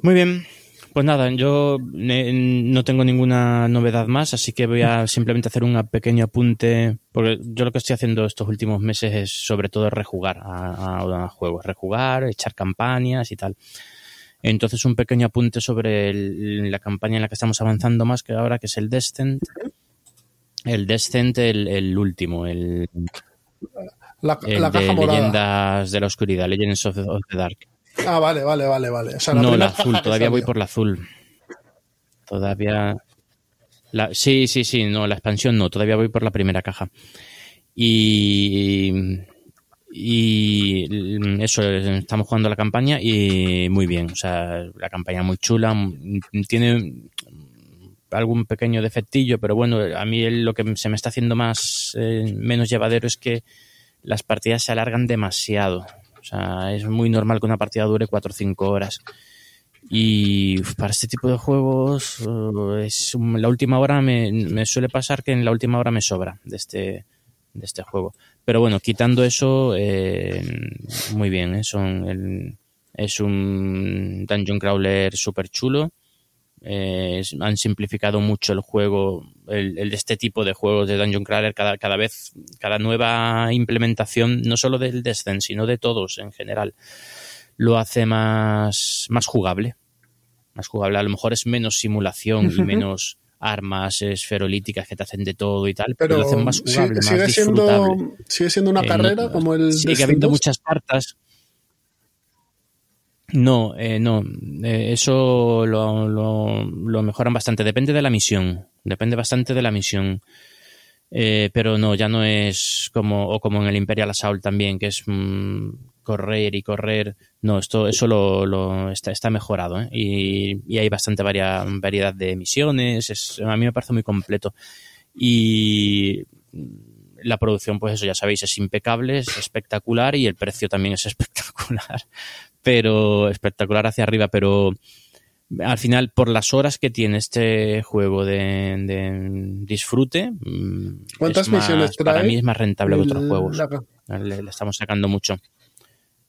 Muy bien. Pues nada, yo no tengo ninguna novedad más, así que voy a (laughs) simplemente hacer un pequeño apunte, porque yo lo que estoy haciendo estos últimos meses es sobre todo rejugar a, a juegos, rejugar, echar campañas y tal. Entonces un pequeño apunte sobre el, la campaña en la que estamos avanzando más que ahora, que es el Descent. El Descent, el, el último, el, la, el la de Leyendas de la Oscuridad, Legends of, of the Dark. Ah, vale, vale, vale, vale. O sea, la no, la azul, todavía voy por la azul. Todavía. La... Sí, sí, sí, no, la expansión no, todavía voy por la primera caja. Y. Y eso, estamos jugando la campaña y muy bien. O sea, la campaña muy chula. Tiene algún pequeño defectillo, pero bueno, a mí lo que se me está haciendo más eh, menos llevadero es que las partidas se alargan demasiado. O sea, es muy normal que una partida dure 4 o 5 horas. Y para este tipo de juegos, uh, es la última hora me, me, suele pasar que en la última hora me sobra de este, de este juego. Pero bueno, quitando eso, eh, muy bien. ¿eh? Son el, es un dungeon crawler súper chulo. Eh, han simplificado mucho el juego, el, de este tipo de juegos de Dungeon Crawler, cada, cada vez, cada nueva implementación, no solo del Descent, sino de todos en general, lo hace más, más jugable. Más jugable. A lo mejor es menos simulación y menos armas esferolíticas que te hacen de todo y tal, pero, lo hacen más jugable, sigue, más siendo, Sigue siendo una eh, carrera como el. Sigue habiendo muchas cartas. No, eh, no. Eh, eso lo, lo, mejoran bastante. Depende de la misión. Depende bastante de la misión. Eh, pero no, ya no es como, o como en el Imperial Assault también, que es mm, correr y correr. No, esto, eso lo, lo está, está, mejorado. Y, y, hay bastante variedad de misiones. Es, a mí me parece muy completo. Y la producción, pues eso ya sabéis, es impecable, es espectacular y el precio también es (laughs) espectacular pero espectacular hacia arriba, pero al final, por las horas que tiene este juego de, disfrute, mm, ¿cuántas misiones trae? Para mí es más rentable que otros juegos. Le, estamos sacando mucho.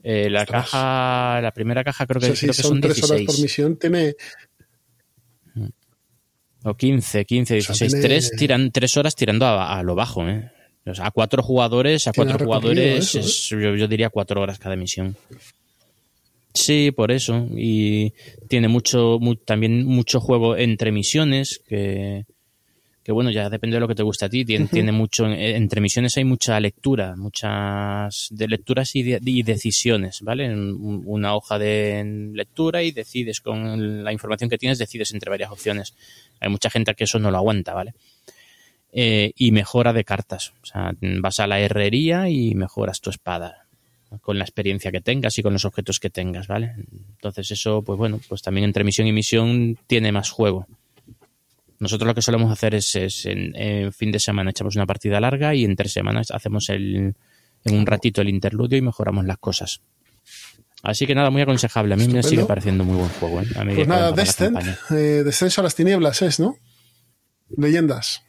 Eh, la caja, la primera caja creo que, creo que son, 16. horas por misión, tiene mm. o 15, 15, 16. tres, tiran, tres horas tirando a, lo bajo, ¿eh? O sea, a cuatro jugadores, a cuatro jugadores, ¿eh? yo, yo, diría cuatro horas cada misión. Sí, por eso. Y tiene mucho, también mucho juego entre misiones, que, que bueno, ya depende de lo que te guste a ti. Tiene, mucho, entre misiones hay mucha lectura, muchas de lecturas y, y decisiones, ¿vale? Una hoja de lectura y decides con la información que tienes, decides entre varias opciones. Hay mucha gente que eso no lo aguanta, ¿vale? Eh, y mejora de cartas. O sea, vas a la herrería y mejoras tu espada con la experiencia que tengas y con los objetos que tengas, ¿vale? Entonces eso, pues bueno, pues también entre misión y misión tiene más juego. Nosotros lo que solemos hacer es, en, fin de semana echamos una partida larga y en tres semanas hacemos el, en un ratito el interludio y mejoramos las cosas. Así que nada, muy aconsejable. A mí me sigue pareciendo muy buen juego. ¿eh? pues nada, Descent, eh, Descenso a las tinieblas es, ¿no? Leyendas.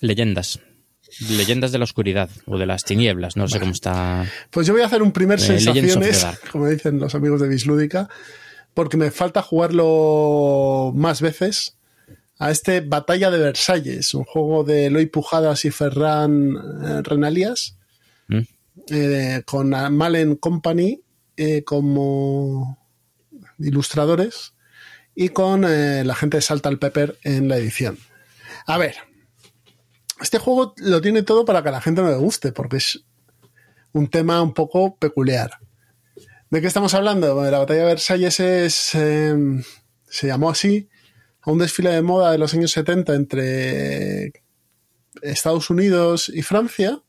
Leyendas. Leyendas de la oscuridad o de las tinieblas, no sé cómo está. Pues yo voy a hacer un primer eh, sensaciones, (laughs) como dicen los amigos de Bislúdica, porque me falta jugarlo más veces a este Batalla de Versalles, un juego de Eloy Pujadas y Ferran eh, Renalias, ¿Mm? eh, con Malen Company como ilustradores y con la gente de Salta al Pepper en la edición. A ver, este juego lo tiene todo para que a la gente no le guste, porque es un tema un poco peculiar. ¿De qué estamos hablando? la batalla de Versalles es, em, se llamó así a un desfile de moda de los años 70 entre Estados Unidos y Francia,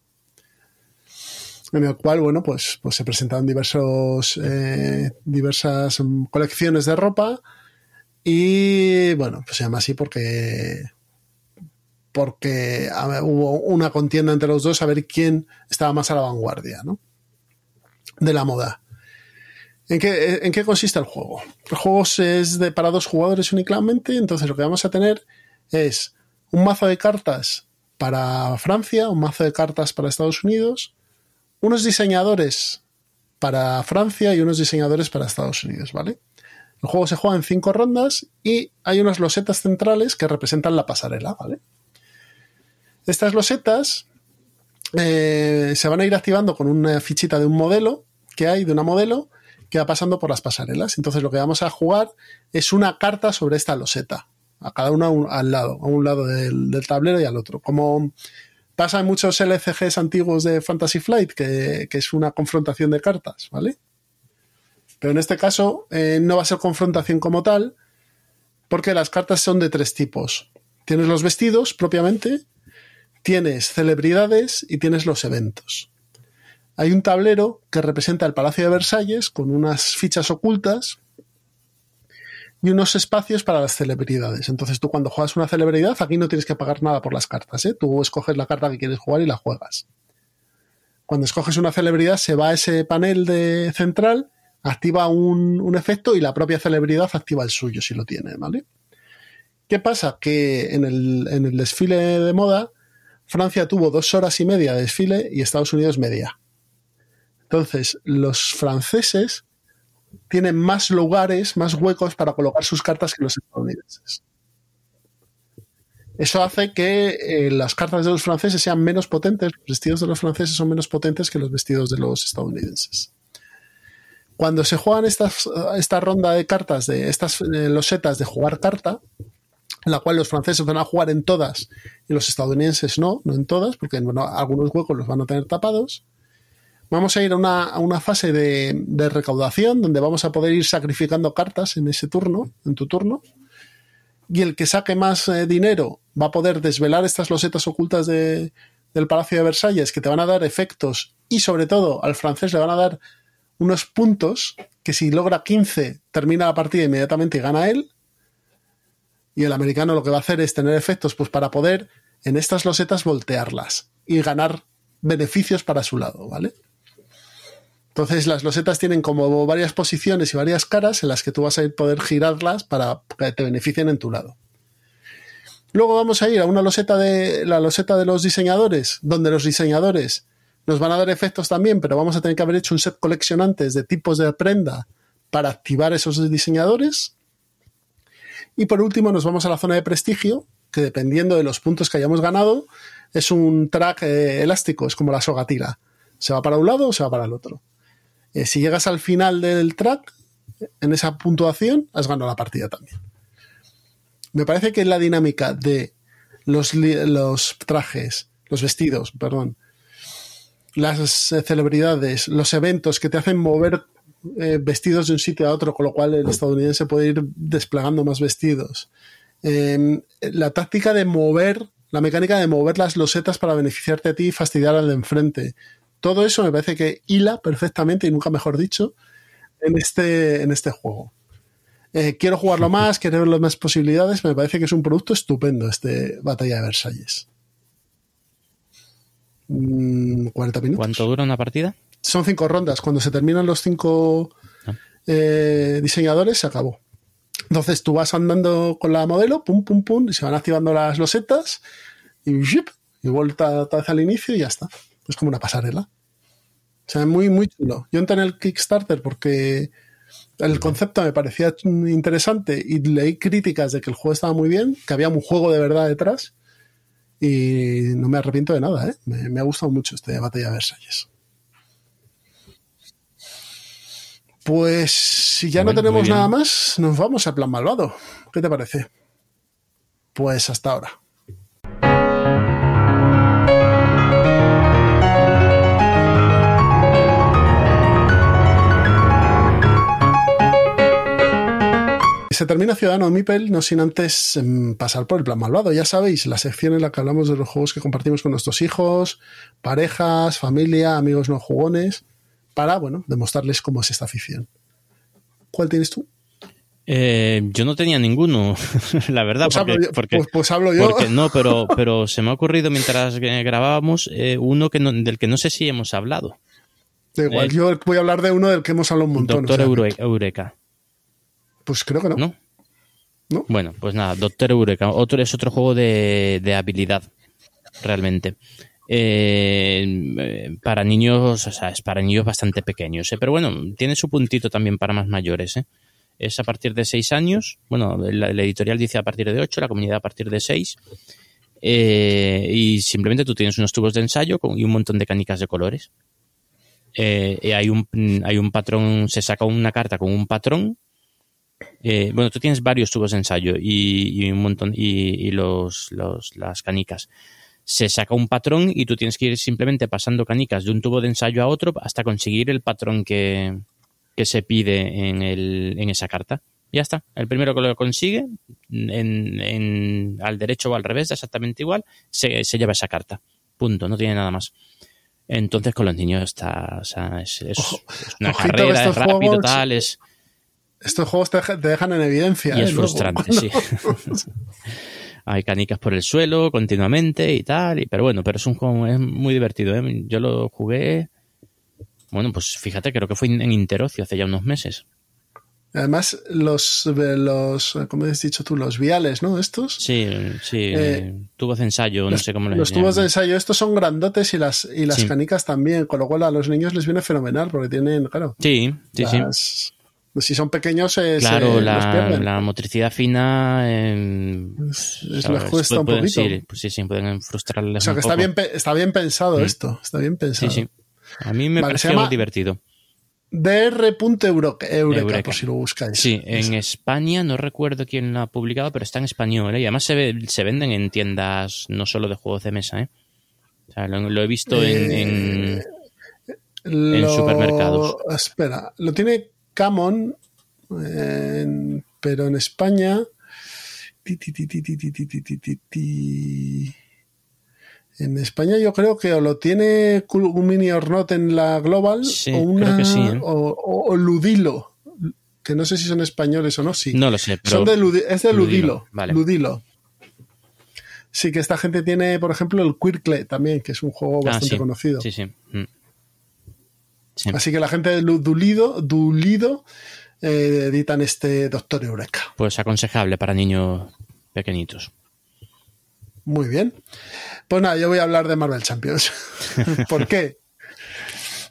en el cual, bueno, pues, pues se presentaron diversos, eh, diversas colecciones de ropa y, bueno, pues se llama así porque porque hubo una contienda entre los dos a ver quién estaba más a la vanguardia ¿no? de la moda. ¿En qué, ¿En qué, consiste el juego? El juego es de, para dos jugadores únicamente, entonces lo que vamos a tener es un mazo de cartas para Francia, un mazo de cartas para Estados Unidos, unos diseñadores para Francia y unos diseñadores para Estados Unidos, ¿vale? El juego se juega en cinco rondas y hay unas losetas centrales que representan la pasarela, ¿vale? Estas losetas eh, se van a ir activando con una fichita de un modelo que hay, de una modelo, que va pasando por las pasarelas. Entonces lo que vamos a jugar es una carta sobre esta loseta, a cada una al lado, a un lado del, tablero y al otro. Como pasa en muchos LCGs antiguos de Fantasy Flight, que, es una confrontación de cartas, ¿vale? Pero en este caso eh, no va a ser confrontación como tal, porque las cartas son de tres tipos. Tienes los vestidos propiamente, tienes celebridades y tienes los eventos. Hay un tablero que representa el Palacio de Versalles con unas fichas ocultas y unos espacios para las celebridades. Entonces tú cuando juegas una celebridad aquí no tienes que pagar nada por las cartas. ¿eh? Tú escoges la carta que quieres jugar y la juegas. Cuando escoges una celebridad se va a ese panel de central, activa un, un efecto y la propia celebridad activa el suyo si lo tiene. ¿vale? ¿Qué pasa? Que en el, en el desfile de moda Francia tuvo dos horas y media de desfile y Estados Unidos media. Entonces, los franceses tienen más lugares, más huecos para colocar sus cartas que los estadounidenses. Eso hace que eh, las cartas de los franceses sean menos potentes, los vestidos de los franceses son menos potentes que los vestidos de los estadounidenses. Cuando se juegan estas, esta ronda de cartas, de estas eh, losetas de jugar carta, en la cual los franceses van a jugar en todas y los estadounidenses no, no en todas, porque algunos huecos los van a tener tapados, vamos a ir a una, fase de, recaudación donde vamos a poder ir sacrificando cartas en ese turno, en tu turno, y el que saque más eh, dinero va a poder desvelar estas losetas ocultas de, del Palacio de Versalles que te van a dar efectos y sobre todo al francés le van a dar unos puntos que si logra 15 termina la partida inmediatamente y gana él. Y el americano lo que va a hacer es tener efectos pues para poder en estas losetas voltearlas y ganar beneficios para su lado, ¿vale? Entonces las losetas tienen como varias posiciones y varias caras en las que tú vas a poder girarlas para que te beneficien en tu lado. Luego vamos a ir a una loseta de la loseta de los diseñadores, donde los diseñadores nos van a dar efectos también, pero vamos a tener que haber hecho un set collection antes de tipos de prenda para activar esos diseñadores. Y por último nos vamos a la zona de prestigio, que dependiendo de los puntos que hayamos ganado, es un track eh, elástico, es como la soga tira. Se va para un lado o se va para el otro. Eh, si llegas al final del track, en esa puntuación, has ganado la partida también. Me parece que la dinámica de los, los trajes, los vestidos, perdón, las eh, celebridades, los eventos que te hacen mover eh, vestidos de un sitio a otro, con lo cual el estadounidense puede ir desplegando más vestidos. Em, la táctica de mover, la mecánica de mover las losetas para beneficiarte a ti y fastidiar al de enfrente. Todo eso me parece que hila perfectamente, y nunca mejor dicho, en este, en este juego. Eh, quiero jugarlo más, quiero ver más posibilidades. Me parece que es un producto estupendo este Batalla de Versalles. 40 mm, minutos. ¿Cuánto dura una partida? Son cinco rondas. Cuando se terminan los cinco ah. eh, diseñadores, se acabó. Entonces tú vas andando con la modelo, pum, pum, pum, y se van activando las losetas y, y vuelta otra vez al inicio y ya está. Es como una pasarela. O sea, muy, muy chulo. Yo entré en el Kickstarter porque el concepto me parecía interesante y leí críticas de que el juego estaba muy bien, que había un juego de verdad detrás y no me arrepiento de nada, ¿eh? me, ha gustado mucho este Batalla de Versalles. Pues si ya no tenemos nada más, nos vamos a plan malvado. ¿Qué te parece? Pues hasta ahora. se termina Ciudadano Mipel, no sin antes em, pasar por el plan malvado. Ya sabéis, la sección en la que hablamos de los juegos que compartimos con nuestros hijos, parejas, familia, amigos no jugones, para, bueno, demostrarles cómo es esta afición. ¿Cuál tienes tú? Eh, yo no tenía ninguno, (laughs) la verdad. Pues, porque, hablo, yo, pues, hablo yo. no, pero, (laughs) pero se me ha ocurrido mientras grabábamos eh, uno que del que no sé si hemos hablado. Da igual, eh, yo voy a hablar de uno del que hemos hablado un montón. Doctor Eureka. Pues creo que no. ¿No? Bueno, pues nada, Doctor Eureka. Otro, es otro juego de, habilidad, realmente. Eh, para niños, o sea, es para niños bastante pequeños, ¿eh? pero bueno, tiene su puntito también para más mayores. ¿eh? Es a partir de 6 años, bueno, la, editorial dice a partir de 8, la comunidad a partir de 6, y simplemente tú tienes unos tubos de ensayo y un montón de canicas de colores. hay, un, hay un patrón, se saca una carta con un patrón eh, bueno, tú tienes varios tubos de ensayo y, un montón, y, los, las canicas. Se saca un patrón y tú tienes que ir simplemente pasando canicas de un tubo de ensayo a otro hasta conseguir el patrón que, se pide en, el, en esa carta. Ya está. El primero que lo consigue, en, al derecho o al revés, exactamente igual, se, lleva esa carta. Punto. No tiene nada más. Entonces con los niños está, o sea, es, una carrera, es rápido, tal, es estos juegos te, dejan en evidencia. Y es ¿eh? frustrante, sí. (laughs) Hay canicas por el suelo continuamente y tal, y, pero bueno, pero es un juego es muy divertido. ¿eh? Yo lo jugué, bueno, pues fíjate, creo que fue en Interocio hace ya unos meses. Además, los, los, como has dicho tú, los viales, ¿no? Estos. Sí, sí, eh, tubos de ensayo, no sé cómo les Los tubos de ensayo, estos son grandotes y las, y las canicas también, con lo cual a los niños les viene fenomenal porque tienen, claro. Sí, sí, sí Si son pequeños, es, Claro, eh, los la, la motricidad fina. eh, Es- les cuesta un Pueden- poquito. Sí, pues sí, sí, pueden frustrarles O sea un que está bien, está bien pensado esto. Está bien Sí, pensado. sí. A mí me Vale, pareció llama- divertido. Dr.eureka, Eureka, por si lo buscáis. Sí, en España no recuerdo quién lo ha publicado, pero está en español. ¿eh? Y además se, ve- se venden en tiendas no solo de juegos de mesa. ¿eh? O sea, lo, lo he visto en, en- Lo- supermercados. Espera, lo tiene Camon, pero en España. En España yo creo que o lo tiene Mini Ornot en la Global o, una, o, Ludilo, que no sé si son españoles o no, sí. No lo sé, pero son de es de Ludilo, Ludilo. Sí, que esta gente tiene, por ejemplo, el Quirkle también, que es un juego bastante conocido. Sí, sí. Sí. Así que la gente de Dulido, Dulido eh, editan este Doctor Eureka. Pues aconsejable para niños pequeñitos. Muy bien. Pues nada, yo voy a hablar de Marvel Champions. (laughs) ¿Por qué?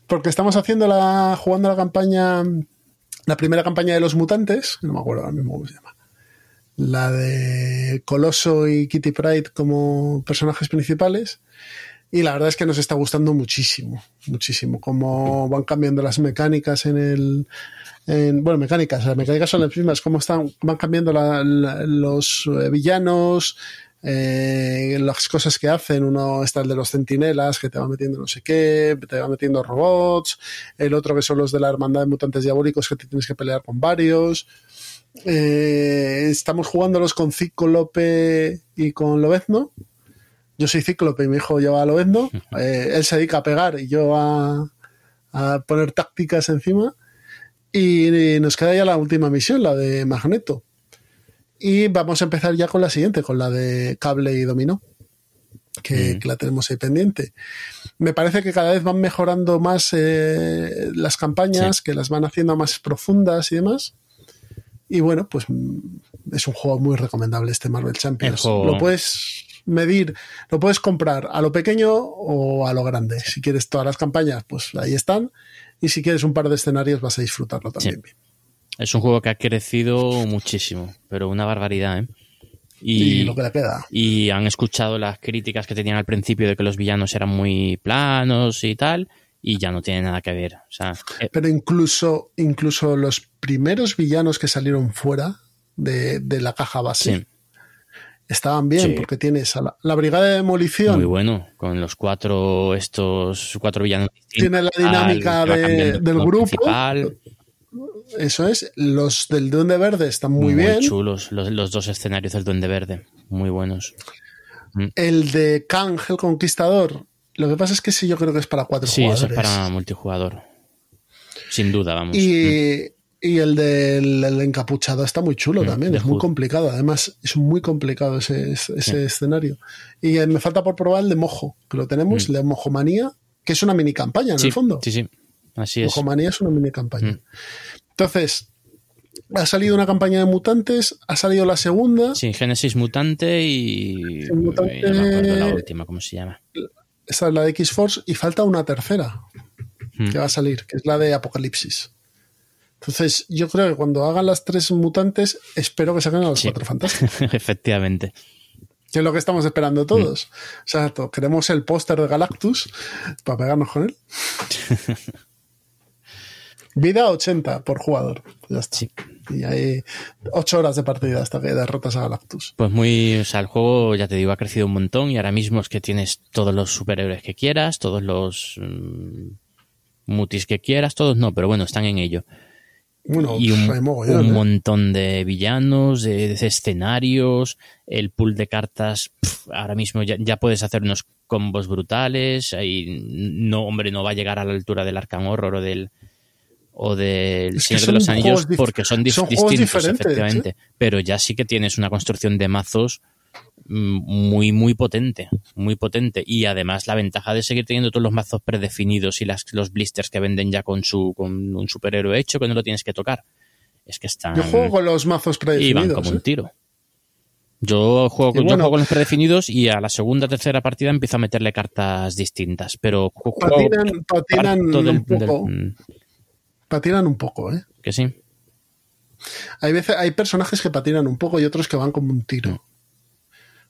Porque estamos haciendo la. jugando la campaña. La primera campaña de los mutantes, no me acuerdo ahora mismo cómo se llama. La de Coloso y Kitty Pride como personajes principales. Y la verdad es que nos está gustando muchísimo, muchísimo. Cómo van cambiando las mecánicas en el. en- bueno, mecánicas, las mecánicas son las mismas. Cómo están, van cambiando los eh, villanos, eh, las cosas que hacen. Uno está el de los centinelas, que te va metiendo no sé qué, te va metiendo robots. El otro que son los de la hermandad de mutantes diabólicos, que te tienes que pelear con varios. Eh, estamos jugándolos con Cíclope y con Lobezno. Yo soy Cíclope y mi hijo lleva a Lobezno. (laughs) Eh, él se dedica a pegar y yo a, a poner tácticas encima. Y nos queda ya la última misión, la de Magneto. Y vamos a empezar ya con la siguiente, con la de cable y dominó, que, Mm. que la tenemos ahí pendiente. Me parece que cada vez van mejorando más eh, las campañas, Sí. que las van haciendo más profundas y demás. Y bueno, pues mm, es un juego muy recomendable este Marvel Champions. Juego- Lo puedes medir, lo puedes comprar a lo pequeño o a lo grande. Si quieres todas las campañas, pues ahí están. Y si quieres un par de escenarios, vas a disfrutarlo también Sí. Es un juego que ha crecido muchísimo, pero una barbaridad, ¿eh? Y, Y, lo que le queda. y han escuchado las críticas que tenían al principio de que los villanos eran muy planos y tal, y ya no tiene nada que ver. O sea, eh, Pero incluso, incluso los primeros villanos que salieron fuera de, de la caja base sí, estaban bien, Sí. porque tienes a la, la brigada de demolición, muy bueno, con los cuatro, estos cuatro villanos tiene la dinámica al de- del grupo. principal. Eso es. Los del Duende Verde están muy, bien. chulos, los, los dos escenarios del Duende Verde, muy buenos. El de Kang, el Conquistador. Lo que pasa es que sí, yo creo que es para cuatro Sí, jugadores. es para multijugador. Sin duda, vamos. Mm. Y, el del el encapuchado está muy chulo Mm, también, es muy complicado. Además, es muy complicado ese, ese Sí. escenario. Y eh, me falta por probar el de Mojo, que lo tenemos, Mm. el de Mojomanía, que es una mini campaña en sí, el fondo. sí, sí, así es. Mojomanía es una mini campaña. Mm. Entonces, ha salido una campaña de mutantes, ha salido la segunda, Sí, Génesis Mutante y. Sí, Mutante- y No me acuerdo la última, ¿cómo se llama? esta es la de X-Force, y falta una tercera Mm. que va a salir, que es la de Apocalipsis. Entonces, yo creo que cuando hagan las tres mutantes, espero que saquen a los Sí. cuatro fantásticos. (laughs) Efectivamente. Que es lo que estamos esperando todos. Mm. O sea, to- queremos el póster de Galactus para pegarnos con él. (laughs) Vida 80 por jugador. Ya está. Sí. Y hay 8 horas de partida hasta que derrotas a Galactus. Pues muy. O sea, el juego, ya te digo, ha crecido un montón y ahora mismo es que tienes todos los superhéroes que quieras, todos los. mm, mutis que quieras, todos no, pero bueno, están en ello. Bueno, y un, hay mogollón, un ¿eh? montón de villanos, de, de escenarios, el pool de cartas, ahora mismo ya, ya puedes hacer unos combos brutales, ahí no, hombre, no va a llegar a la altura del Arkham Horror o del o del Es Señor de los Anillos porque son, distintos, diferentes, efectivamente, pero ya sí que tienes una construcción de mazos muy, muy potente, muy potente. Y además la ventaja de seguir teniendo todos los mazos predefinidos y las, los blisters que venden ya con su con un superhéroe hecho que no lo tienes que tocar. Es que están Yo juego con los mazos y van predefinidos. como un ¿eh? tiro. Yo juego, yo juego con los predefinidos y a la segunda tercera partida empiezo a meterle cartas distintas, pero ju- juego Patinan, patinan del- un poco. del- mm, Patinan un poco, ¿eh? que sí. Hay veces, hay personajes que patinan un poco y otros que van como un tiro.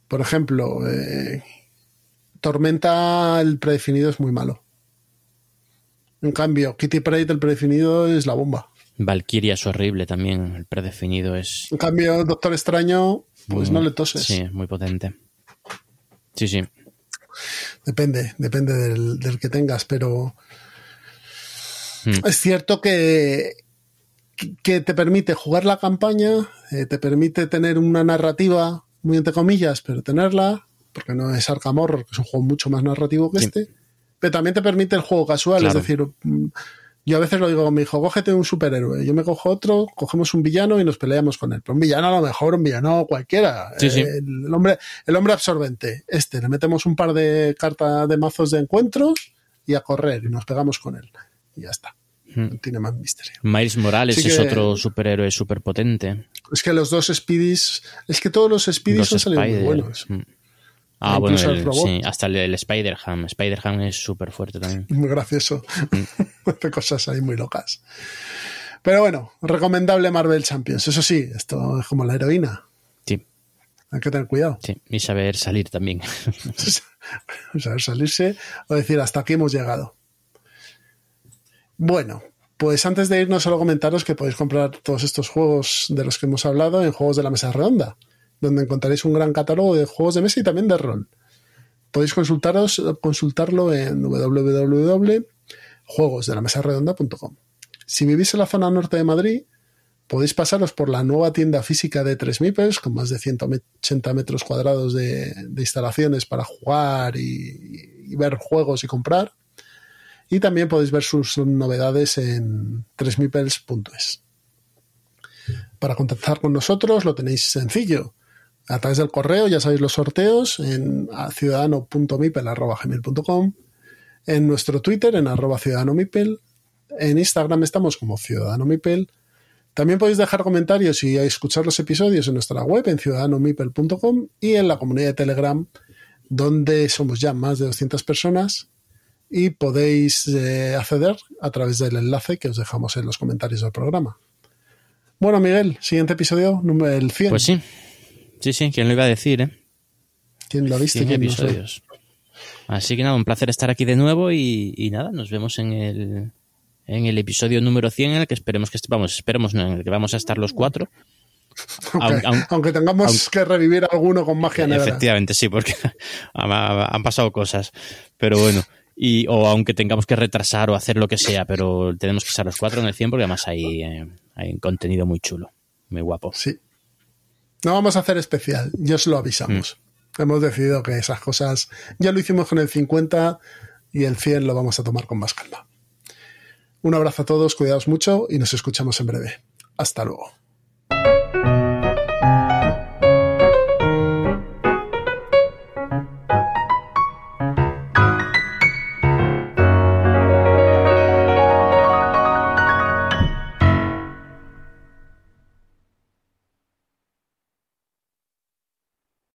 Por ejemplo, eh, Tormenta, el predefinido es muy malo. En cambio, Kitty Pride, el predefinido es la bomba. Valkyria es horrible también, el predefinido es. En cambio, Doctor Extraño, pues no le toses. Sí, muy potente. Sí, sí. Depende, depende del, que tengas, pero Hmm. es cierto que, que te permite jugar la campaña, eh, te permite tener una narrativa, muy entre comillas, pero tenerla, porque no es Arkham Horror, que es un juego mucho más narrativo que Sí. este, pero también te permite el juego casual, Claro. es decir, mm, yo a veces lo digo con mi hijo, cógete un superhéroe, yo me cojo otro, cogemos un villano y nos peleamos con él. Pero un villano a lo mejor, un villano cualquiera. Sí, sí. El, hombre, el hombre absorbente, este, le metemos un par de cartas de mazos de encuentros y a correr y nos pegamos con él. Y ya está. Tiene más misterio. Miles Morales es que- otro superhéroe súper potente. Es que los dos Speedies, es que todos los Speedies han salido muy buenos. Mm. Ah, bueno, el el- sí, hasta el, el Spider-Ham. Spider-Ham es súper fuerte también. (laughs) Muy gracioso. Mm. (laughs) Hace cosas ahí muy locas. Pero bueno, recomendable Marvel Champions. Eso sí, esto es como la heroína. Sí, Hay que tener cuidado. sí. Y saber salir también. (laughs) Saber salirse o decir hasta aquí hemos llegado. Bueno, pues antes de irnos, solo comentaros que podéis comprar todos estos juegos de los que hemos hablado en Juegos de la Mesa Redonda, donde encontraréis un gran catálogo de juegos de mesa y también de rol. Podéis consultaros, consultarlo en www.juegosdelamesaredonda.com. Si vivís en la zona norte de Madrid, podéis pasaros por la nueva tienda física de 3 Mipels, con más de 180 metros cuadrados de, instalaciones para jugar y ver juegos y comprar. Y también podéis ver sus novedades en 3mipels.es. Para contactar con nosotros lo tenéis sencillo. A través del correo, ya sabéis los sorteos en a ciudadano.mipel.gmail.com en nuestro Twitter en arroba ciudadanomipel en Instagram estamos como Ciudadano Mipel también podéis dejar comentarios y escuchar los episodios en nuestra web en ciudadanomipel.com y en la comunidad de Telegram donde somos ya más de 200 personas y podéis eh, acceder a través del enlace que os dejamos en los comentarios del programa. Bueno, Miguel, siguiente episodio, número el 100. Pues sí. Sí, sí, ¿quién lo iba a decir, eh? ¿Quién lo ha visto? 100 ¿Quién no sé? episodios. Así que nada, un placer estar aquí de nuevo y, y nada, nos vemos en el, en el episodio número 100 en el que esperemos que vamos, esperemos no, en el que vamos a estar los cuatro. (laughs) Aunque, Aun- aun- aunque tengamos que revivir alguno con magia negra. Efectivamente, sí, porque (laughs) han, han pasado cosas. Pero bueno, y, o aunque tengamos que retrasar o hacer lo que sea, pero tenemos que estar los cuatro en el 100 porque además hay, eh, hay un contenido muy chulo, muy guapo. Sí. No vamos a hacer especial, ya os lo avisamos. Mm. Hemos decidido que esas cosas ya lo hicimos con el 50 y el 100 lo vamos a tomar con más calma. Un abrazo a todos, cuidaos mucho y nos escuchamos en breve. Hasta luego.